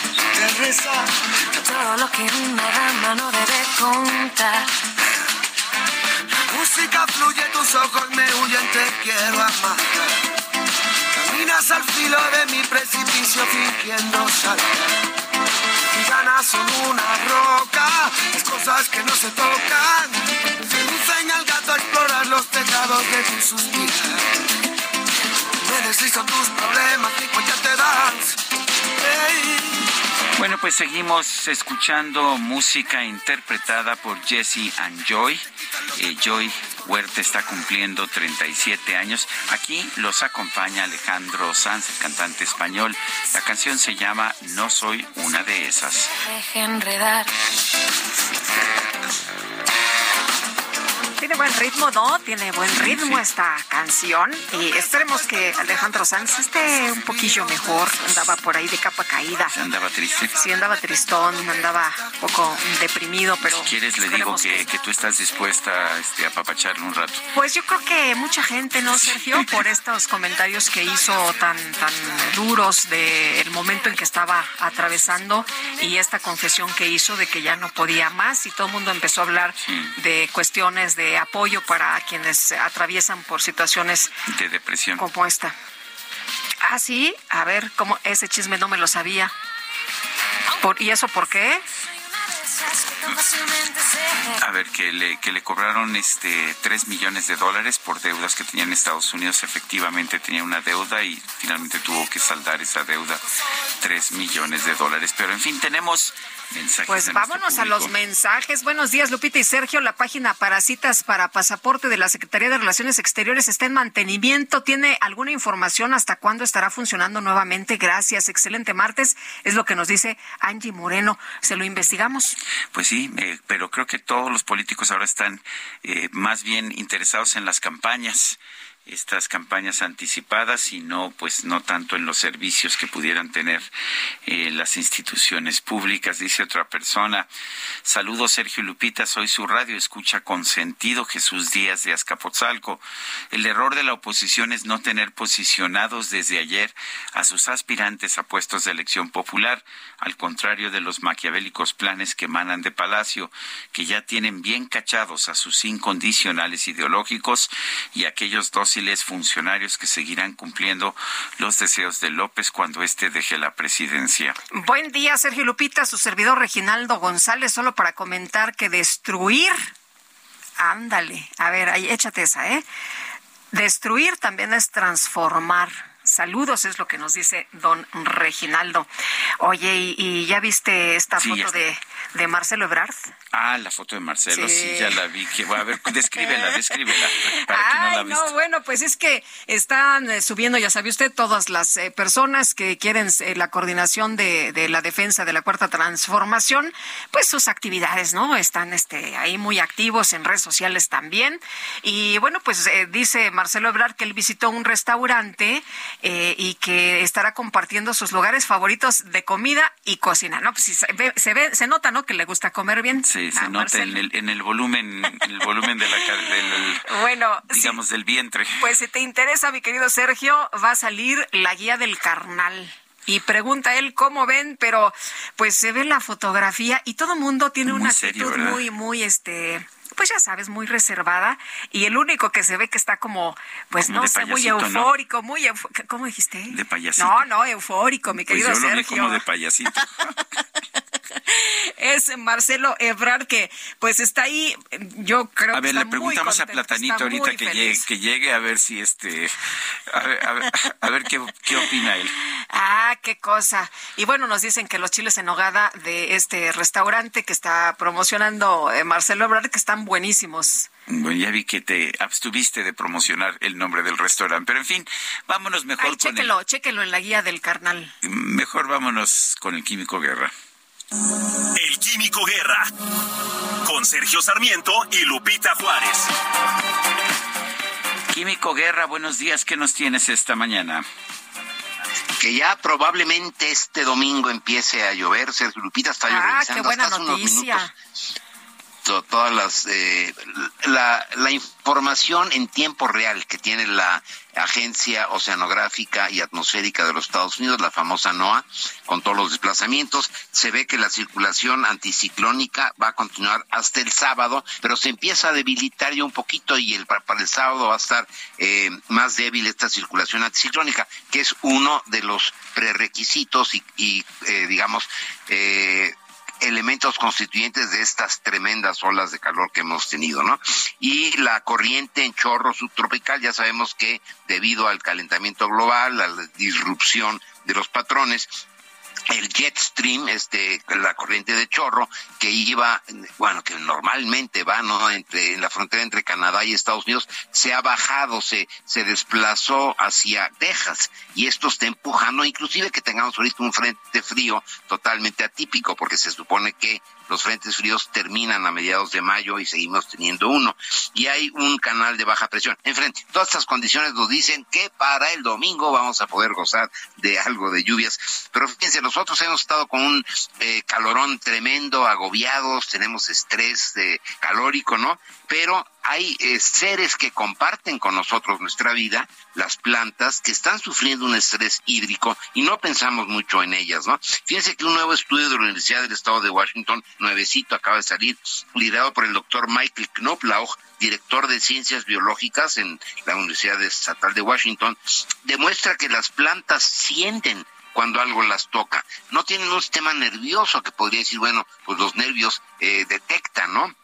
todo lo que una dama no debe contar. Música fluye, tus ojos me huyen, te quiero amar. Caminas al filo de mi precipicio fingiendo saltar. Son una roca, las cosas que no se tocan. Seducen al gato a explorar los tejados de tu suspirar. Me deslizo tus problemas y pues ya te das. Ey. Bueno, pues seguimos escuchando música interpretada por Jesse and Joy. Eh, Joy Huerta está cumpliendo 37 años. Aquí los acompaña Alejandro Sanz, el cantante español. La canción se llama No soy una de esas. Deje enredar. Tiene buen ritmo, ¿no? Tiene buen ritmo esta canción. Y esperemos que Alejandro Sanz esté un poquillo mejor. Andaba por ahí de capa caída. Andaba triste. Sí, andaba tristón, andaba un poco deprimido, pero. Si quieres, le digo esperemos que, que tú estás dispuesta este, a papacharle un rato. Pues yo creo que mucha gente, ¿no, Sergio? Por estos comentarios que hizo tan, tan duros del momento en que estaba atravesando y esta confesión que hizo de que ya no podía más y todo el mundo empezó a hablar de cuestiones de apoyo para quienes atraviesan por situaciones De depresión. como esta. Ah, sí, a ver, cómo ese chisme no me lo sabía. Por, ¿Y eso por qué? A ver, que le, que le cobraron este 3 millones de dólares por deudas que tenía en Estados Unidos. Efectivamente tenía una deuda y finalmente tuvo que saldar esa deuda. 3 millones de dólares. Pero en fin, tenemos mensajes. Pues vámonos a los mensajes. Buenos días, Lupita y Sergio. La página para citas para pasaporte de la Secretaría de Relaciones Exteriores está en mantenimiento. ¿Tiene alguna información hasta cuándo estará funcionando nuevamente? Gracias. Excelente martes. Es lo que nos dice Angie Moreno. Se lo investigamos. Pues sí, eh, pero creo que todos los políticos ahora están eh, más bien interesados en las campañas estas campañas anticipadas y no pues no tanto en los servicios que pudieran tener eh, las instituciones públicas dice otra persona. Saludos Sergio Lupita soy su radio escucha con sentido Jesús Díaz de Azcapotzalco. El error de la oposición es no tener posicionados desde ayer a sus aspirantes a puestos de elección popular al contrario de los maquiavélicos planes que emanan de Palacio, que ya tienen bien cachados a sus incondicionales ideológicos y aquellos funcionarios que seguirán cumpliendo los deseos de López cuando éste deje la presidencia. Buen día, Sergio Lupita, su servidor Reginaldo González, solo para comentar que destruir, ándale, a ver, ahí échate esa, ¿eh? Destruir también es transformar. Saludos es lo que nos dice don Reginaldo. Oye, ¿y, y ya viste esta Sí, foto de, de Marcelo Ebrard? Ah, la foto de Marcelo, sí, Sí. ya la vi. Que, a ver, descríbela, descríbela, [LAUGHS] para quien no la Ay, visto. no, bueno, pues es que están eh, subiendo, ya sabe usted, todas las eh, personas que quieren eh, la coordinación de, de la defensa de la cuarta transformación, pues sus actividades, ¿no? Están este, ahí muy activos en redes sociales también. Y bueno, pues eh, dice Marcelo Ebrard que él visitó un restaurante eh, y que estará compartiendo sus lugares favoritos de comida y cocina, ¿no? Pues sí, se ve, se, ve, se nota, ¿no? Que le gusta comer bien. Sí, se nota en el, en el volumen, en el volumen de la, del, Bueno, sí. digamos, del vientre. Pues si te interesa, mi querido Sergio, va a salir la guía del carnal. Y pregunta él cómo ven, pero pues se ve la fotografía y todo mundo tiene Muy una serio, actitud ¿verdad? muy, muy, este, pues ya sabes, muy reservada. Y el único que se ve que está como, pues Como no sé, muy eufórico, muy, eufo- ¿cómo dijiste? De payasito. No, no, eufórico, mi Pues querido yo lo vi Sergio. como de payasito. [LAUGHS] [LAUGHS] Es Marcelo Ebrard que pues está ahí, yo creo A que ver, está le preguntamos a Platanito ahorita que llegue, que llegue a ver si este, a ver, a ver, [LAUGHS] a ver qué, qué opina él. Ah, qué cosa. Y bueno, nos dicen que los chiles en nogada de este restaurante que está promocionando eh, Marcelo Ebrard que están buenísimos. Bueno, ya vi que te abstuviste de promocionar el nombre del restaurante, pero en fin, vámonos mejor Ay, con chéquelo, chéquelo en la guía del carnal. mejor vámonos con el Químico Guerra. El Químico Guerra. Con Sergio Sarmiento y Lupita Juárez. Químico Guerra, buenos días, ¿qué nos tienes esta mañana? que ya probablemente este domingo empiece a llover. Sergio Lupita está Ah, qué buena hasta hace unos noticia. minutos. Todas las eh, la, información en tiempo real que tiene la Agencia Oceanográfica y Atmosférica de los Estados Unidos, la famosa NOAA, con todos los desplazamientos. Se ve que la circulación anticiclónica va a continuar hasta el sábado, pero se empieza a debilitar ya un poquito y el, para el sábado va a estar eh, más débil esta circulación anticiclónica, que es uno de los prerequisitos y, y eh, digamos, eh, elementos constituyentes de estas tremendas olas de calor que hemos tenido, ¿no? Y la corriente en chorro subtropical, ya sabemos que debido al calentamiento global, a la disrupción de los patrones, el jet stream, este, la corriente de chorro que iba, bueno, que normalmente va, ¿no? Entre, en la frontera entre Canadá y Estados Unidos, se ha bajado, se, se desplazó hacia Texas y esto está empujando, inclusive que tengamos ahorita un frente frío totalmente atípico, porque se supone que los frentes fríos terminan a mediados de mayo y seguimos teniendo uno. Y hay un canal de baja presión. En frente, todas estas condiciones nos dicen que para el domingo vamos a poder gozar de algo de lluvias. Pero fíjense, nosotros hemos estado con un eh, calorón tremendo, agobiados, tenemos estrés de calórico, ¿no? Pero hay eh, seres que comparten con nosotros nuestra vida, las plantas, que están sufriendo un estrés hídrico y no pensamos mucho en ellas, ¿no? Fíjense que un nuevo estudio de la Universidad del Estado de Washington, nuevecito, acaba de salir, liderado por el doctor Michael Knoblauch, director de ciencias biológicas en la Universidad Estatal de Washington, demuestra que las plantas sienten cuando algo las toca. No tienen un sistema nervioso que podría decir, bueno, pues los nervios eh, detectan, ¿no?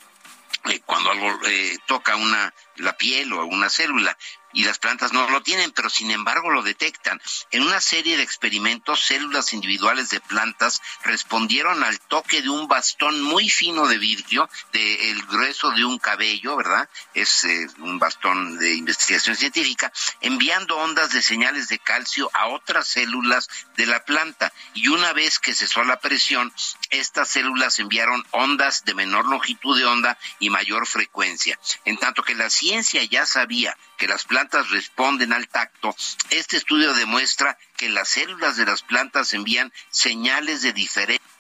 Eh, cuando algo eh, toca una la piel o una célula y las plantas no lo tienen, pero sin embargo lo detectan. En una serie de experimentos, células individuales de plantas respondieron al toque de un bastón muy fino de vidrio, del grueso de un cabello, ¿verdad? Es eh, un bastón de investigación científica, enviando ondas de señales de calcio a otras células de la planta. Y una vez que cesó la presión, estas células enviaron ondas de menor longitud de onda y mayor frecuencia. En tanto que la ciencia ya sabía que las plantas responden al tacto, este estudio demuestra que las células de las plantas envían señales de diferentes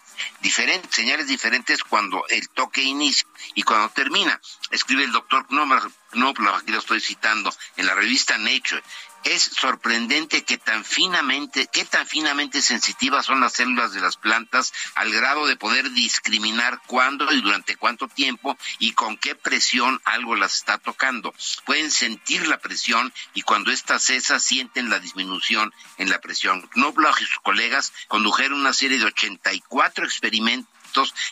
señales diferentes cuando el toque inicia y cuando termina. Escribe el doctor Knobloch, aquí lo estoy citando, en la revista Nature es sorprendente que tan finamente, qué tan finamente sensitivas son las células de las plantas al grado de poder discriminar cuándo y durante cuánto tiempo y con qué presión algo las está tocando. Pueden sentir la presión y cuando ésta cesa sienten la disminución en la presión. Knobloch y sus colegas condujeron una serie de 84 experimentos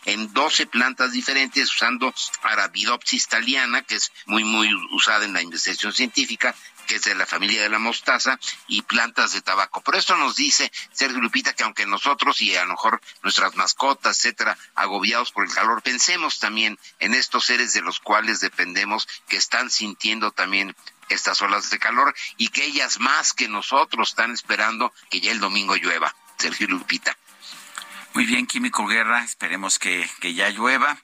en 12 plantas diferentes usando Arabidopsis thaliana, que es muy, muy usada en la investigación científica, que es de la familia de la mostaza, y plantas de tabaco. Por eso nos dice Sergio Lupita que aunque nosotros y a lo mejor nuestras mascotas, etcétera, agobiados por el calor, pensemos también en estos seres de los cuales dependemos, que están sintiendo también estas olas de calor y que ellas más que nosotros están esperando que ya el domingo llueva. Sergio Lupita. Muy bien, Químico Guerra, esperemos que, que ya llueva.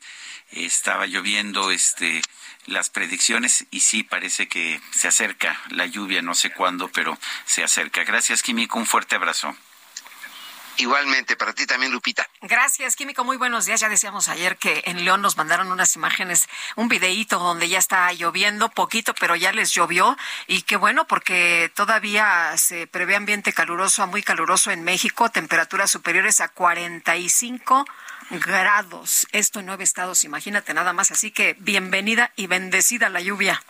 Estaba lloviendo este las predicciones y sí parece que se acerca la lluvia, no sé cuándo, pero se acerca. Gracias, Químico, un fuerte abrazo. Igualmente, para ti también, Lupita. Gracias, Químico. Muy buenos días. Ya decíamos ayer que en León nos mandaron unas imágenes, un videíto donde ya está lloviendo poquito, pero ya les llovió. Y qué bueno, porque todavía se prevé ambiente caluroso a muy caluroso en México, temperaturas superiores a 45 grados. Esto en nueve estados, imagínate nada más. Así que bienvenida y bendecida la lluvia.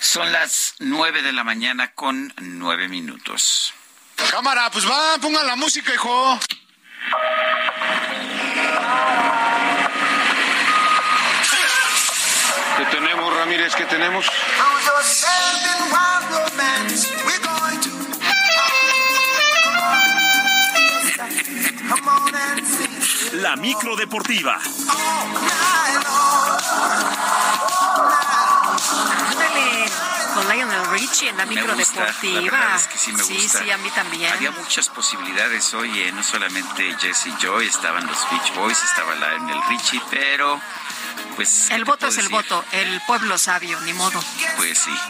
Son las nueve de la mañana con nueve minutos. Cámara, pues va, pongan la música, hijo. ¿Qué tenemos, Ramírez? ¿Qué tenemos? La micro deportiva. Con Lionel Richie en la Me micro gusta, deportiva. verdad es que sí me gusta. sí, a mí también. Había muchas posibilidades hoy, eh, no solamente Jesse Joy, estaban los Beach Boys, estaba Lionel Richie, pero pues... ¿qué El voto es el voto, el pueblo sabio, ni modo. Pues sí. [LAUGHS]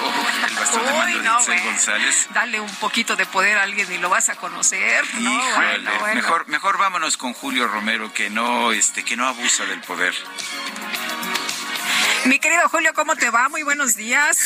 Oh, el caso de Manuel Itzel González. Dale un poquito de poder a alguien y lo vas a conocer. No, bueno, bueno. Mejor, mejor vámonos con Julio Romero que no, este, que no abusa del poder. Mi querido Julio, ¿cómo te va? Muy buenos días.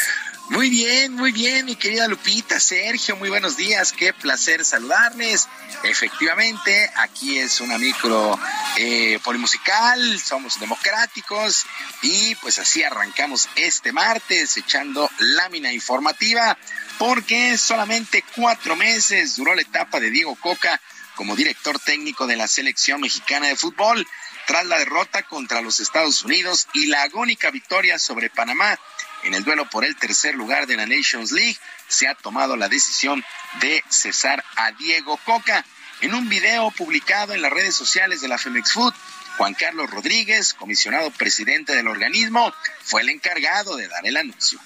Muy bien, muy bien, mi querida Lupita, Sergio, muy buenos días, qué placer saludarles. Efectivamente, aquí es una micro eh, polimusical, somos democráticos y pues así arrancamos este martes echando lámina informativa porque solamente cuatro meses duró la etapa de Diego Coca como director técnico de la selección mexicana de fútbol tras la derrota contra los Estados Unidos y la agónica victoria sobre Panamá en el duelo por el tercer lugar de la Nations League, se ha tomado la decisión de cesar a Diego Coca. En un video publicado en las redes sociales de la Femex Food, Juan Carlos Rodríguez, comisionado presidente del organismo, fue el encargado de dar el anuncio.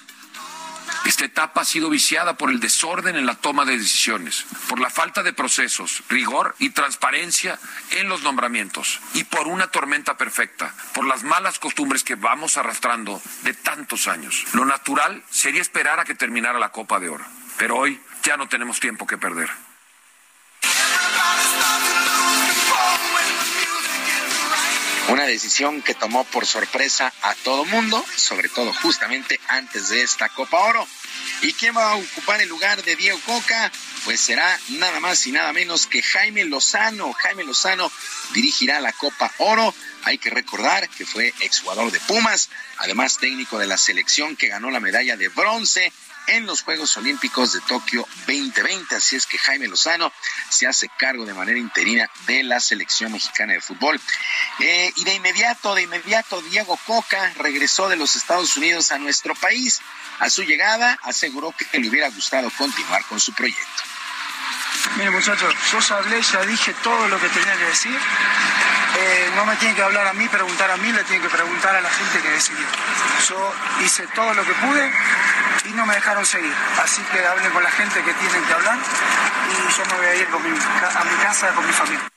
Esta etapa ha sido viciada por el desorden en la toma de decisiones, por la falta de procesos, rigor y transparencia en los nombramientos y por una tormenta perfecta, por las malas costumbres que vamos arrastrando de tantos años. Lo natural sería esperar a que terminara la Copa de Oro, pero hoy ya no tenemos tiempo que perder. Una decisión que tomó por sorpresa a todo mundo, sobre todo justamente antes de esta Copa Oro. ¿Y quién va a ocupar el lugar de Diego Coca? Pues será nada más y nada menos que Jaime Lozano. Jaime Lozano dirigirá la Copa Oro. Hay que recordar que fue exjugador de Pumas, además técnico de la selección que ganó la medalla de bronce en los Juegos Olímpicos de Tokio 2020. Así es que Jaime Lozano se hace cargo de manera interina de la selección mexicana de fútbol. Eh, y de inmediato, de inmediato, Diego Coca regresó de los Estados Unidos a nuestro país. A su llegada aseguró que le hubiera gustado continuar con su proyecto. Mire muchachos, yo ya hablé, ya dije todo lo que tenía que decir. Eh, no me tienen que hablar a mí, preguntar a mí, le tienen que preguntar a la gente que decidió. Yo hice todo lo que pude y no me dejaron seguir. Así que hablen con la gente que tienen que hablar y yo me voy a ir a mi casa con mi familia.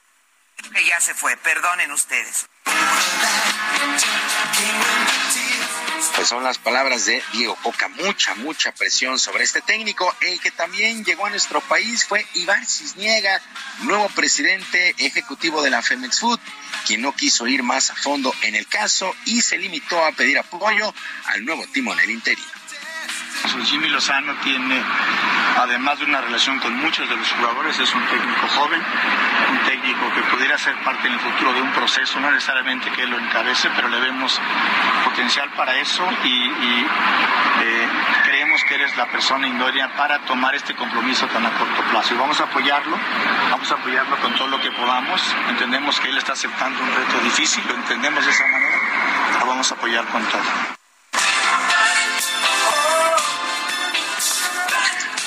Que ya se fue, perdonen ustedes. Pues son las palabras de Diego Coca. Mucha, mucha presión sobre este técnico. El que también llegó a nuestro país fue Iván Cisniega, nuevo presidente ejecutivo de la Femex Food, quien no quiso ir más a fondo en el caso y se limitó a pedir apoyo al nuevo timonel interino. Jimmy Lozano tiene, además de una relación con muchos de los jugadores, es un técnico joven, un técnico que pudiera ser parte en el futuro de un proceso, no necesariamente que él lo encabece, pero le vemos potencial para eso y, eh, creemos que él es la persona idónea para tomar este compromiso tan a corto plazo. Y vamos a apoyarlo, vamos a apoyarlo con todo lo que podamos. Entendemos que él está aceptando un reto difícil, lo entendemos de esa manera, lo vamos a apoyar con todo.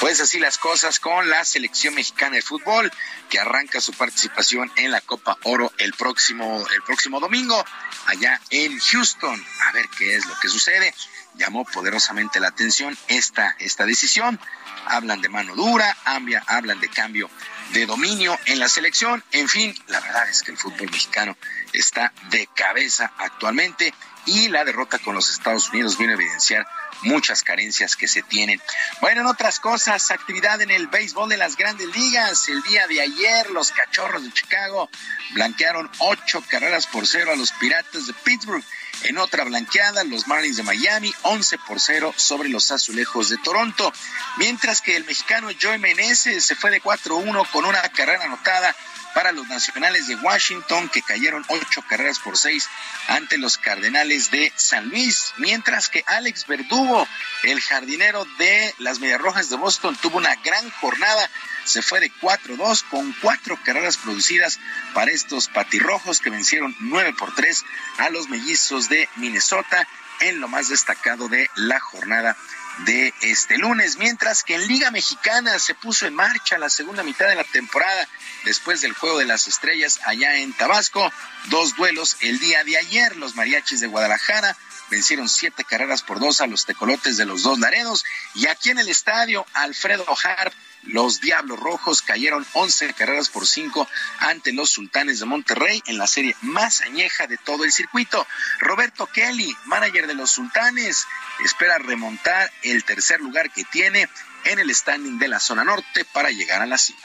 Pues así las cosas con la selección mexicana de fútbol que arranca su participación en la Copa Oro el próximo el próximo domingo allá en Houston. A ver qué es lo que sucede. Llamó poderosamente la atención esta esta decisión. Hablan de mano dura, hablan de cambio de dominio en la selección. En fin, la verdad es que el fútbol mexicano está de cabeza actualmente y la derrota con los Estados Unidos viene a evidenciar muchas carencias que se tienen. Bueno, en otras cosas, actividad en el béisbol de las grandes ligas. El día de ayer, los cachorros de Chicago blanquearon ocho carreras por cero a los piratas de Pittsburgh. En otra blanqueada, los Marlins de Miami, 11 por 0 sobre los azulejos de Toronto. Mientras que el mexicano Joey Meneses se fue de 4-1 con una carrera anotada para los nacionales de Washington que cayeron ocho carreras por seis ante los Cardenales de San Luis, mientras que Alex Verdugo, el jardinero de las Medias Rojas de Boston, tuvo una gran jornada, se fue de 4-2 con cuatro carreras producidas para estos patirrojos que vencieron nueve por tres a los mellizos de Minnesota en lo más destacado de la jornada de este lunes, mientras que en Liga Mexicana se puso en marcha la segunda mitad de la temporada después del Juego de las Estrellas allá en Tabasco. Dos duelos el día de ayer, los mariachis de Guadalajara vencieron siete carreras por dos a los tecolotes de los dos Laredos y aquí en el estadio Alfredo Harp los Diablos Rojos cayeron 11 carreras por 5 ante los Sultanes de Monterrey en la serie más añeja de todo el circuito. Roberto Kelly, manager de los Sultanes, espera remontar el tercer lugar que tiene en el standing de la zona norte para llegar a la cima.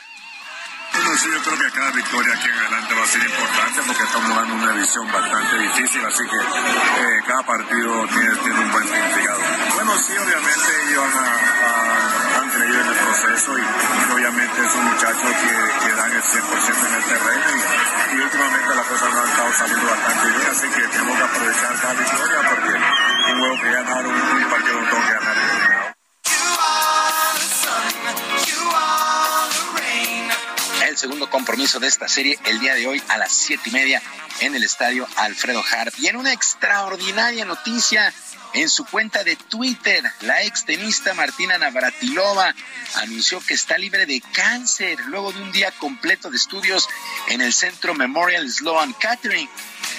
Bueno, sí, yo creo que cada victoria aquí en adelante va a ser importante porque estamos dando una edición bastante difícil, así que eh, cada partido tiene, tiene, un buen significado. Bueno, sí, obviamente creído en el proceso y, y, obviamente son muchachos que, que dan el 100% en el terreno y, y, últimamente las cosas no han estado saliendo bastante bien, así que tenemos que aprovechar cada victoria porque un juego que ganaron, un partido no tengo que ganar. el segundo compromiso de esta serie el día de hoy a las siete y media en el estadio Alfredo Harp. Y en una extraordinaria noticia, en su cuenta de Twitter, la ex tenista Martina Navratilova anunció que está libre de cáncer luego de un día completo de estudios en el Centro Memorial Sloan Kettering.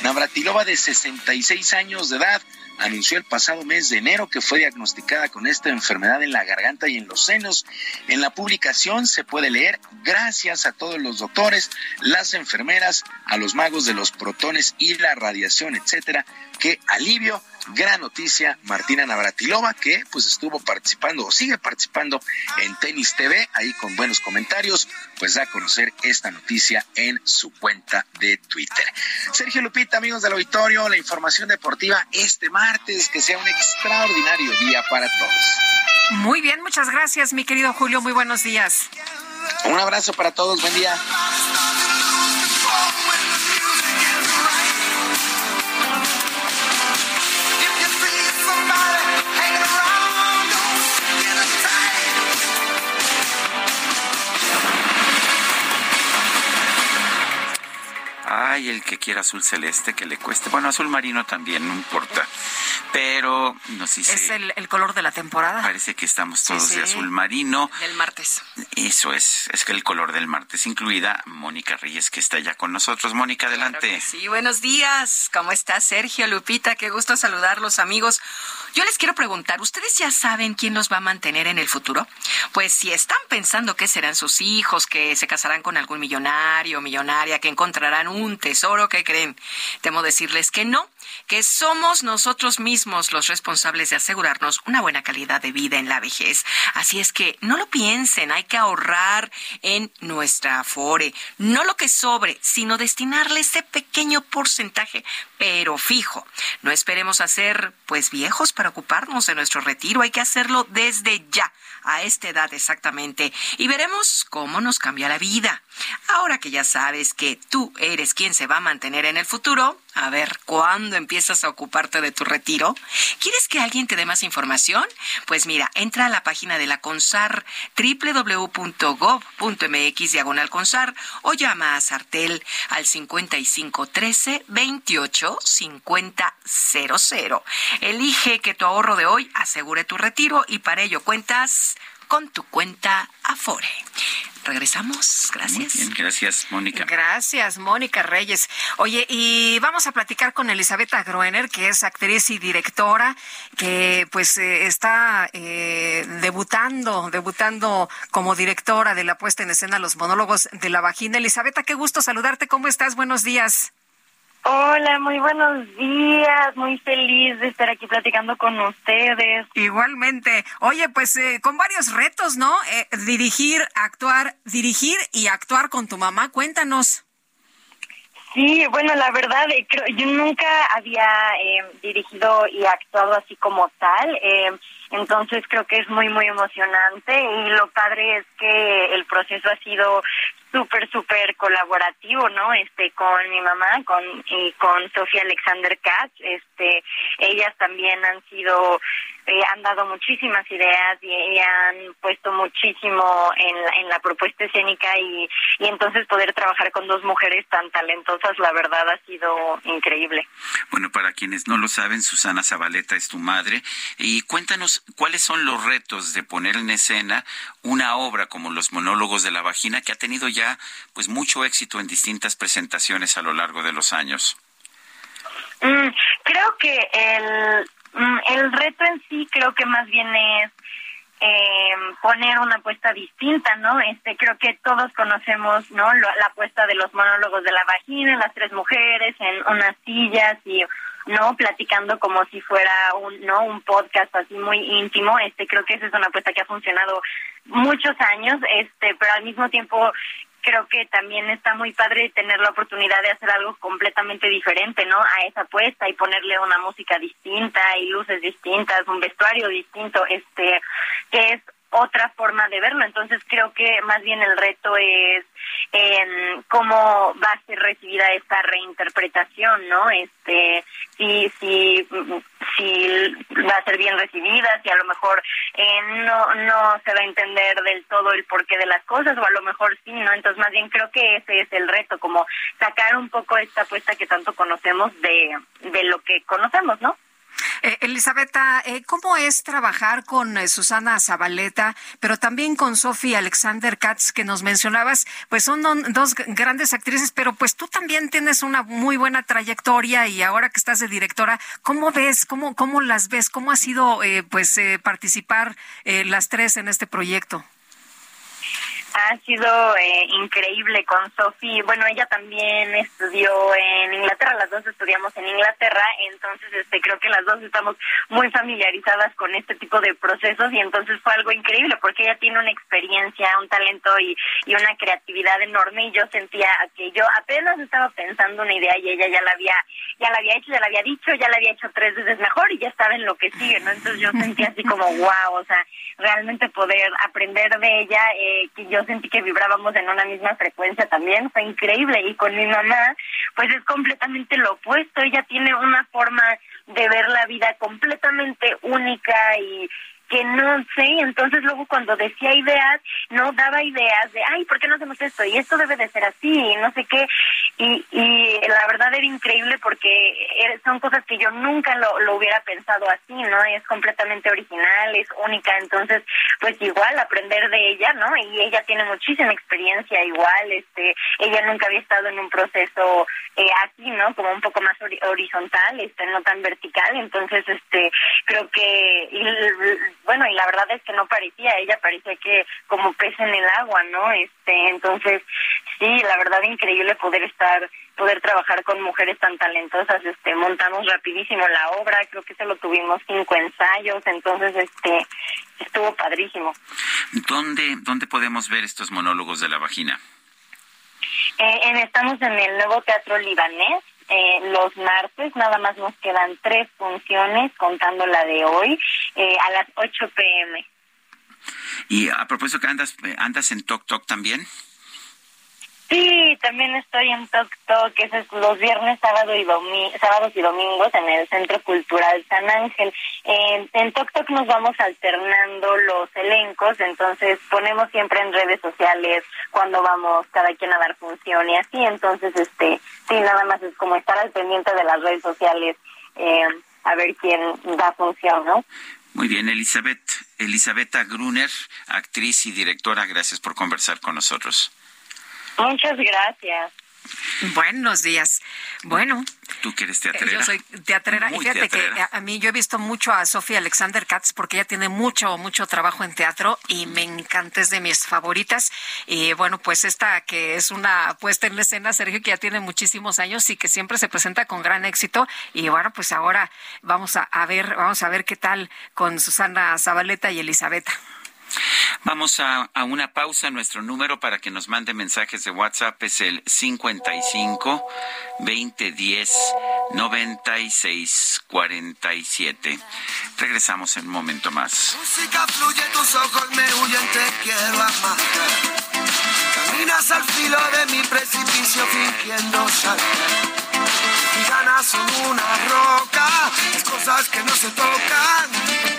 Navratilova, de 66 años de edad, anunció el pasado mes de enero que fue diagnosticada con esta enfermedad en la garganta y en los senos. En la publicación se puede leer, gracias a todos los doctores, las enfermeras, a los magos de los protones y la radiación, etcétera, que alivio gran noticia, Martina Navratilova, que pues estuvo participando o sigue participando en Tenis TV, ahí con buenos comentarios, pues da a conocer esta noticia en su cuenta de Twitter. Sergio Lupita, amigos del auditorio, la información deportiva este martes, que sea un extraordinario día para todos. Muy bien, muchas gracias, mi querido Julio, muy buenos días. Un abrazo para todos, buen día. Ay, el que quiera azul celeste, que le cueste. Bueno, azul marino también, no importa. Pero nos dice... Es el, el color de la temporada. Parece que estamos todos sí, sí. de azul marino. Del martes. Eso es, es que el color del martes, incluida Mónica Reyes, que está ya con nosotros. Mónica, adelante. Claro sí, buenos días. ¿Cómo está Sergio, Lupita? Qué gusto saludarlos, amigos. Yo les quiero preguntar, ¿ustedes ya saben quién los va a mantener en el futuro? Pues si están pensando que serán sus hijos, que se casarán con algún millonario o millonaria, que encontrarán un tesoro, ¿qué creen? Temo decirles que no que somos nosotros mismos los responsables de asegurarnos una buena calidad de vida en la vejez. Así es que no lo piensen, hay que ahorrar en nuestra afore, no lo que sobre, sino destinarle ese pequeño porcentaje, pero fijo. No esperemos a ser pues viejos para ocuparnos de nuestro retiro, hay que hacerlo desde ya, a esta edad exactamente, y veremos cómo nos cambia la vida. Ahora que ya sabes que tú eres quien se va a mantener en el futuro, a ver, ¿cuándo empiezas a ocuparte de tu retiro? ¿Quieres que alguien te dé más información? Pues mira, entra a la página de la CONSAR, www.gov.mx diagonal CONSAR, o llama a Sartel al 5513 28 50 00. Elige que tu ahorro de hoy asegure tu retiro y para ello cuentas con tu cuenta Afore. Regresamos. Gracias. Muy bien, gracias, Mónica. Gracias, Mónica Reyes. Oye, y vamos a platicar con Elizabeth Groener, que es actriz y directora, que pues eh, está eh, debutando, debutando como directora de la puesta en escena Los Monólogos de la Vagina. Elizabeth, qué gusto saludarte. ¿Cómo estás? Buenos días. Hola, muy buenos días, muy feliz de estar aquí platicando con ustedes. Igualmente. Oye, pues eh, con varios retos, ¿no? Eh, dirigir, actuar, dirigir y actuar con tu mamá. Cuéntanos. Sí, bueno, la verdad, eh, creo, yo nunca había eh, dirigido y actuado así como tal. Eh, entonces creo que es muy, muy emocionante y lo padre es que el proceso ha sido súper, súper colaborativo, ¿no? Este, con mi mamá, con, y con Sofía Alexander Katz, este, ellas también han sido, eh, han dado muchísimas ideas y, y han puesto muchísimo en la, en la propuesta escénica y, y entonces poder trabajar con dos mujeres tan talentosas, la verdad ha sido increíble. Bueno, para quienes no lo saben, Susana Zabaleta es tu madre y cuéntanos cuáles son los retos de poner en escena una obra como Los monólogos de la vagina que ha tenido ya ya pues mucho éxito en distintas presentaciones a lo largo de los años. Mm, creo que el, mm, el reto en sí creo que más bien es eh, poner una apuesta distinta, ¿no? Este, creo que todos conocemos, ¿no? Lo- la apuesta de los monólogos de la vagina, las tres mujeres en unas sillas y no platicando como si fuera un no un podcast así muy íntimo este creo que esa es una apuesta que ha funcionado muchos años este pero al mismo tiempo creo que también está muy padre tener la oportunidad de hacer algo completamente diferente, ¿no? A esa apuesta y ponerle una música distinta y luces distintas, un vestuario distinto, este, que es otra forma de verlo. Entonces creo que más bien el reto es en cómo va a ser recibida esta reinterpretación, ¿no? Este, si, si, si va a ser bien recibida, si a lo mejor eh, no, no se va a entender del todo el porqué de las cosas, o a lo mejor sí, ¿no? Entonces más bien creo que ese es el reto, como sacar un poco esta apuesta que tanto conocemos de, de lo que conocemos, ¿no? Eh, eh, ¿cómo es trabajar con eh, Susana Zabaleta, pero también con Sofía Alexander Katz, que nos mencionabas? Pues son dos grandes actrices, pero pues tú también tienes una muy buena trayectoria y ahora que estás de directora, ¿cómo ves, cómo, cómo las ves, cómo ha sido eh, pues eh, participar las tres en este proyecto? Ha sido eh, increíble con Sophie. Bueno, ella también estudió en Inglaterra, las dos estudiamos en Inglaterra, entonces este creo que las dos estamos muy familiarizadas con este tipo de procesos y entonces fue algo increíble porque ella tiene una experiencia, un talento y, y una creatividad enorme y yo sentía que yo apenas estaba pensando una idea y ella ya la había ya la había hecho, ya la había dicho, ya la había hecho tres veces mejor y ya estaba en lo que sigue, ¿no? Entonces yo sentía así como [LAUGHS] wow, o sea, realmente poder aprender de ella, eh, que yo sentí que vibrábamos en una misma frecuencia también, fue increíble. Y con mi mamá, pues es completamente lo opuesto, ella tiene una forma de ver la vida completamente única y que no sé, entonces luego cuando decía ideas, no daba ideas de, ay, ¿por qué no hacemos esto? Y esto debe de ser así, y no sé qué. Y, y la verdad era increíble porque son cosas que yo nunca lo, lo hubiera pensado así, ¿no? Es completamente original, es única, entonces, pues igual aprender de ella, ¿no? Y ella tiene muchísima experiencia igual, este, ella nunca había estado en un proceso eh, así, ¿no? Como un poco más hori- horizontal, este, no tan vertical, entonces, este, creo que, bueno, y la verdad es que no parecía, ella parecía que como pez en el agua, ¿no? Este, entonces, sí, la verdad increíble poder estar, poder trabajar con mujeres tan talentosas, este, montamos rapidísimo la obra, creo que solo tuvimos cinco ensayos, entonces, este, estuvo padrísimo. ¿Dónde, ¿Dónde podemos ver estos monólogos de la vagina? Eh, en- estamos en el nuevo Teatro Libanés. Eh, los martes nada más nos quedan tres funciones, contando la de hoy, eh, a las 8 pm. Y a propósito que andas, andas en Tok Tok también. Sí, también estoy en Tok Tok, es los viernes, sábado y domi sábados y domingos en el Centro Cultural San Ángel. En, en Tok Tok nos vamos alternando los elencos, entonces ponemos siempre en redes sociales cuando vamos cada quien a dar función y así, entonces este sí, nada más es como estar al pendiente de las redes sociales eh, a ver quién da función, ¿no? Muy bien, Elizabeth, Elisabetta Gruner, actriz y directora, gracias por conversar con nosotros. Muchas gracias. Buenos días. Bueno, Tú que eres Eh, teatrera. Yo soy teatrera Muy y fíjate teatrera. que a, a mí yo he visto mucho a Sofía Alexander Katz porque ella tiene mucho, mucho trabajo en teatro y me encanta, es de mis favoritas. Y bueno, pues esta que es una puesta en la escena, Sergio, que ya tiene muchísimos años y que siempre se presenta con gran éxito. Y bueno, pues ahora vamos a, a ver, vamos a ver qué tal con Susana Zabaleta y Elisabetta. Vamos a, a una pausa. Nuestro número para que nos mande mensajes de WhatsApp es el 55 2010 96 47. Regresamos en un momento más. música fluye, tus ojos me huyen, te quiero amar. Caminas al filo de mi precipicio fingiendo saltar. Y ganas una roca, las cosas que no se tocan.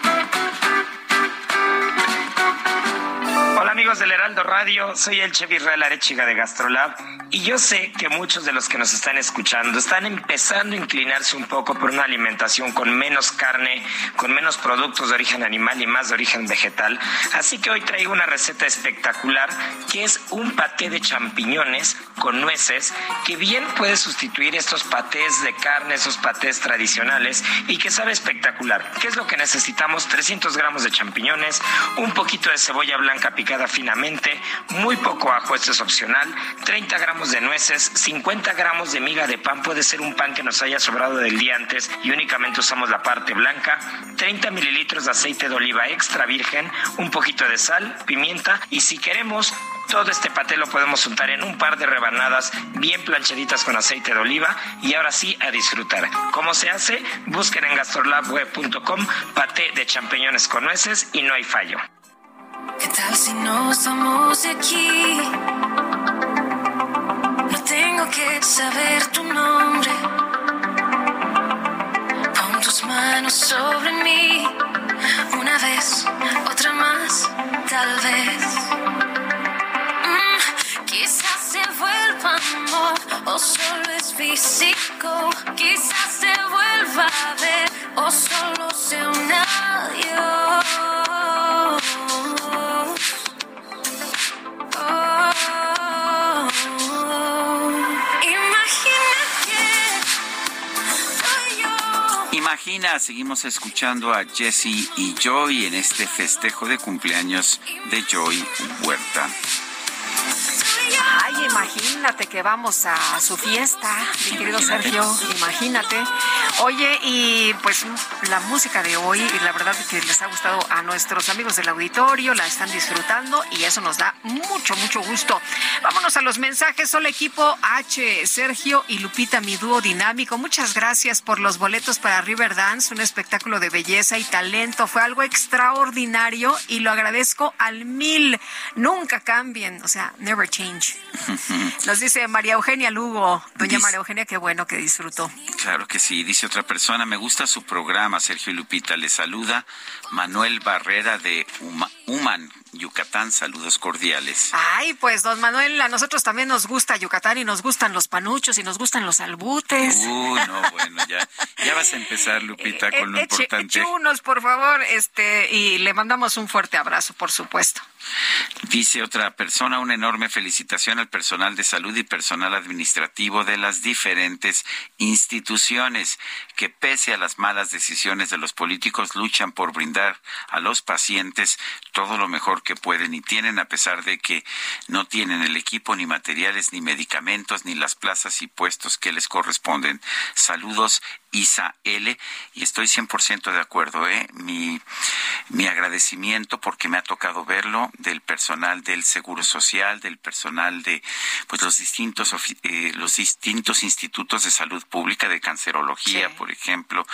Amigos del Heraldo Radio, soy el chef Israel Arechiga de Gastrolab y yo sé que muchos de los que nos están escuchando están empezando a inclinarse un poco por una alimentación con menos carne, con menos productos de origen animal y más de origen vegetal. Así que hoy traigo una receta espectacular que es un paté de champiñones con nueces que bien puede sustituir estos patés de carne, esos patés tradicionales y que sabe espectacular. ¿Qué es lo que necesitamos? 300 gramos de champiñones, un poquito de cebolla blanca picada finamente, muy poco ajo, esto es opcional, 30 gramos de nueces, 50 gramos de miga de pan, puede ser un pan que nos haya sobrado del día antes y únicamente usamos la parte blanca, 30 mililitros de aceite de oliva extra virgen, un poquito de sal, pimienta y si queremos todo este paté lo podemos untar en un par de rebanadas bien planchaditas con aceite de oliva y ahora sí a disfrutar. ¿Cómo se hace? Busquen en gastrolabweb.com paté de champiñones con nueces y no hay fallo. ¿Qué tal si nos vamos aquí? No tengo que saber tu nombre. Pon tus manos sobre mí. Una vez, otra más, tal vez. Mm, quizás se vuelva amor o solo es físico. Quizás se vuelva a ver o solo sea un adiós. Seguimos escuchando a Jesse y Joy en este festejo de cumpleaños de Joy Huerta. Imagínate que vamos a su fiesta, mi querido Sergio, imagínate. Oye, y pues la música de hoy, y la verdad que les ha gustado a nuestros amigos del auditorio, la están disfrutando y eso nos da mucho, mucho gusto. Vámonos a los mensajes. Hola equipo H, Sergio y Lupita, mi dúo dinámico. Muchas gracias por los boletos para Riverdance, un espectáculo de belleza y talento. Fue algo extraordinario y lo agradezco al mil. Nunca cambien, o sea, never change. Nos dice María Eugenia Lugo. Doña María Eugenia, qué bueno que disfrutó. Claro que sí, dice otra persona, me gusta su programa, Sergio Lupita. Le saluda Manuel Barrera de Uma- Human, Yucatán. Saludos cordiales. Ay, pues, don Manuel, a nosotros también nos gusta Yucatán y nos gustan los panuchos y nos gustan los albutes. Uy, no, bueno, ya, ya vas a empezar, Lupita, con lo Eh, eche- importante. eche unos, por favor, este, y le mandamos un fuerte abrazo, por supuesto. Dice otra persona, una enorme felicitación al personal de salud y personal administrativo de las diferentes instituciones que pese a las malas decisiones de los políticos luchan por brindar a los pacientes todo lo mejor que pueden y tienen a pesar de que no tienen el equipo ni materiales ni medicamentos ni las plazas y puestos que les corresponden. Saludos Isa L y estoy 100% de acuerdo, ¿eh? Mi, mi agradecimiento porque me ha tocado verlo del personal del Seguro Social, del personal de pues los distintos eh, los distintos institutos de salud pública de cancerología, Sí. por ejemplo,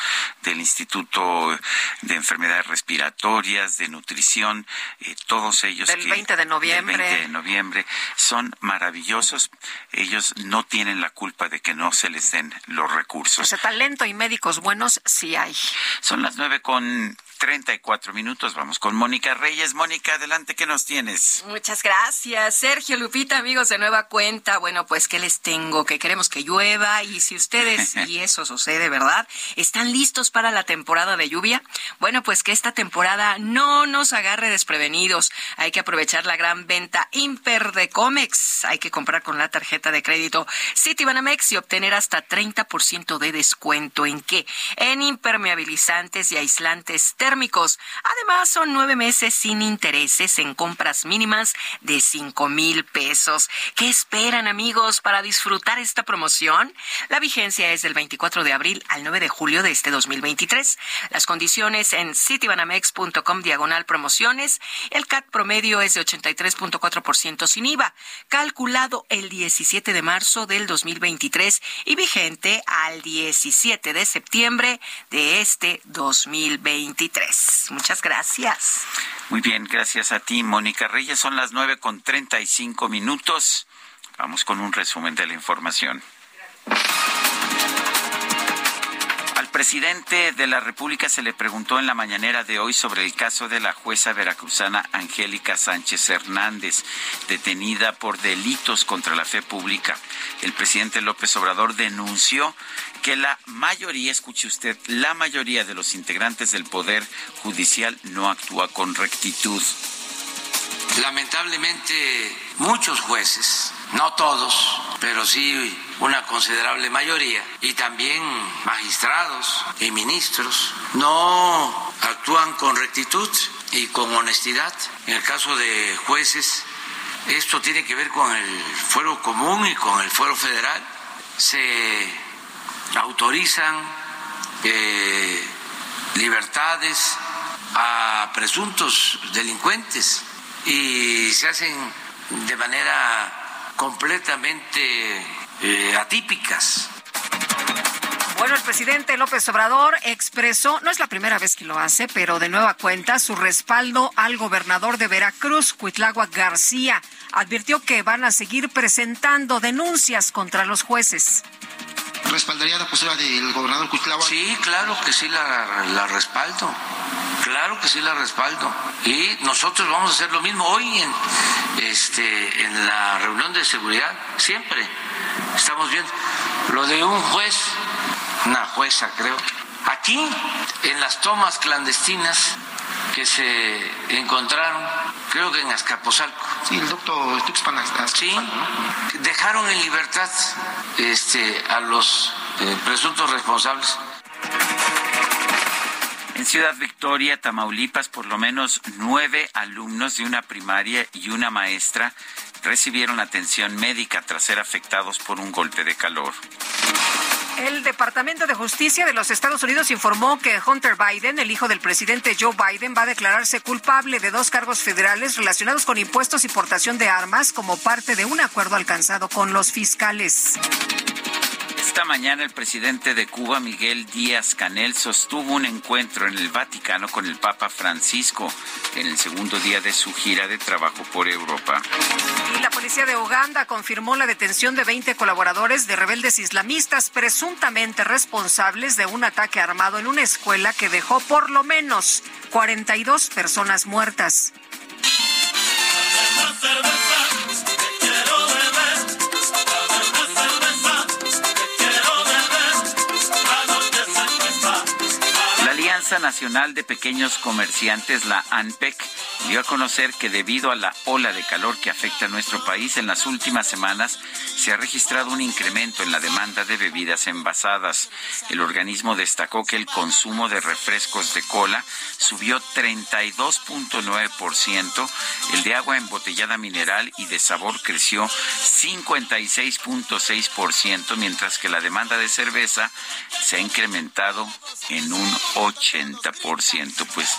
del Instituto de Enfermedades Respiratorias, de Nutrición, eh, todos ellos Del que 20 de noviembre. del 20 de noviembre son maravillosos. Ellos no tienen la culpa de que no se les den los recursos. O sea, talento y médicos buenos sí hay. Son las nueve con treinta y cuatro minutos. Vamos con Mónica Reyes. Mónica, adelante, ¿qué nos tienes? Muchas gracias, Sergio Lupita, amigos de nueva cuenta. Bueno, pues qué les tengo, que queremos que llueva y si ustedes, [LAUGHS] y eso sucede, ¿verdad? ¿Están listos para la temporada de lluvia? Bueno, pues que esta temporada no nos agarre desprevenidos. Hay que aprovechar la gran venta Imper de Comex. Hay que comprar con la tarjeta de crédito Citibanamex y obtener hasta 30% de descuento. ¿En qué? En impermeabilizantes y aislantes térmicos. Además, son nueve meses sin intereses en compras mínimas de cinco mil pesos. ¿Qué esperan, amigos, para disfrutar esta promoción? La vigencia es del 24 de abril al 9 de julio de este 2023. Las condiciones en citibanamex.com diagonal promociones. El CAT promedio es de 83.4% sin IVA, calculado el 17 de marzo del 2023 y vigente al 17 de septiembre de este 2023. Muchas gracias. Muy bien, gracias a ti, Mónica Reyes. Son las nueve con treinta y cinco minutos. Vamos con un resumen de la información. Al presidente de la República se le preguntó en la mañanera de hoy sobre el caso de la jueza veracruzana Angélica Sánchez Hernández, detenida por delitos contra la fe pública. El presidente López Obrador denunció que la mayoría, escuche usted, la mayoría de los integrantes del Poder Judicial no actúa con rectitud. Lamentablemente, muchos jueces, no todos, pero sí una considerable mayoría, y también magistrados y ministros, no actúan con rectitud y con honestidad. En el caso de jueces, esto tiene que ver con el fuero común y con el fuero federal. Se autorizan eh, libertades a presuntos delincuentes y se hacen de manera completamente eh, atípicas. Bueno, el presidente López Obrador expresó, no es la primera vez que lo hace, pero de nueva cuenta, su respaldo al gobernador de Veracruz, Cuitlagua García. Advirtió que van a seguir presentando denuncias contra los jueces. ¿Respaldaría la postura del gobernador Cuitlagua? Sí, claro que sí la, la respaldo. Claro que sí la respaldo. Y nosotros vamos a hacer lo mismo hoy en, este, en la reunión de seguridad. Siempre estamos viendo lo de un juez, una jueza creo, aquí en las tomas clandestinas que se encontraron, creo que en Azcapotzalco. Sí, el doctor Tuxpan Sí, dejaron en libertad este, a los eh, presuntos responsables. En Ciudad Victoria, Tamaulipas, por lo menos nueve alumnos de una primaria y una maestra recibieron atención médica tras ser afectados por un golpe de calor. El Departamento de Justicia de los Estados Unidos informó que Hunter Biden, el hijo del presidente Joe Biden, va a declararse culpable de dos cargos federales relacionados con impuestos y portación de armas como parte de un acuerdo alcanzado con los fiscales. Esta mañana el presidente de Cuba, Miguel Díaz Canel, sostuvo un encuentro en el Vaticano con el Papa Francisco en el segundo día de su gira de trabajo por Europa. Y la policía de Uganda confirmó la detención de 20 colaboradores de rebeldes islamistas presuntamente responsables de un ataque armado en una escuela que dejó por lo menos 42 personas muertas. Alianza Nacional de Pequeños Comerciantes, la ANPEC, dio a conocer que debido a la ola de calor que afecta a nuestro país en las últimas semanas, se ha registrado un incremento en la demanda de bebidas envasadas. El organismo destacó que el consumo de refrescos de cola subió 32.9%, el de agua embotellada mineral y de sabor creció 56.6%, mientras que la demanda de cerveza se ha incrementado en un 80%. Pues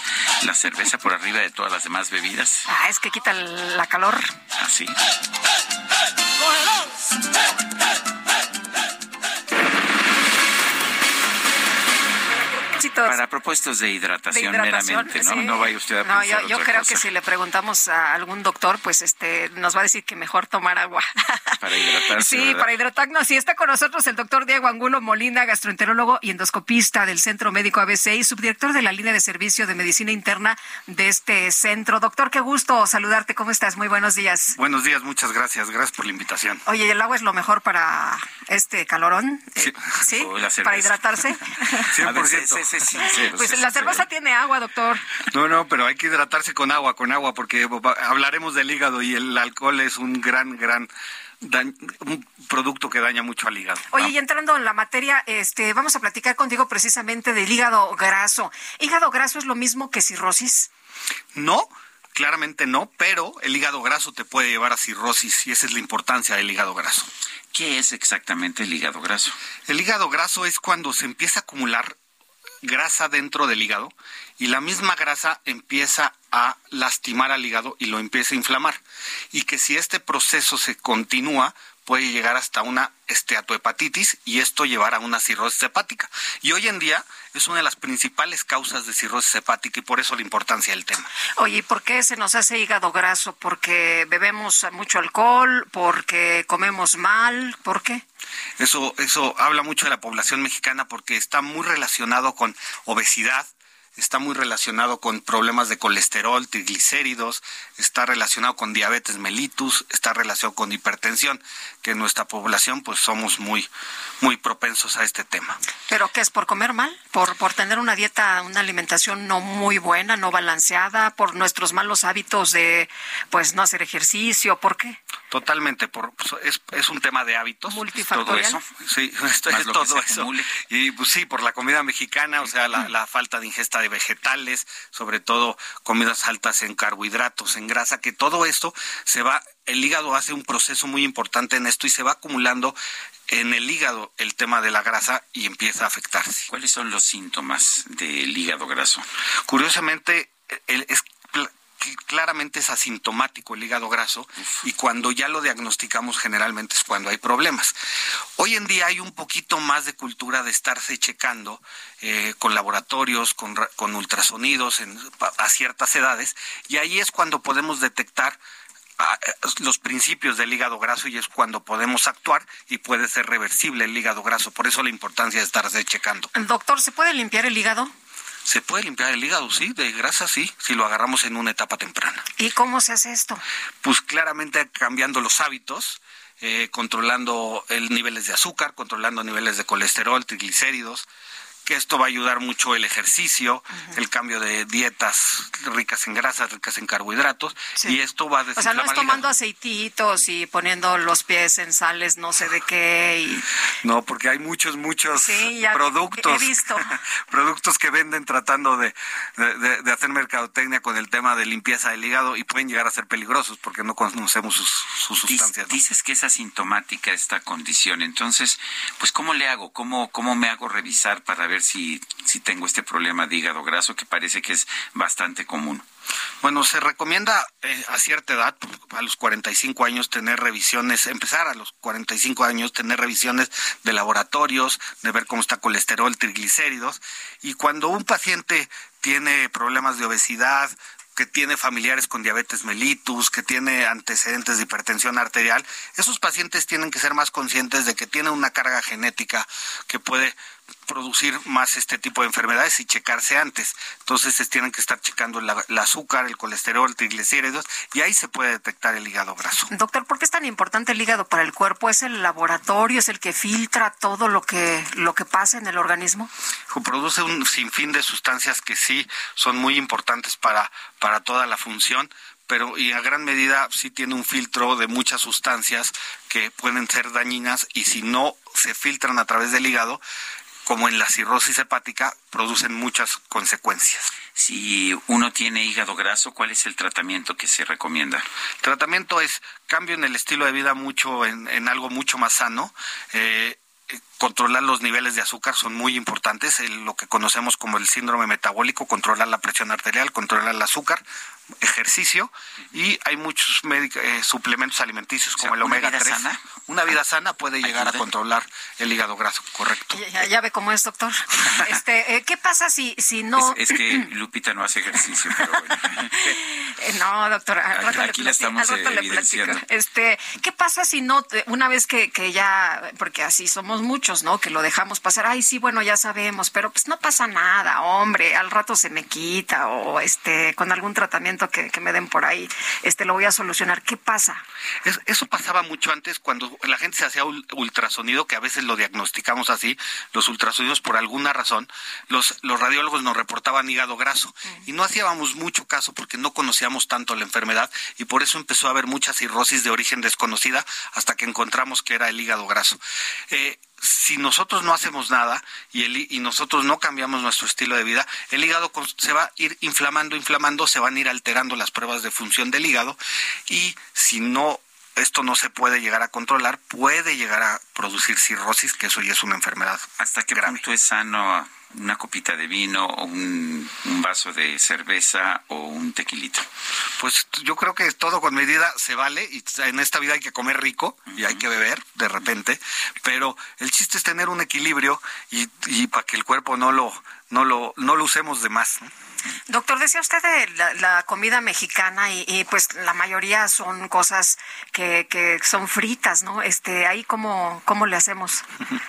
la cerveza por arriba de todas las demás bebidas. Ah, es que quita la calor. Así. Para propósitos de hidratación, De hidratación, meramente, ¿no? sí. No vaya usted a No, pensar yo, yo otra creo cosa. que si le preguntamos a algún doctor, pues este nos va a decir que mejor tomar agua. [LAUGHS] Para hidratarse, Sí, ¿verdad? para hidratarnos. Sí, está con nosotros el doctor Diego Angulo Molina, gastroenterólogo y endoscopista del Centro Médico ABC y subdirector de la línea de servicio de medicina interna de este centro. Doctor, qué gusto saludarte. ¿Cómo estás? Muy buenos días. Buenos días, muchas gracias. Gracias por la invitación. Oye, ¿el agua es lo mejor para este calorón? Eh, ¿Sí? [LAUGHS] La cerveza. ¿Para hidratarse? [LAUGHS] 100%. A ver, sé- Pues la sincero. cerveza tiene agua, doctor. No, no, pero hay que hidratarse con agua, con agua, porque hablaremos del hígado y el alcohol es un gran, gran un producto que daña mucho al hígado. Oye, y entrando en la materia, este, vamos a platicar contigo precisamente del hígado graso. ¿Hígado graso es lo mismo que cirrosis? No, claramente no, pero el hígado graso te puede llevar a cirrosis y esa es la importancia del hígado graso. ¿Qué es exactamente el hígado graso? El hígado graso es cuando se empieza a acumular grasa dentro del hígado y la misma grasa empieza a lastimar al hígado y lo empieza a inflamar. Y que si este proceso se continúa, puede llegar hasta una esteatohepatitis y esto llevar a una cirrosis hepática. Y hoy en día es una de las principales causas de cirrosis hepática y por eso la importancia del tema. Oye, ¿por qué se nos hace hígado graso? ¿Porque bebemos mucho alcohol? ¿Porque comemos mal? ¿Por qué? Eso, eso habla mucho de la población mexicana porque está muy relacionado con obesidad, está muy relacionado con problemas de colesterol, triglicéridos, está relacionado con diabetes mellitus, está relacionado con hipertensión, que en nuestra población pues somos muy muy propensos a este tema. ¿Pero qué es por comer mal? ¿Por por tener una dieta, una alimentación no muy buena, no balanceada, por nuestros malos hábitos de pues no hacer ejercicio, ¿por qué? Totalmente, por, pues, es, es un tema de hábitos. Multifactorial. Todo eso. Sí, esto [LAUGHS] es todo eso. Y pues sí, por la comida mexicana, o sea, la, la falta de ingesta de vegetales, sobre todo comidas altas en carbohidratos, en grasa, que todo esto se va, el hígado hace un proceso muy importante en esto y se va acumulando en el hígado el tema de la grasa y empieza a afectarse. ¿Cuáles son los síntomas del hígado graso? Curiosamente, el, es claramente es asintomático el hígado graso y cuando ya lo diagnosticamos generalmente es cuando hay problemas. Hoy en día hay un poquito más de cultura de estarse checando eh, con laboratorios, con, con ultrasonidos en, a ciertas edades y ahí es cuando podemos detectar los principios del hígado graso y es cuando podemos actuar y puede ser reversible el hígado graso. Por eso la importancia de estarse checando. Doctor, ¿se puede limpiar el hígado? Se puede limpiar el hígado, sí, de grasa, sí, si lo agarramos en una etapa temprana. ¿Y cómo se hace esto? Pues claramente cambiando los hábitos, eh, controlando el niveles de azúcar, controlando niveles de colesterol, triglicéridos, que esto va a ayudar mucho el ejercicio, el cambio de dietas ricas en grasas, ricas en carbohidratos, y esto va a O sea, no es tomando aceititos y poniendo los pies en sales no sé de qué. Y... No, porque hay muchos, muchos productos. He visto. [LAUGHS] productos que venden tratando de, de, de, hacer mercadotecnia con el tema de limpieza del hígado y pueden llegar a ser peligrosos porque no conocemos sus, sus sustancias. Dices que es asintomática esta condición, entonces, pues, ¿cómo le hago? ¿Cómo, cómo me hago revisar para ver si, si tengo este problema de hígado graso que parece que es bastante común. Bueno, se recomienda eh, a cierta edad, a los 45 años, tener revisiones, empezar a los 45 años, tener revisiones de laboratorios, de ver cómo está colesterol, triglicéridos. Y cuando un paciente tiene problemas de obesidad, que tiene familiares con diabetes mellitus, que tiene antecedentes de hipertensión arterial, esos pacientes tienen que ser más conscientes de que tienen una carga genética que puede producir más este tipo de enfermedades y checarse antes. Entonces se tienen que estar checando el azúcar, el colesterol, triglicéridos y ahí se puede detectar el hígado graso. Doctor, ¿por qué es tan importante el hígado para el cuerpo? ¿Es el laboratorio, es el que filtra todo lo que lo que pasa en el organismo? Produce un sinfín de sustancias que sí son muy importantes para para toda la función, pero y a gran medida sí tiene un filtro de muchas sustancias que pueden ser dañinas y si no se filtran a través del hígado, como en la cirrosis hepática, producen muchas consecuencias. Si uno tiene hígado graso, ¿cuál es el tratamiento que se recomienda? El tratamiento es cambio en el estilo de vida mucho, en, en algo mucho más sano. Eh, controlar los niveles de azúcar son muy importantes, el, lo que conocemos como el síndrome metabólico, controlar la presión arterial, controlar el azúcar, ejercicio y hay muchos eh, suplementos alimenticios como el omega 3. Sana? Una vida sana puede llegar a controlar el hígado graso, correcto. Ya, ya ve cómo es, doctor. [LAUGHS] Este, eh, ¿Qué pasa si, si no...? Es, es, que [CLEARS THROAT] Lupita no hace ejercicio, pero bueno. Eh, no, doctor, al rato Aquí le, la estamos al rato le platico. Este, ¿Qué pasa si no, una vez que, que ya, porque así somos muchos, ¿no? Que lo dejamos pasar, ay, sí, bueno, ya sabemos, pero pues no pasa nada, hombre, al rato se me quita o este, con algún tratamiento que, que me den por ahí, este, lo voy a solucionar. ¿Qué pasa? Es, eso pasaba mucho antes cuando la gente se hacía ultrasonido, que a veces lo diagnosticamos así, los ultrasonidos por alguna razón, los, los radiólogos nos reportaban hígado graso y no hacíamos mucho caso porque no conocíamos tanto la enfermedad y por eso empezó a haber mucha cirrosis de origen desconocida hasta que encontramos que era el hígado graso. Eh, si nosotros no hacemos nada y, el, y nosotros no cambiamos nuestro estilo de vida, el hígado se va a ir inflamando, inflamando, se van a ir alterando las pruebas de función del hígado y si no esto no se puede llegar a controlar, puede llegar a producir cirrosis, que eso ya es una enfermedad. ¿Hasta qué punto es sano una copita de vino o un, vaso de cerveza o un tequilito? Pues yo creo que todo con medida se vale y en esta vida hay que comer rico y hay que beber de repente, pero el chiste es tener un equilibrio y, y para que el cuerpo no lo, no lo, no lo usemos de más. Doctor, decía usted de la, comida mexicana y, pues la mayoría son cosas que, que son fritas, ¿no? Este, ahí cómo, cómo le hacemos. [LAUGHS]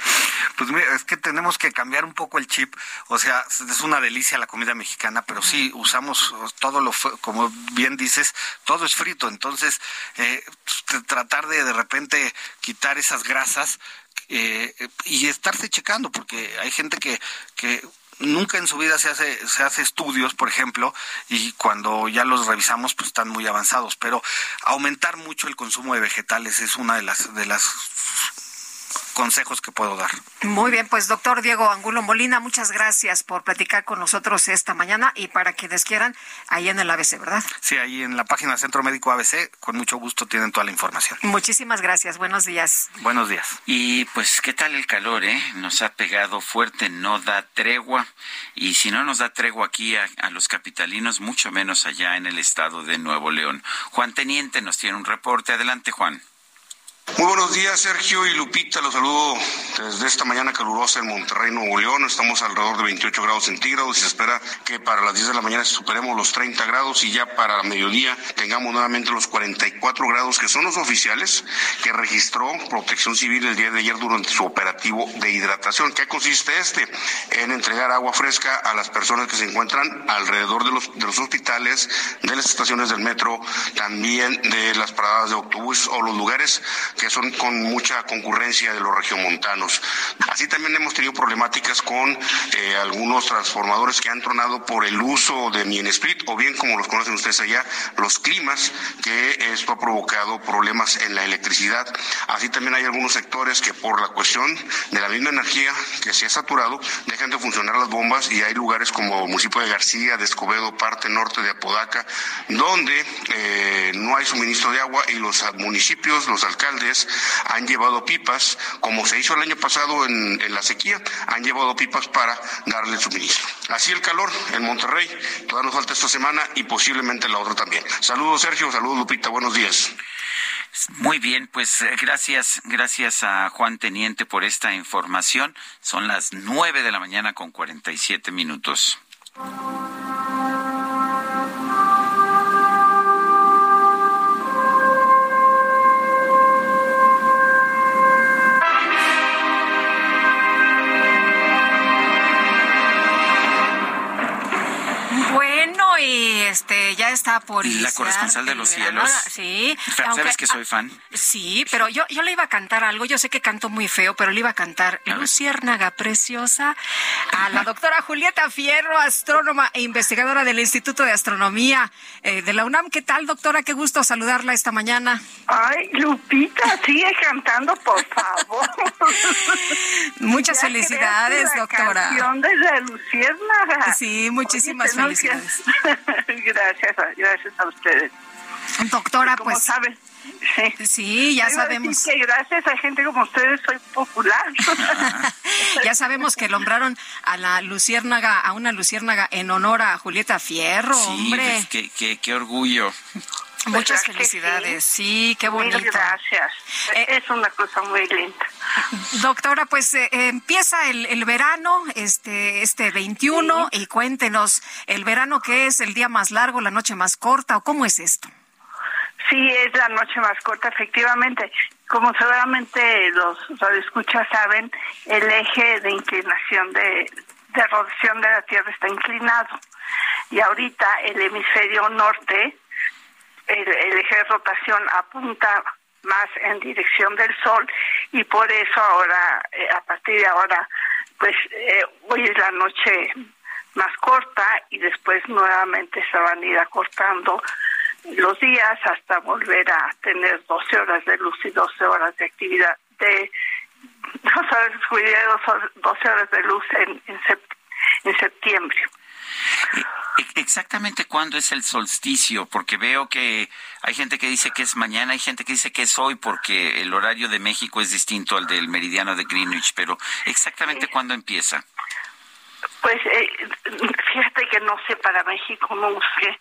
Pues mira, es que tenemos que cambiar un poco el chip. O sea, es una delicia la comida mexicana, pero sí usamos todo lo, como bien dices, todo es frito. Entonces, eh, tratar de de repente quitar esas grasas eh, y estarse checando, porque hay gente que, que nunca en su vida se hace se hace estudios, por ejemplo, y cuando ya los revisamos pues están muy avanzados, pero aumentar mucho el consumo de vegetales es una de las de las consejos que puedo dar. Muy bien, pues doctor Diego Angulo Molina, muchas gracias por platicar con nosotros esta mañana y para quienes quieran, ahí en el ABC, ¿verdad? Sí, ahí en la página Centro Médico ABC, con mucho gusto tienen toda la información. Muchísimas gracias, buenos días. Buenos días. Y pues, ¿qué tal el calor, eh? Nos ha pegado fuerte, no da tregua, y si no nos da tregua aquí a, a los capitalinos, mucho menos allá en el estado de Nuevo León. Juan Teniente nos tiene un reporte. Adelante, Juan. Muy buenos días, Sergio y Lupita. Los saludo desde esta mañana calurosa en Monterrey, Nuevo León. Estamos alrededor de 28 grados centígrados y se espera que para las 10 de la mañana superemos los 30 grados y ya para mediodía tengamos nuevamente los 44 grados que son los oficiales que registró Protección Civil el día de ayer durante su operativo de hidratación. ¿Qué consiste este? En entregar agua fresca a las personas que se encuentran alrededor de los, de los hospitales, de las estaciones del metro, también de las paradas de autobús o los lugares que son con mucha concurrencia de los regiomontanos. Así también hemos tenido problemáticas con eh, algunos transformadores que han tronado por el uso de Mien Split o bien como los conocen ustedes allá, los climas, que esto ha provocado problemas en la electricidad. Así también hay algunos sectores que por la cuestión de la misma energía que se ha saturado, dejan de funcionar las bombas y hay lugares como municipio de García, de Escobedo, parte norte de Apodaca, donde eh, no hay suministro de agua y los municipios, los alcaldes, han llevado pipas, como se hizo el año pasado en, la sequía, han llevado pipas para darle suministro. Así el calor en Monterrey, todavía nos falta esta semana y posiblemente la otra también. Saludos Sergio, saludos Lupita, buenos días. Muy bien, pues eh, gracias, gracias a Juan Teniente por esta información. Son las nueve de la mañana con cuarenta y siete minutos. Este ya está por La corresponsal de los cielos. Sí. ¿Sabes que soy fan? Sí, pero yo, yo le iba a cantar algo. Yo sé que canto muy feo, pero le iba a cantar Luciérnaga Preciosa a la doctora Julieta Fierro, astrónoma e investigadora del Instituto de Astronomía eh, de la UNAM. ¿Qué tal, doctora? Qué gusto saludarla esta mañana. Ay, Lupita, sigue cantando, por favor. [LAUGHS] Muchas felicidades, doctora. Canción de la Luciérnaga. Sí, muchísimas felicidades. [LAUGHS] gracias, gracias a ustedes. Doctora, como pues. Saben, sí. [LAUGHS] sí, ya sabemos. Que gracias a gente como ustedes soy popular. [LAUGHS] ya sabemos que nombraron a la luciérnaga, a una luciérnaga en honor a Julieta Fierro, sí, hombre. Pues, qué, qué, qué orgullo. Muchas felicidades, sí? qué bonito. gracias. Eh, es una cosa muy linda. Doctora, pues eh, empieza el, el, verano, este, este 21, y cuéntenos, ¿el verano qué es? ¿El día más largo, la noche más corta, o cómo es esto? Sí, es la noche más corta, efectivamente. Como seguramente los radioescuchas saben, el eje de inclinación de, de rotación de la Tierra está inclinado. Y ahorita el hemisferio norte el, eje de rotación apunta más en dirección del sol y por eso ahora, eh, a partir de ahora, pues eh, hoy es la noche más corta y después nuevamente se van a ir acortando los días hasta volver a tener 12 horas de luz y 12 horas de actividad de 12 horas, 12 horas de luz en, en, en septiembre. E-, exactamente cuándo es el solsticio, porque veo que hay gente que dice que es mañana, hay gente que dice que es hoy, porque el horario de México es distinto al del meridiano de Greenwich, pero exactamente cuándo empieza. Pues eh, fíjate que no sé para México, no sé,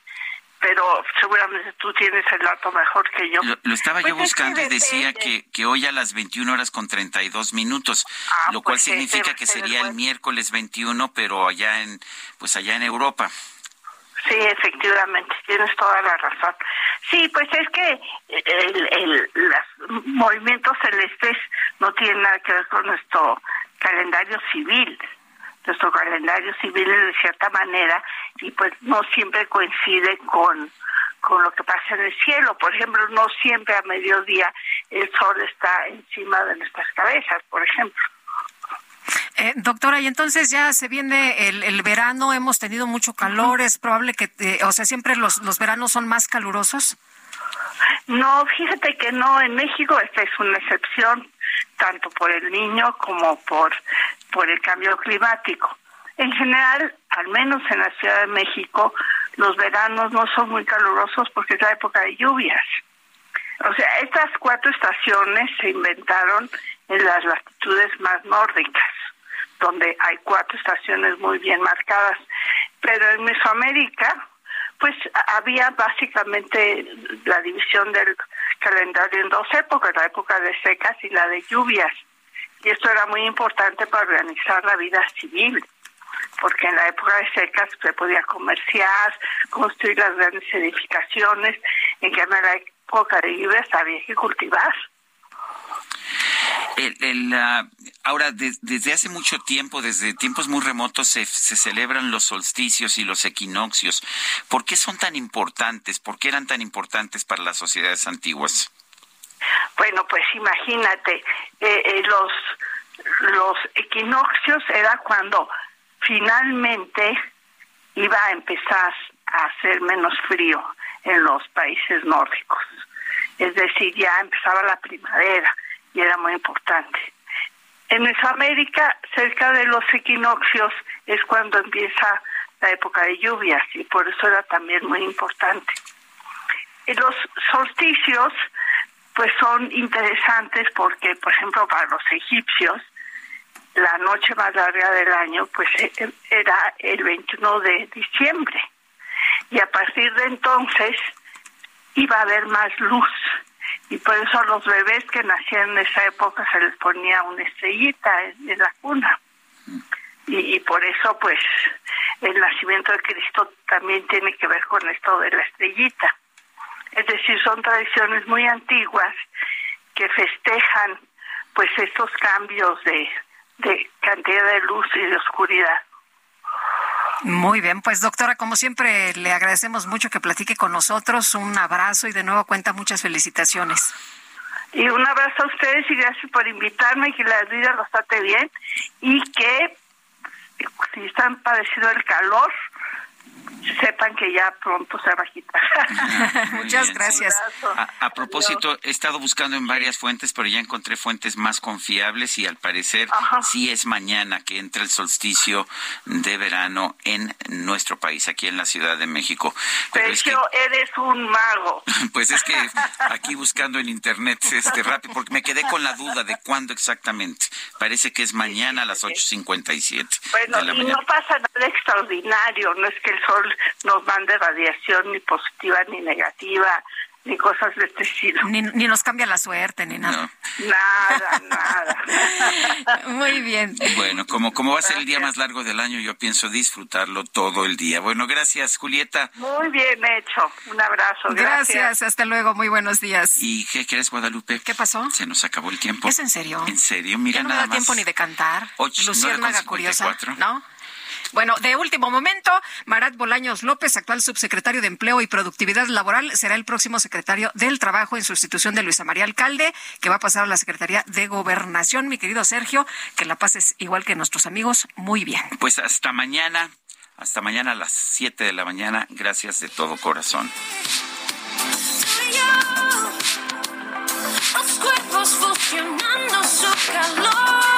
pero seguramente tú tienes el dato mejor que yo. Lo, estaba yo Pues es que buscando y decía que, que hoy a las 21 horas con 32 minutos, Ah, lo cual pues, significa que sería el miércoles 21, pero allá en pues allá en Europa. Sí, efectivamente, tienes toda la razón. Sí, pues es que el, el, los movimientos celestes no tienen nada que ver con nuestro calendario civil. Nuestro calendario civil de cierta manera y pues no siempre coincide con, con lo que pasa en el cielo. Por ejemplo, no siempre a mediodía el sol está encima de nuestras cabezas, por ejemplo. Eh, doctora, y entonces ya se viene el, el verano, hemos tenido mucho calor, es probable que, eh, o sea, siempre los, los veranos son más calurosos. No, fíjate que no, en México esta es una excepción, tanto por el niño como por, por el cambio climático. En general, al menos en la Ciudad de México, los veranos no son muy calurosos porque es la época de lluvias. O sea, estas cuatro estaciones se inventaron en las latitudes más nórdicas, donde hay cuatro estaciones muy bien marcadas. Pero en Mesoamérica, pues había básicamente la división del calendario en dos épocas, la época de secas y la de lluvias. Y esto era muy importante para organizar la vida civil, porque en la época de secas se podía comerciar, construir las grandes edificaciones, en que en la época de lluvias había que cultivar. El, ah, ahora, de- desde hace mucho tiempo, desde tiempos muy remotos, se, se celebran los solsticios y los equinoccios. ¿Por qué son tan importantes? ¿Por qué eran tan importantes para las sociedades antiguas? Bueno, pues imagínate, eh, eh, los, los equinoccios era cuando finalmente iba a empezar a hacer menos frío en los países nórdicos. Es decir, ya empezaba la primavera era muy importante. En Mesoamérica, cerca de los equinoccios, es cuando empieza la época de lluvias y por eso era también muy importante. Los solsticios, pues son interesantes porque, por ejemplo, para los egipcios, la noche más larga del año, pues e- era el 21 de diciembre. Y a partir de entonces iba a haber más luz. Y por eso a los bebés que nacían en esa época se les ponía una estrellita en, la cuna. Y, y por eso, pues, el nacimiento de Cristo también tiene que ver con esto de la estrellita. Es decir, son tradiciones muy antiguas que festejan pues estos cambios de, de cantidad de luz y de oscuridad. Muy bien, pues doctora, como siempre, le agradecemos mucho que platique con nosotros. Un abrazo y de nuevo cuenta muchas felicitaciones. Y un abrazo a ustedes y gracias por invitarme que la vida los trate bien y que si están padeciendo el calor, sepan que ya pronto se va a quitar. [LAUGHS] Muchas gracias. A, a propósito, he estado buscando en varias fuentes, pero ya encontré fuentes más confiables y al parecer sí es mañana que entra el solsticio de verano en nuestro país, aquí en la Ciudad de México. Pero es que, Sergio, eres un mago. [LAUGHS] pues es que aquí buscando en internet este rápido, porque me quedé con la duda de cuándo exactamente. Parece que es mañana a las 8.57 Bueno, de la y mañana. no pasa nada extraordinario, no es que el sol nos mande radiación ni positiva ni negativa, ni cosas de este estilo. Ni, ni nos cambia la suerte, ni nada. Nada, nada. [LAUGHS] Muy bien. Bueno, como, como va a ser el día más largo del año, yo pienso disfrutarlo todo el día. Bueno, gracias, Julieta. Muy bien hecho. Un abrazo. Gracias. Gracias. hasta luego, muy buenos días. ¿Y qué quieres, Guadalupe? ¿Qué pasó? Se nos acabó el tiempo. ¿Es en serio? En serio, mira ya no me nada da más. tiempo ni de cantar. Ocho- Luciérnaga curiosa, 54. ¿no? Bueno, de último momento, Marat Bolaños López, actual subsecretario de Empleo y Productividad Laboral, será el próximo secretario del Trabajo en sustitución de Luisa María Alcalde, que va a pasar a la Secretaría de Gobernación. Mi querido Sergio, que la pases igual que nuestros amigos, muy bien. Pues hasta mañana, hasta mañana a las 7 de la mañana. Gracias de todo corazón. Los cuerpos fusionando su calor.